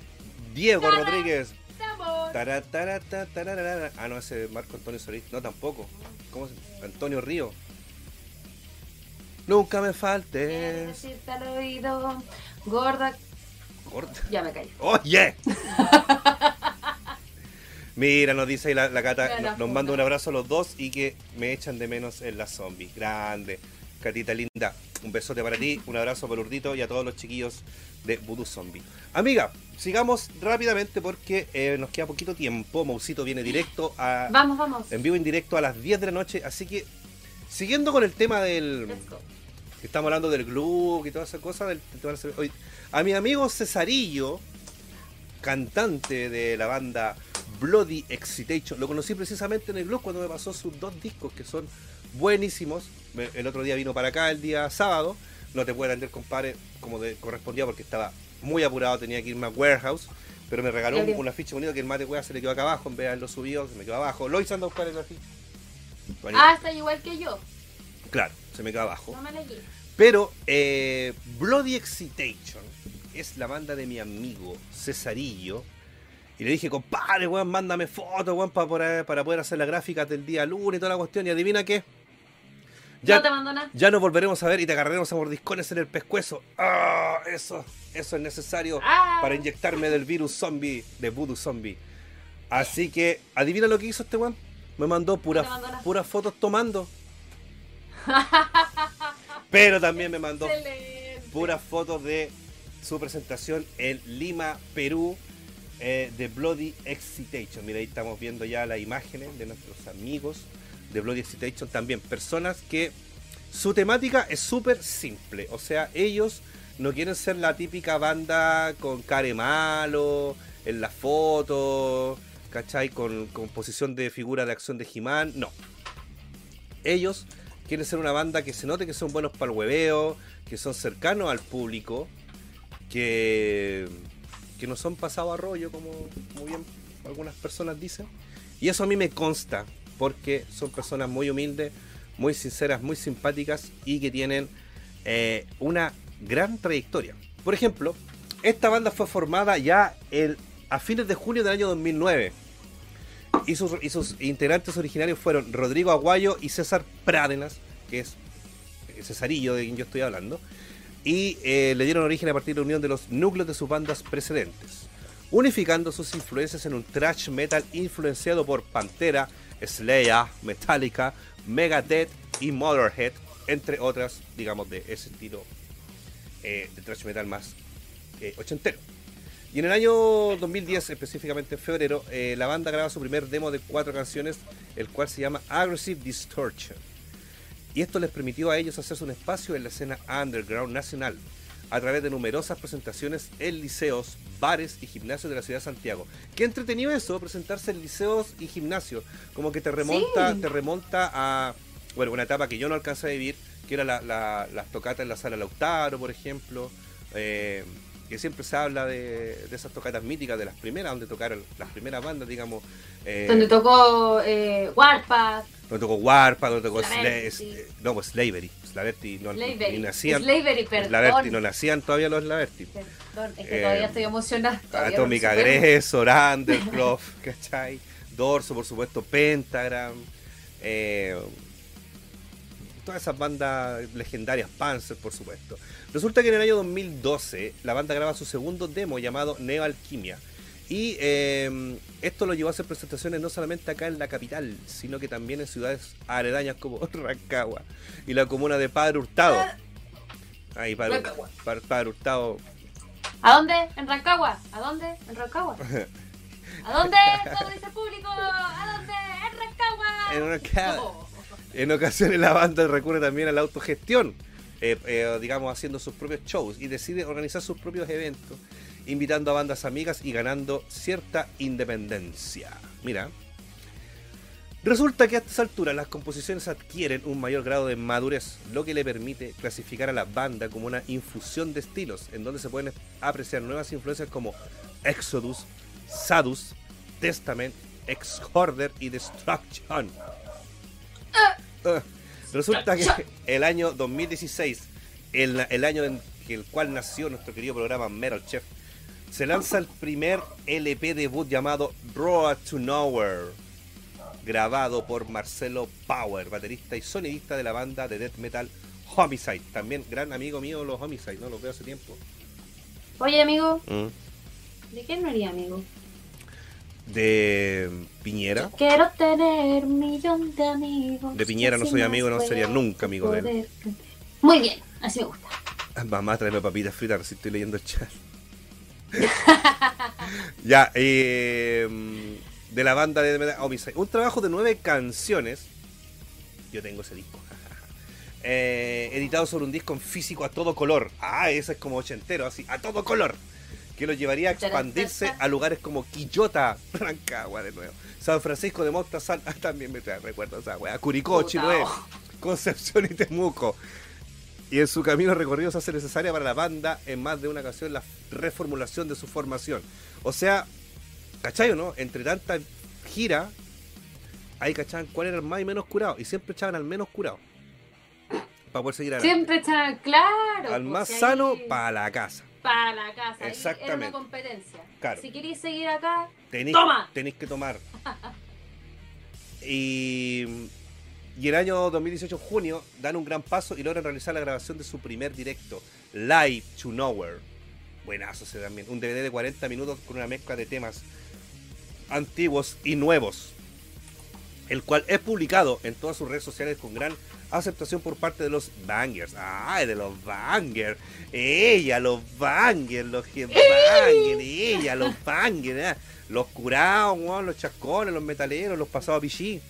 Diego. Rodríguez. ¡Estamos! Tara, tara, ta, tararara. Ah, no, ese es Marco Antonio Solís. No, tampoco. ¿Cómo se Antonio Río. Nunca me faltes. decirte al oído, gorda. Gorda. Ya me caí. ¡Oye! Mira, nos dice ahí la, la Cata, nos, manda un abrazo a los dos y que me echan de menos en la zombie. Grande. Catita linda, un besote para ti, un abrazo para Urdito y a todos los chiquillos de Voodoo Zombie. Amiga, sigamos rápidamente porque eh, nos queda poquito tiempo. Mausito viene directo a, Vamos, vamos. en vivo en directo a las 10 de la noche, así que siguiendo con el tema del... Que estamos hablando del club y toda esa cosa, del, del tema del- hoy, a mi amigo Cesarillo, cantante de la banda Bloody Excitation, lo conocí precisamente en el club cuando me pasó sus dos discos que son buenísimos. El otro día vino para acá el día sábado, no te puedo atender compadre como de- correspondía porque estaba muy apurado, tenía que irme a Warehouse. Pero me regaló un, Gabriel. un afiche bonito que el mate wea se le quedó acá abajo, en vez de haberlo subido, se me quedó abajo. Lois anda a buscar el afiche. Ah, está igual que yo. Claro, se me quedó abajo. No me leí. Pero eh, Bloody Excitation es la banda de mi amigo Cesarillo. Y le dije, compadre, weón, mándame fotos, weón, para poder, para poder hacer las gráficas del día lunes y toda la cuestión. Y adivina qué. Ya, No te mando nada. ya nos volveremos a ver y te agarraremos a mordiscones en el pescuezo. Ah, eso, eso es necesario Ah. para inyectarme del virus zombie, de voodoo zombie. Así que, adivina lo que hizo este weón. Me mandó puras puras fotos tomando. Pero también me mandó Excelente. puras fotos de su presentación en Lima, Perú, eh, de Bloody Excitation. Mira, ahí estamos viendo ya las imágenes de nuestros amigos de Bloody Excitation. También personas que su temática es súper simple. O sea, ellos no quieren ser la típica banda con care malo, en la foto, ¿cachai? Con, con posición de figura de acción de He-Man. No. Ellos quieren ser una banda que se note que son buenos para el hueveo, que son cercanos al público, que, que no son pasados a rollo, como muy bien algunas personas dicen. Y eso a mí me consta, porque son personas muy humildes, muy sinceras, muy simpáticas y que tienen eh, una gran trayectoria. Por ejemplo, esta banda fue formada ya el, a fines de junio del año 2009. Y sus, y sus integrantes originarios fueron Rodrigo Aguayo y César Prádenas, que es Cesarillo de quien yo estoy hablando. Y eh, le dieron origen a partir de la unión de los núcleos de sus bandas precedentes, unificando sus influencias en un thrash metal influenciado por Pantera, Slayer, Metallica, Megadeth y Motorhead, entre otras, digamos, de ese estilo eh, de thrash metal más eh, ochentero. Y en el año 2010, específicamente en febrero, la banda graba su primer demo de cuatro canciones, el cual se llama Aggressive Distortion. Y esto les permitió a ellos hacerse un espacio en la escena underground nacional, a través de numerosas presentaciones en liceos, bares y gimnasios de la ciudad de Santiago. Qué entretenido eso, presentarse en liceos y gimnasios. Como que te remonta, Sí. te remonta a bueno, una etapa que yo no alcancé a vivir, que era la- la- las tocatas en la sala Lautaro, por ejemplo. eh, que siempre se habla de, de esas tocatas míticas, de las primeras, donde tocaron las primeras bandas, digamos. eh, Donde tocó eh, Warpath, donde tocó Warpa, donde tocó Slaverty. Sla- eh, no, pues Slavery. Slaverty no, Slavery. ni nacían. Slavery, perdón. Slaverty no nacían todavía los Slaverty. Perdón, es que Eh, todavía estoy emocionada. no supero. Aggressor, Undercloth, ¿cachai? Dorso, por supuesto, Pentagram. eh, todas esas bandas legendarias, Panzer, por supuesto. Resulta que en el año 2012 la banda graba su segundo demo llamado Neo Alquimia. Y eh, esto lo llevó a hacer presentaciones no solamente acá en la capital, sino que también en ciudades aledañas como Rancagua y la comuna de Padre Hurtado. Ahí, Padre, Rancagua. Padre- Padre Hurtado ¿A dónde? ¿En Rancagua? ¿A dónde? ¿En Rancagua? ¿A dónde? ¿Cómo dice el público? ¿A dónde? ¿En Rancagua? En Rancagua. Oh. En ocasiones la banda recurre también a la autogestión, eh, eh, digamos haciendo sus propios shows y decide organizar sus propios eventos. Invitando a bandas amigas y ganando cierta independencia. Mira. Resulta que a estas alturas las composiciones adquieren un mayor grado de madurez, lo que le permite clasificar a la banda como una infusión de estilos, en donde se pueden apreciar nuevas influencias como Exodus, Sadus, Testament, Exhorder y Destruction. Uh, resulta que el año 2016, el, el año en el cual nació nuestro querido programa Metal Chef, se lanza el primer LP debut llamado Road to Nowhere, grabado por Marcelo Power, baterista y sonidista de la banda de death metal Homicide. También gran amigo mío los Homicide, ¿no? Los veo hace tiempo. Oye, amigo, Mm. ¿de quién no haría amigo? De Piñera. Quiero tener un millón de amigos. De Piñera no soy amigo, no sería nunca amigo de él. Muy bien, así me gusta. Mamá, tráeme papitas fritas, si estoy leyendo el chat. ya, eh, de la banda de Homicide. Un trabajo de nueve canciones. Yo tengo ese disco. Eh, editado sobre un disco en físico a todo color. Ah, ese es como ochentero, así, a todo color. Que lo llevaría a expandirse a lugares como Quillota, Rancagua de nuevo. San Francisco de ah, también me trae recuerdo esa weá. Curicó, Chiloé, oh. Concepción y Temuco. Y en su camino recorrido se hace necesaria para la banda en más de una ocasión la reformulación de su formación. O sea, ¿cachai o no? Entre tanta gira, ahí cachaban cuál era el más y menos curado. Y siempre echaban al menos curado. Para poder seguir adelante. Siempre están claro. Al pues, más sano, para la casa. para la casa. Ahí Era Exactamente. una competencia. Claro. Si queréis seguir acá, Tenéis, ¡Toma! tenéis que tomar. Y, y el año 2018, junio, dan un gran paso y logran realizar la grabación de su primer directo, Live to Nowhere. Buenazo ese también. Un DVD de 40 minutos con una mezcla de temas antiguos y nuevos. El cual es publicado en todas sus redes sociales con gran aceptación por parte de los bangers. ¡Ay, de los bangers! Ella, los bangers, los que bangers, ella, los bangers. ¿eh? Los curados, los chascones, los metaleros, los pasados a pichí.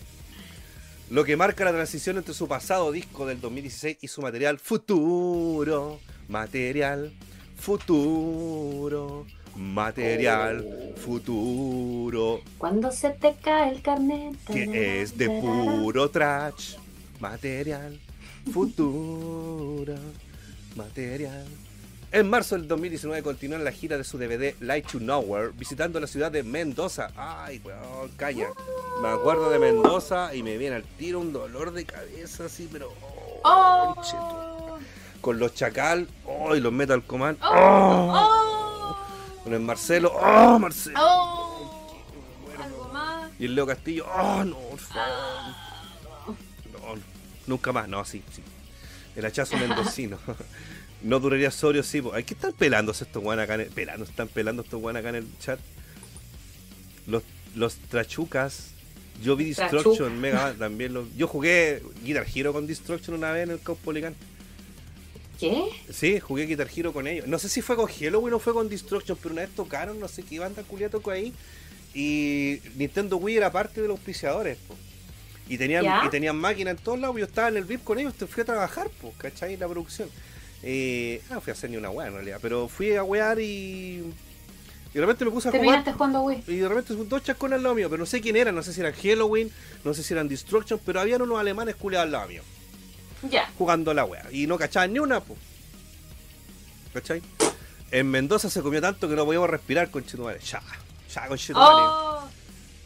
Lo que marca la transición entre su pasado disco del 2016 y su material futuro. Material, futuro, material, futuro. cuando se te cae el carnet. Que es de puro trash. Material, futuro, material. En marzo del 2019 continúa en la gira de su DVD Light to Nowhere, visitando la ciudad de Mendoza. Ay, weón, calla. Me acuerdo de Mendoza y me viene al tiro un dolor de cabeza así, pero. ¡Oh! Con los Chacal, oh, y los Metal Command. ¡Oh! Oh, ¡Oh! Con el Marcelo, oh, Marcelo. ¡Oh! Algo más. Y el Leo Castillo, oh, no, por favor. No, nunca más, no, sí, sí. El hachazo mendocino. No duraría sobrio, sí. po. Hay que estar pelándose estos guanes acá en el... Pelando, están pelando estos guanes acá en el chat. Los, los trachucas. Yo vi Destruction, Trachuca. Mega también los... Yo jugué Guitar Hero con Destruction una vez en el Caupolicán. ¿Qué? Sí, jugué Guitar Hero con ellos. No sé si fue con Halloween o fue con Destruction, pero una vez tocaron, no sé qué banda culia tocó ahí. Y Nintendo Wii era parte de los auspiciadores, po. Y tenían, ¿Ya? y tenían máquina en todos lados. Yo estaba en el VIP con ellos, te fui a trabajar, pues, ¿cachai? La producción. Eh, ah, no fui a hacer ni una weá en realidad, pero fui a wear y. Y de repente me puse a jugar. Jugando Wii. Y de repente son dos chascones al lado mío, pero no sé quién eran, no sé si eran Halloween, no sé si eran Destruction, pero habían unos alemanes culiados al lado mío Ya. jugando la wea. Y no cachaban ni una, po. ¿Cachai? En Mendoza se comió tanto que no podíamos respirar con Chetumare. Ya, ya con Chetumare. ¡Oh!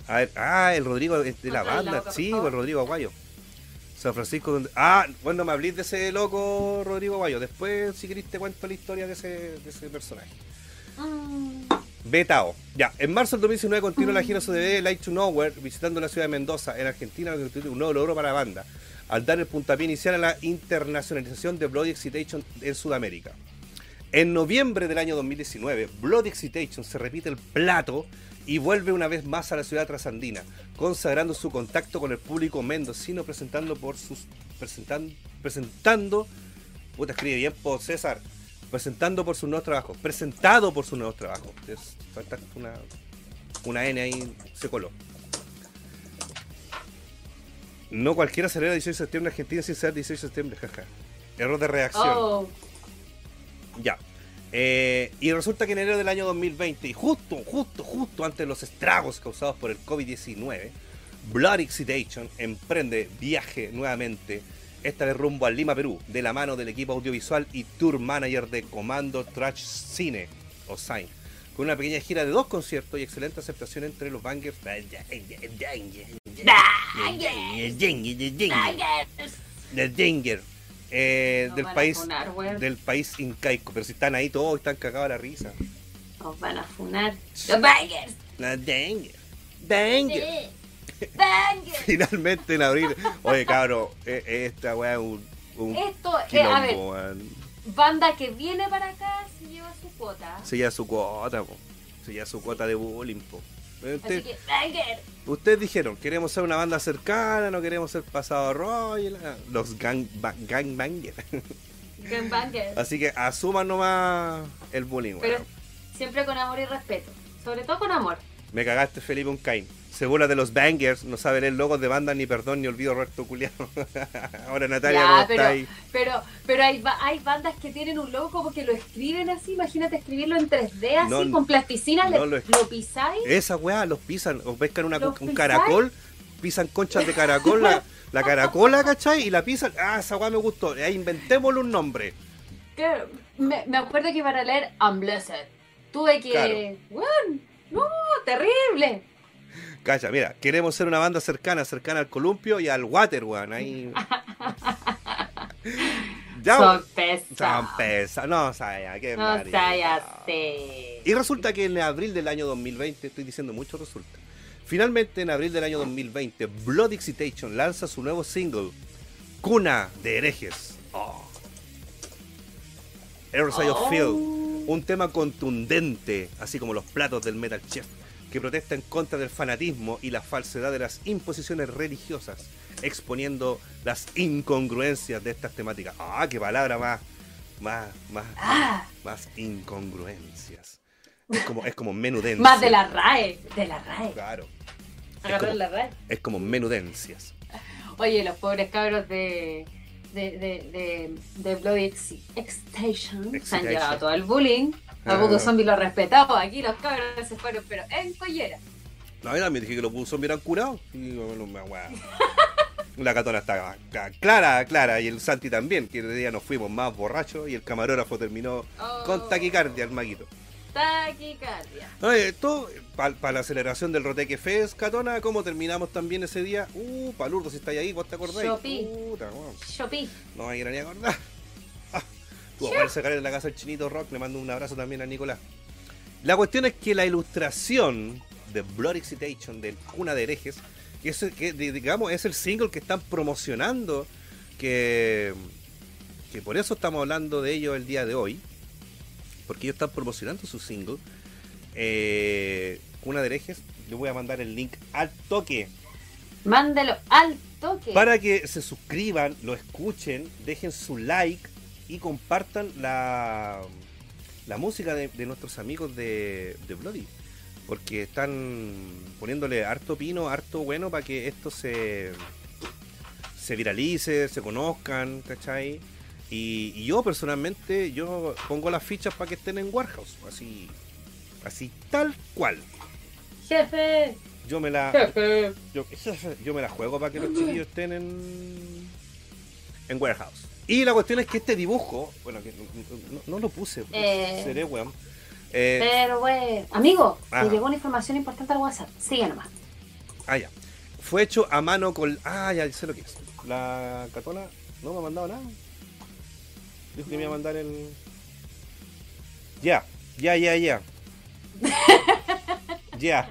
A ver, ah, el Rodrigo de la banda. sí, el Rodrigo Aguayo. San Francisco, donde. Ah, bueno, me hablís de ese loco Rodrigo Aguayo. Después, si querés, te cuento la historia de ese, de ese personaje. Mm. Betao. Ya, en marzo del 2019 continúa la gira de Light to Nowhere, visitando la ciudad de Mendoza, en Argentina, lo que constituye un nuevo logro para la banda, al dar el puntapié inicial a la internacionalización de Bloody Excitation en Sudamérica. En noviembre del año 2019, Bloody Excitation se repite el plato y vuelve una vez más a la ciudad trasandina, consagrando su contacto con el público mendocino, presentando por sus presentando presentando puta escribe bien por César, presentando por sus nuevos trabajos, presentado por sus nuevos trabajos. Es, falta una una N ahí se coló. No cualquiera celebra el 18 de septiembre en Argentina sin ser 18 de septiembre, jaja. Error de reacción. Oh. Ya. Eh, y resulta que en enero del año 2020, y justo, justo, justo antes de los estragos causados por el COVID-19, Blood Excitation emprende viaje nuevamente, esta vez rumbo a Lima, Perú, de la mano del equipo audiovisual y tour manager de Comando Trash Cine, o Sign, con una pequeña gira de dos conciertos y excelente aceptación entre los bangers. Eh, del país funar, del país incaico, pero si están ahí todos están cagados a la risa. Nos van a funar. Los bangers. La Danger. Danger. Sí. Bangers. Finalmente en abril. Oye, cabro, eh, eh, esta weá es un, un Esto, eh, a ver, quilombo, weón. banda que viene para acá se lleva su cuota. Se lleva su cuota, po. Se lleva su cuota de bullying, po. Así que. Ustedes dijeron, queremos ser una banda cercana, no queremos ser pasado rollo, la- los gang, ba- gangbangers. Gang bangers. Así que asuman nomás el bullying, Pero siempre con amor y respeto. Sobre todo con amor. Me cagaste Felipe Uncain. Se burla de los bangers, no sabe leer logos de banda ni perdón ni olvido recto culiado. Ahora Natalia, Ya, ¿cómo está pero, ahí? pero, pero hay, hay bandas que tienen un logo como que lo escriben así. Imagínate escribirlo en 3D así, No, con plasticina. no le- lo lo pisáis. Esa weá los pisan, o pescan una, ¿Los un pisáis? caracol, pisan conchas de caracol, la, la caracola, ¿cachai? Y la pisan. Ah, esa weá me gustó. Ahí inventémosle un nombre. Que me, me acuerdo que para leer Unblessed tuve que. Claro. No, terrible. Cacha, mira, queremos ser una banda cercana, cercana al columpio y al water, weón. Ahí. ya, Son pesados. Son pesa- No, o sea, qué No ya sé. Y resulta que en abril del año 2020, estoy diciendo mucho resulta. Finalmente, en abril del año 2020, Blood Excitation lanza su nuevo single, Cuna de Herejes. Oh. Of Feel, un tema contundente, así como los platos del Metal Chef, que protesta en contra del fanatismo y la falsedad de las imposiciones religiosas, exponiendo las incongruencias de estas temáticas. Ah, qué palabra más, más, más, Ah, más incongruencias. Es como, es como menudencia. más de la RAE. De la RAE. Claro. Agarrar como- la RAE. Es como menudencias. Oye, los pobres cabros de. De, de, de, de Bloody Excitation se han llevado todo el bullying. A. Poco Zombie lo respetaba. Aquí los cabros se fueron, pero en collera. No, mira, me dije que los buzos me eran curados. Y bueno, me- weá. La catona está clara, clara. Y el Santi también, que el día nos fuimos más borrachos y el camarógrafo terminó Oh, con taquicardia, el maguito. Taquicardia. Oye, esto, para la aceleración del Roteque Fest, Catona, ¿cómo terminamos también ese día? Uh, palurdo, si estáis ahí, ¿vos te acordáis? Shopi. Puta, weón. Shopee. No me quiero ni acordar. Tuvo sacar en la casa del chinito rock. Le mando un abrazo también a Nicolás. La cuestión es que la ilustración de Blood Excitation, del Cuna de Herejes, que, es, que digamos es el single que están promocionando, que, que por eso estamos hablando de ellos el día de hoy, porque ellos están promocionando su single, eh, Cuna de Herejes. Le voy a mandar el link al toque. Mándelo al toque. Para que se suscriban, lo escuchen, dejen su like y compartan la, la música de, de nuestros amigos de, de Bloody. Porque están poniéndole harto pino, harto bueno para que esto se, se viralice, se conozcan, ¿cachai? Y, y yo personalmente, yo pongo las fichas para que estén en Warehouse, así, así tal cual. Jefe. Yo me la, Jefe. yo, yo me la juego para que los chiquillos estén en, en Warehouse. Y la cuestión es que este dibujo, bueno, que no, no- no lo puse, Eh. seré weón. Eh, Pero, güey. Amigo, me llegó una información importante al WhatsApp. Sigue nomás. ah, ya. Fue hecho a mano con. Ah, ya sé lo que es. La catona no me ha mandado nada. Dijo que me iba a mandar el. Ya, ya, ya, ya. Ya.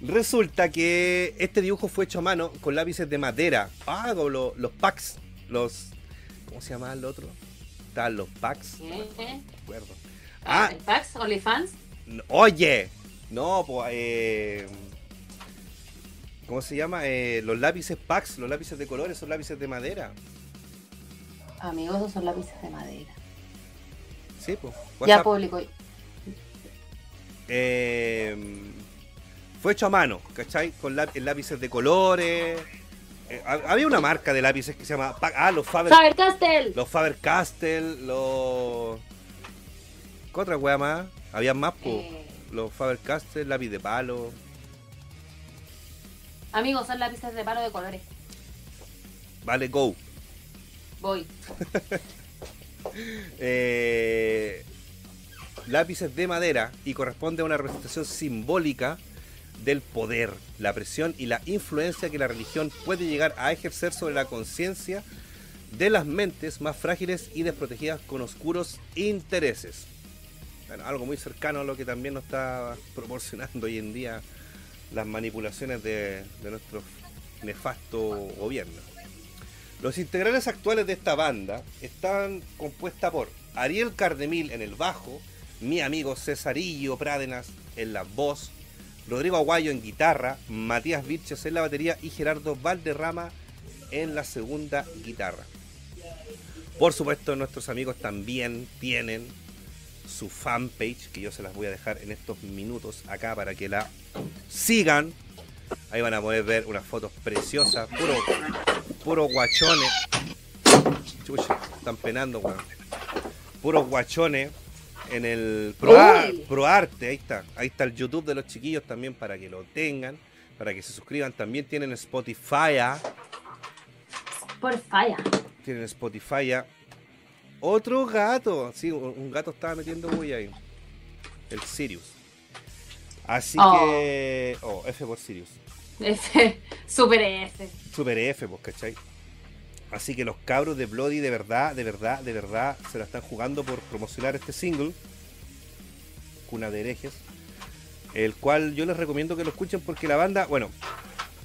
Resulta que este dibujo fue hecho a mano con lápices de madera. Ah, con lo- los packs. Los. ¿Cómo se llama el otro? Estaban los packs. No ¿Eh? me acuerdo. Ah, Ah, ¿el Pax? ¿OnlyFans? no, Oye, no, pues, eh, ¿cómo se llama? Eh, los lápices Pax, los lápices de colores son lápices de madera. Amigos, esos son lápices de madera. Sí, pues. Ya público. Eh, fue hecho a mano, ¿cachai? Con láp- lápices de colores. Eh, ha- había una marca de lápices que se llama. Ah, los Faber, Faber Castell. los Faber Castell, los. ¿Qué otra weá más? Había más, po. Eh, Los Faber-Castell, lápiz de palo. amigos, son lápices de palo de colores. Vale, go. Voy. Eh, lápices de madera y corresponde a una representación simbólica del poder, la presión y la influencia que la religión puede llegar a ejercer sobre la conciencia de las mentes más frágiles y desprotegidas con oscuros intereses. Bueno, algo muy cercano a lo que también nos está proporcionando hoy en día las manipulaciones de, nuestro nefasto gobierno. Los integrantes actuales de esta banda están compuesta por Ariel Cardemil en el bajo, mi amigo Cesarillo Prádenas en la voz, Rodrigo Aguayo en guitarra, Matías Virches en la batería y Gerardo Valderrama en la segunda guitarra. Por supuesto, nuestros amigos también tienen su fanpage, que yo se las voy a dejar en estos minutos acá para que la sigan. Ahí van a poder ver unas fotos preciosas, puro, guachones. Chucha, están penando, weón. Puros guachones en el. ProArte, ahí está. Ahí está el YouTube de los chiquillos también para que lo tengan, para que se suscriban. También tienen Spotify, ah, falla. tienen Spotify. ah. Otro gato, sí, un gato estaba metiendo bulla ahí. El Sirius. Así Oh. que. Oh, F por Sirius. F, super F. Super F, pues, ¿cachai? Así que los cabros de Bloody de verdad, de verdad, de verdad se la están jugando por promocionar este single, Cuna de herejes, el cual yo les recomiendo que lo escuchen porque la banda, bueno,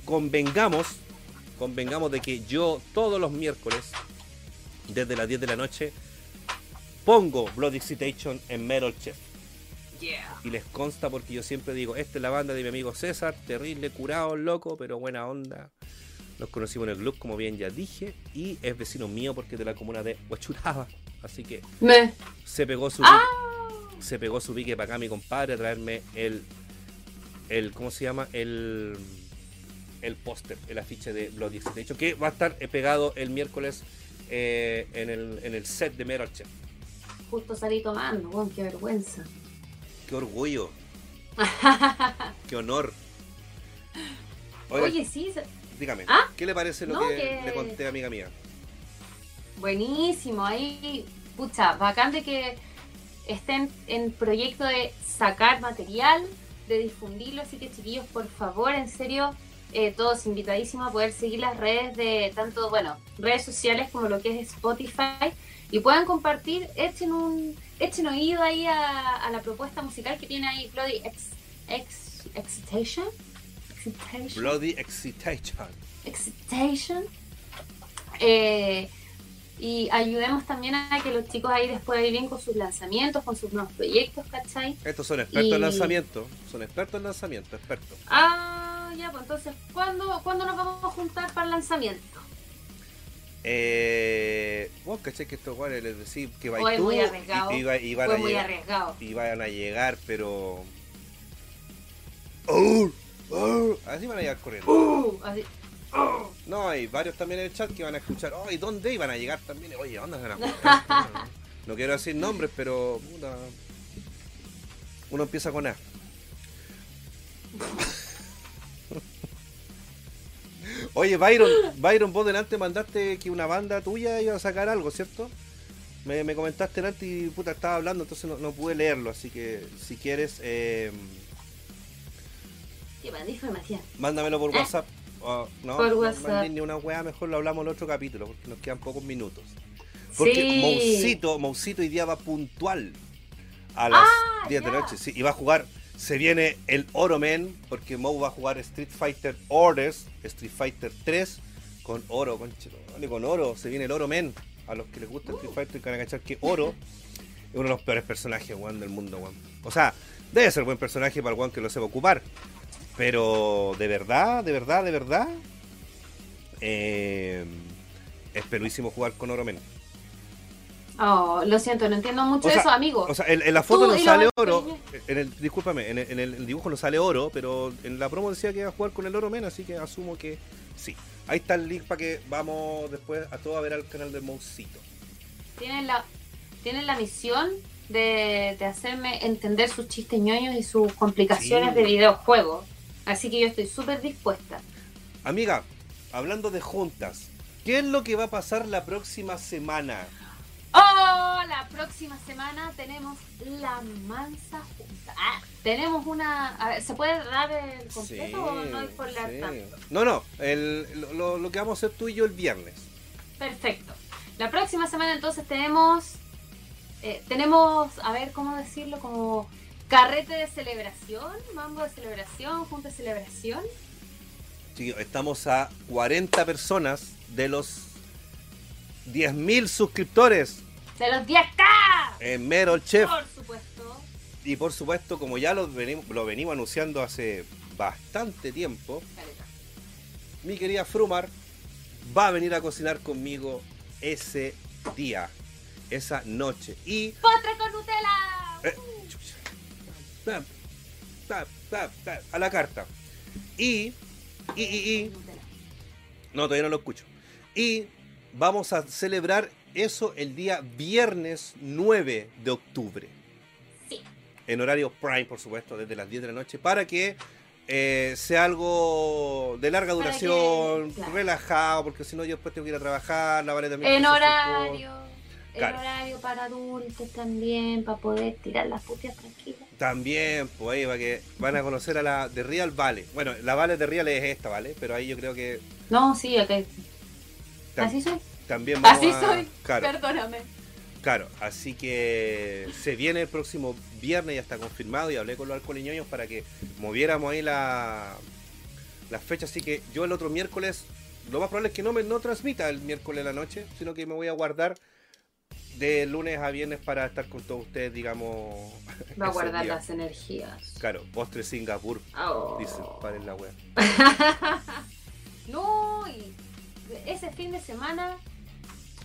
convengamos, convengamos de que yo todos los miércoles, desde las 10 de la noche, pongo Bloody Excitation en Metal Chef. Yeah. Y les consta porque yo siempre digo, esta es la banda de mi amigo César, terrible, curado, loco, pero buena onda. Nos conocimos en el club, como bien ya dije, y es vecino mío porque es de la comuna de Huachuraba. Así que Me. se pegó su ¡Ah! se pegó su pique para acá mi compadre a traerme el el ¿cómo se llama? el el póster, el afiche de Bloody Excitation, que va a estar eh, pegado el miércoles eh, en, el, en el set de Metal Chef. Justo salí tomando, qué vergüenza. Qué orgullo. Qué honor. Oiga, Oye, sí, se- dígame, ¿Ah? ¿qué le parece lo No, que, que- le conté, amiga mía? buenísimo. Ahí, pucha, bacán de que estén en proyecto de sacar material, de difundirlo. Así que, chiquillos, por favor, en serio, eh, todos invitadísimos a poder seguir las redes de tanto, bueno, redes sociales como lo que es Spotify. Y puedan compartir, echen un echen oído ahí a, a la propuesta musical que tiene ahí Bloody Ex, Ex- Excitation. Excitation. Bloody Excitation. Excitation. Eh, y ayudemos también a que los chicos ahí después viven con sus lanzamientos, con sus nuevos proyectos, ¿cachai? Estos son expertos Y- en lanzamiento. Son expertos en lanzamiento, expertos. Ah, ya, pues entonces, ¿cuándo, ¿cuándo nos vamos a juntar para el lanzamiento? Eh, vos caché que estos guanes les decís que vais tú muy arriesgado. y, y va- y van a muy llegar, arriesgado. y vayan a llegar, pero. ¡Oh! Así van a llegar corriendo. Uh, así. No, hay varios también en el chat que van a escuchar. Oh, ¿y dónde iban a llegar también? Oye, ¿dónde van a juntar? No quiero decir nombres, pero. puta, Uno empieza con A. Oye, Byron, Byron, vos delante mandaste que una banda tuya iba a sacar algo, ¿cierto? Me, me comentaste antes y puta estaba hablando, entonces no, no pude leerlo, así que si quieres, eh, ¿Qué más dijo Matías? mándamelo por Ah. WhatsApp. O, no, Por no WhatsApp. mandéis ni una weá, mejor lo hablamos en el otro capítulo, porque nos quedan pocos minutos. Porque Sí. Moucito, Moucito hoy día va puntual a las 10 de la noche. Sí, y va a jugar, se viene el Oro Men, porque Mou va a jugar Street Fighter Orders, Street Fighter 3, con Oro, vale, con Oro, se viene el Oro Men. A los que les gusta Street Fighter que van a cachar que Oro es uno de los peores personajes, weón, del mundo, weón. O sea, debe ser buen personaje para el weón que lo sepa ocupar. Pero de verdad, de verdad, de verdad, eh, es peluísimo jugar con Oro Men. Oh, lo siento, no entiendo mucho O sea, eso, amigo. O sea, en, en la foto no sale oro. En el, discúlpame, en el, en el dibujo no sale oro, pero en la promo decía que iba a jugar con el oro men, así que asumo que sí. Ahí está el link para que vamos después a todos a ver al canal de Moucito. tienen la tienen la misión de, de hacerme entender sus chistes ñoños y sus complicaciones Sí. de videojuegos. Así que yo estoy súper dispuesta. Amiga, hablando de juntas, ¿qué es lo que va a pasar la próxima semana? ¡Oh! La próxima semana tenemos la mansa junta. Ah, tenemos una... A ver, ¿se puede dar el completo o no ir por la sí. tanto? No, no, el- lo, lo- lo que vamos a hacer tú y yo el viernes. Perfecto. La próxima semana entonces tenemos... eh, tenemos, a ver, ¿cómo decirlo? Como carrete de celebración, mambo de celebración, junta de celebración. Chiquillos, estamos a 40 personas de los 10.000 suscriptores De los 10K. en Merol Chef. Por supuesto. Y por supuesto, como ya lo venimos, lo venimos anunciando hace bastante tiempo, Caleta. mi querida Frumar va a venir a cocinar conmigo ese día, esa noche. Y ¡Postre con Nutella! Eh, ta, ta, ta, ta, a la carta. Y, y, y, no, todavía no lo escucho. Y vamos a celebrar eso el día viernes 9 de octubre. Sí. En horario prime, por supuesto, desde las 10 de la noche, para que eh, sea algo de larga duración, que- claro. relajado, porque si no yo después tengo que ir a trabajar, la vale también. En horario. Claro. horario para adultos también, para poder tirar las putias tranquilas. También, pues ahí, para que van a conocer a la de Real Vale. Bueno, la Vale de Real es esta, ¿vale? Pero ahí yo creo que No, sí, ok. tam- Así soy. también vamos Así a- soy. Claro, Perdóname. claro. Así que se viene el próximo viernes, ya está confirmado y hablé con los alcoholiñoños para que moviéramos ahí la, las fechas. Así que yo el otro miércoles, lo más probable es que no me no transmita el miércoles a la noche, sino que me voy a guardar de lunes a viernes para estar con todos ustedes, digamos. Va a guardar día. las energías. Claro, postre Singapur, Oh. dicen, paren la wea. no, y ese fin de semana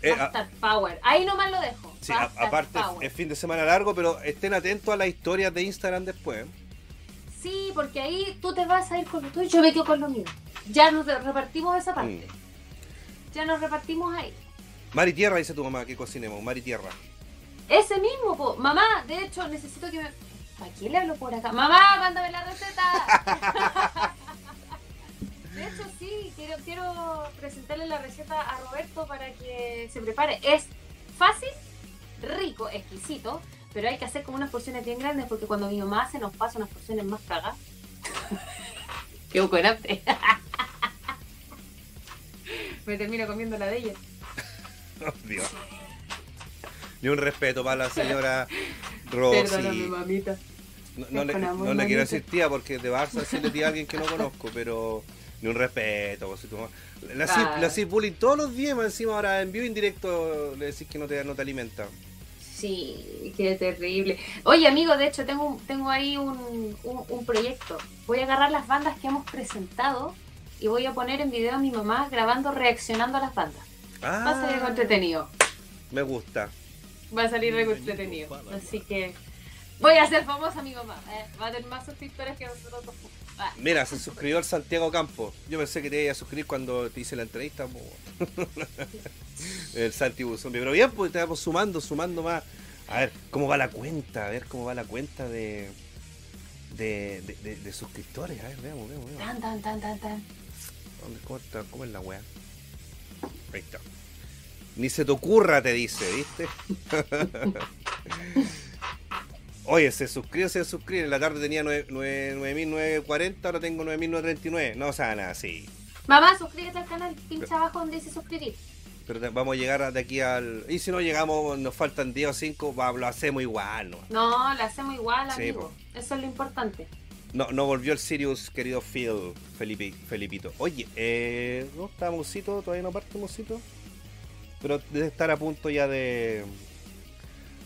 Eh, a power. Ahí nomás lo dejo. Sí, a aparte es fin de semana largo, pero estén atentos a las historias de Instagram después. Sí, porque ahí tú te vas a ir con lo tuyo y yo me quedo con lo mío. Ya nos repartimos esa parte. Mm. Ya nos repartimos ahí. Mar y tierra, dice tu mamá, que cocinemos, mar y tierra. Ese mismo, po. mamá, de hecho necesito que me... ¿A quién le hablo por acá? Mamá, mándame la receta. de hecho, sí, quiero, quiero presentarle la receta a Roberto para que se prepare. Es fácil, rico, exquisito, pero hay que hacer como unas porciones bien grandes porque cuando mi mamá hace nos pasa unas porciones más cagas. Qué buconante. me termino comiendo la de ella. Oh, Dios. Ni un respeto para la señora Perdóname, Rosy. mamita. No, no le, no le quiero decir tía porque de Barça decirle tía a alguien que no conozco, pero ni un respeto. pues, si tu mamá- La hacís- Claro. la hacís bullying todos los días, más encima ahora en vivo indirecto le decís que no te, no te alimenta. Sí, qué terrible. Oye, amigo, de hecho tengo, tengo ahí un, un- un proyecto. Voy a agarrar las bandas que hemos presentado y voy a poner en video a mi mamá grabando, reaccionando a las bandas. Va a salir algo Ah, entretenido. me gusta. Va a salir algo entretenido. Así que voy a ser famosa mi mamá. ¿eh? Va a tener más suscriptores que nosotros dos. Ah, Mira, se suscribió el Santiago Campos. Yo pensé que te iba a suscribir cuando te hice la entrevista. el Santi Buzón. Pero bien, pues te vamos sumando, sumando más. A ver, ¿cómo va la cuenta? A ver, ¿cómo va la cuenta de, de, de, de- de suscriptores? A ver, veamos, veamos, veamos. tan, tan, tan, tan, tan. ¿Dónde, cómo, está? ¿Cómo es la wea? Ahí está. Ni se te ocurra, te dice, ¿viste? Oye, se suscribe, se suscribe. En la tarde tenía nueve- nueve- 9.940, ahora tengo 9.939. No, o sea, nada, sí. Mamá, suscríbete al canal. Pincha abajo donde dice suscribir. Pero te- vamos a llegar de aquí al... Y si no llegamos, nos faltan 10 o 5, va, lo hacemos igual, ¿no? No, lo hacemos igual, Sí, amigo. Eso es lo importante. No, no volvió el Sirius, querido Phil, Felipe, Felipito. Oye, eh, ¿no está Musito? ¿Todavía no parte Musito? Pero debe estar a punto ya de,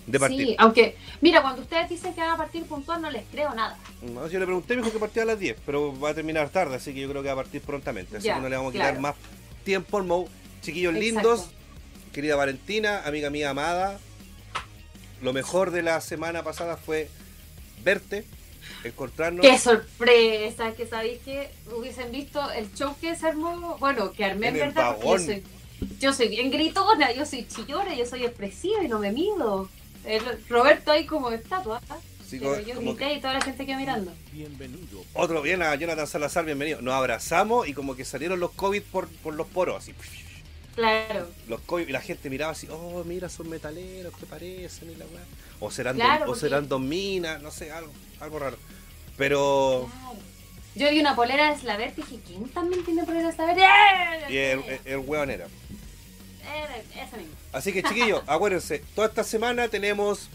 de partir. Sí, aunque, mira, cuando ustedes dicen que van a partir puntual, no les creo nada. No, yo le pregunté, me dijo que partía a las 10, pero va a terminar tarde, así que yo creo que va a partir prontamente. Así Ya, que no le vamos a quitar claro. más tiempo al Mou. Chiquillos Exacto. lindos, querida Valentina, amiga mía amada. Lo mejor de la semana pasada fue verte, encontrarnos. ¡Qué sorpresa! Que sabéis que hubiesen visto el show que se armó. Bueno, que armé en, verdad, yo soy, yo soy bien gritona, yo soy chillona, yo soy expresiva y no me mido. El Roberto ahí como estatua. ¿ah? Sí, como- yo como grité y toda la gente quedó mirando. Otro, bien a Jonathan Salazar, bienvenido. Nos abrazamos y como que salieron los COVID por, por los poros, así. Claro. Los y la gente miraba así, oh, mira, son metaleros, ¿qué parecen? Y la weá. O serán, Claro, o serán dos minas, no sé, algo, algo raro. Pero claro. Yo vi una polera de Slaver y dije, ¿quién también tiene polera de Slaver? ¡Eh! y el, el, el weón era. Esa misma. Así que chiquillos, acuérdense, toda esta semana tenemos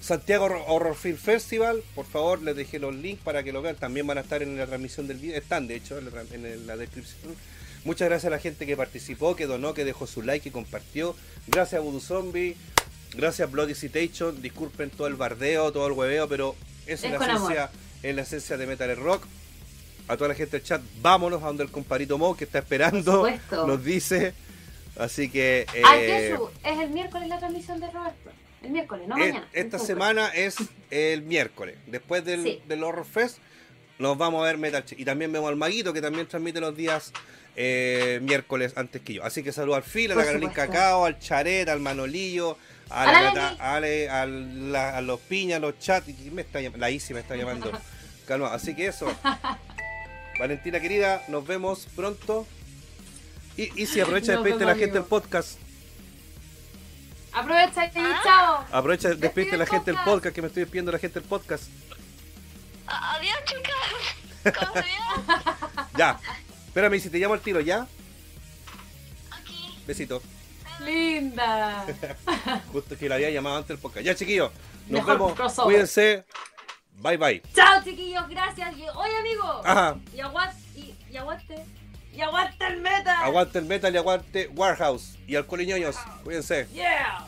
Santiago Horror- Film Festival. Por favor, les dejé los links para que lo vean. También van a estar en la transmisión del video. Están, de hecho, en la, en la descripción. Muchas gracias a la gente que participó, que donó, que dejó su like y compartió. Gracias a Voodoo Zombie. Gracias a Bloody Citation. Disculpen todo el bardeo, todo el hueveo, pero esa es, Es la esencia, es la esencia de Metal Rock. A toda la gente del chat, vámonos a donde el comparito Mo que está esperando. Nos dice. Así que. Ah, eh, Jesús, es el miércoles la transmisión de Roberto. El miércoles, no eh, mañana. esta semana es el miércoles. Después del, Sí. del Horror Fest, nos vamos a ver Metal. Y también vemos al Maguito, que también transmite los días eh, miércoles antes que yo. Así que saludo al Phil, a la Carolina. Cacao, al Charet, al Manolillo, a, A la la Nata- Leli. a Ale, a, la- a los Piñas, a los ¿quién me está La Isi me está llamando. Calma, así que eso. Valentina querida, nos vemos pronto. Y, y si aprovecha de a la gente del amigo. podcast. Aprovecha y chao. Aprovecha de Despide despedirte a la el gente del podcast. que me estoy despidiendo de la gente del podcast. Adiós, chicas. ¿Cómo se llama? Ya. Espérame, si te llamo al tiro, ¿ya? Aquí. Besito. Linda. Justo que la había llamado antes del podcast. Ya, chiquillos. Nos Mejor vemos. crossover. Cuídense. Bye, bye. Chao, chiquillos, gracias. Oye, amigo. Ajá. Y aguante. Y, y aguante. Y aguante el meta. Aguante el metal y aguante Warehouse. Y alcohol y ñoños. Cuídense. Yeah.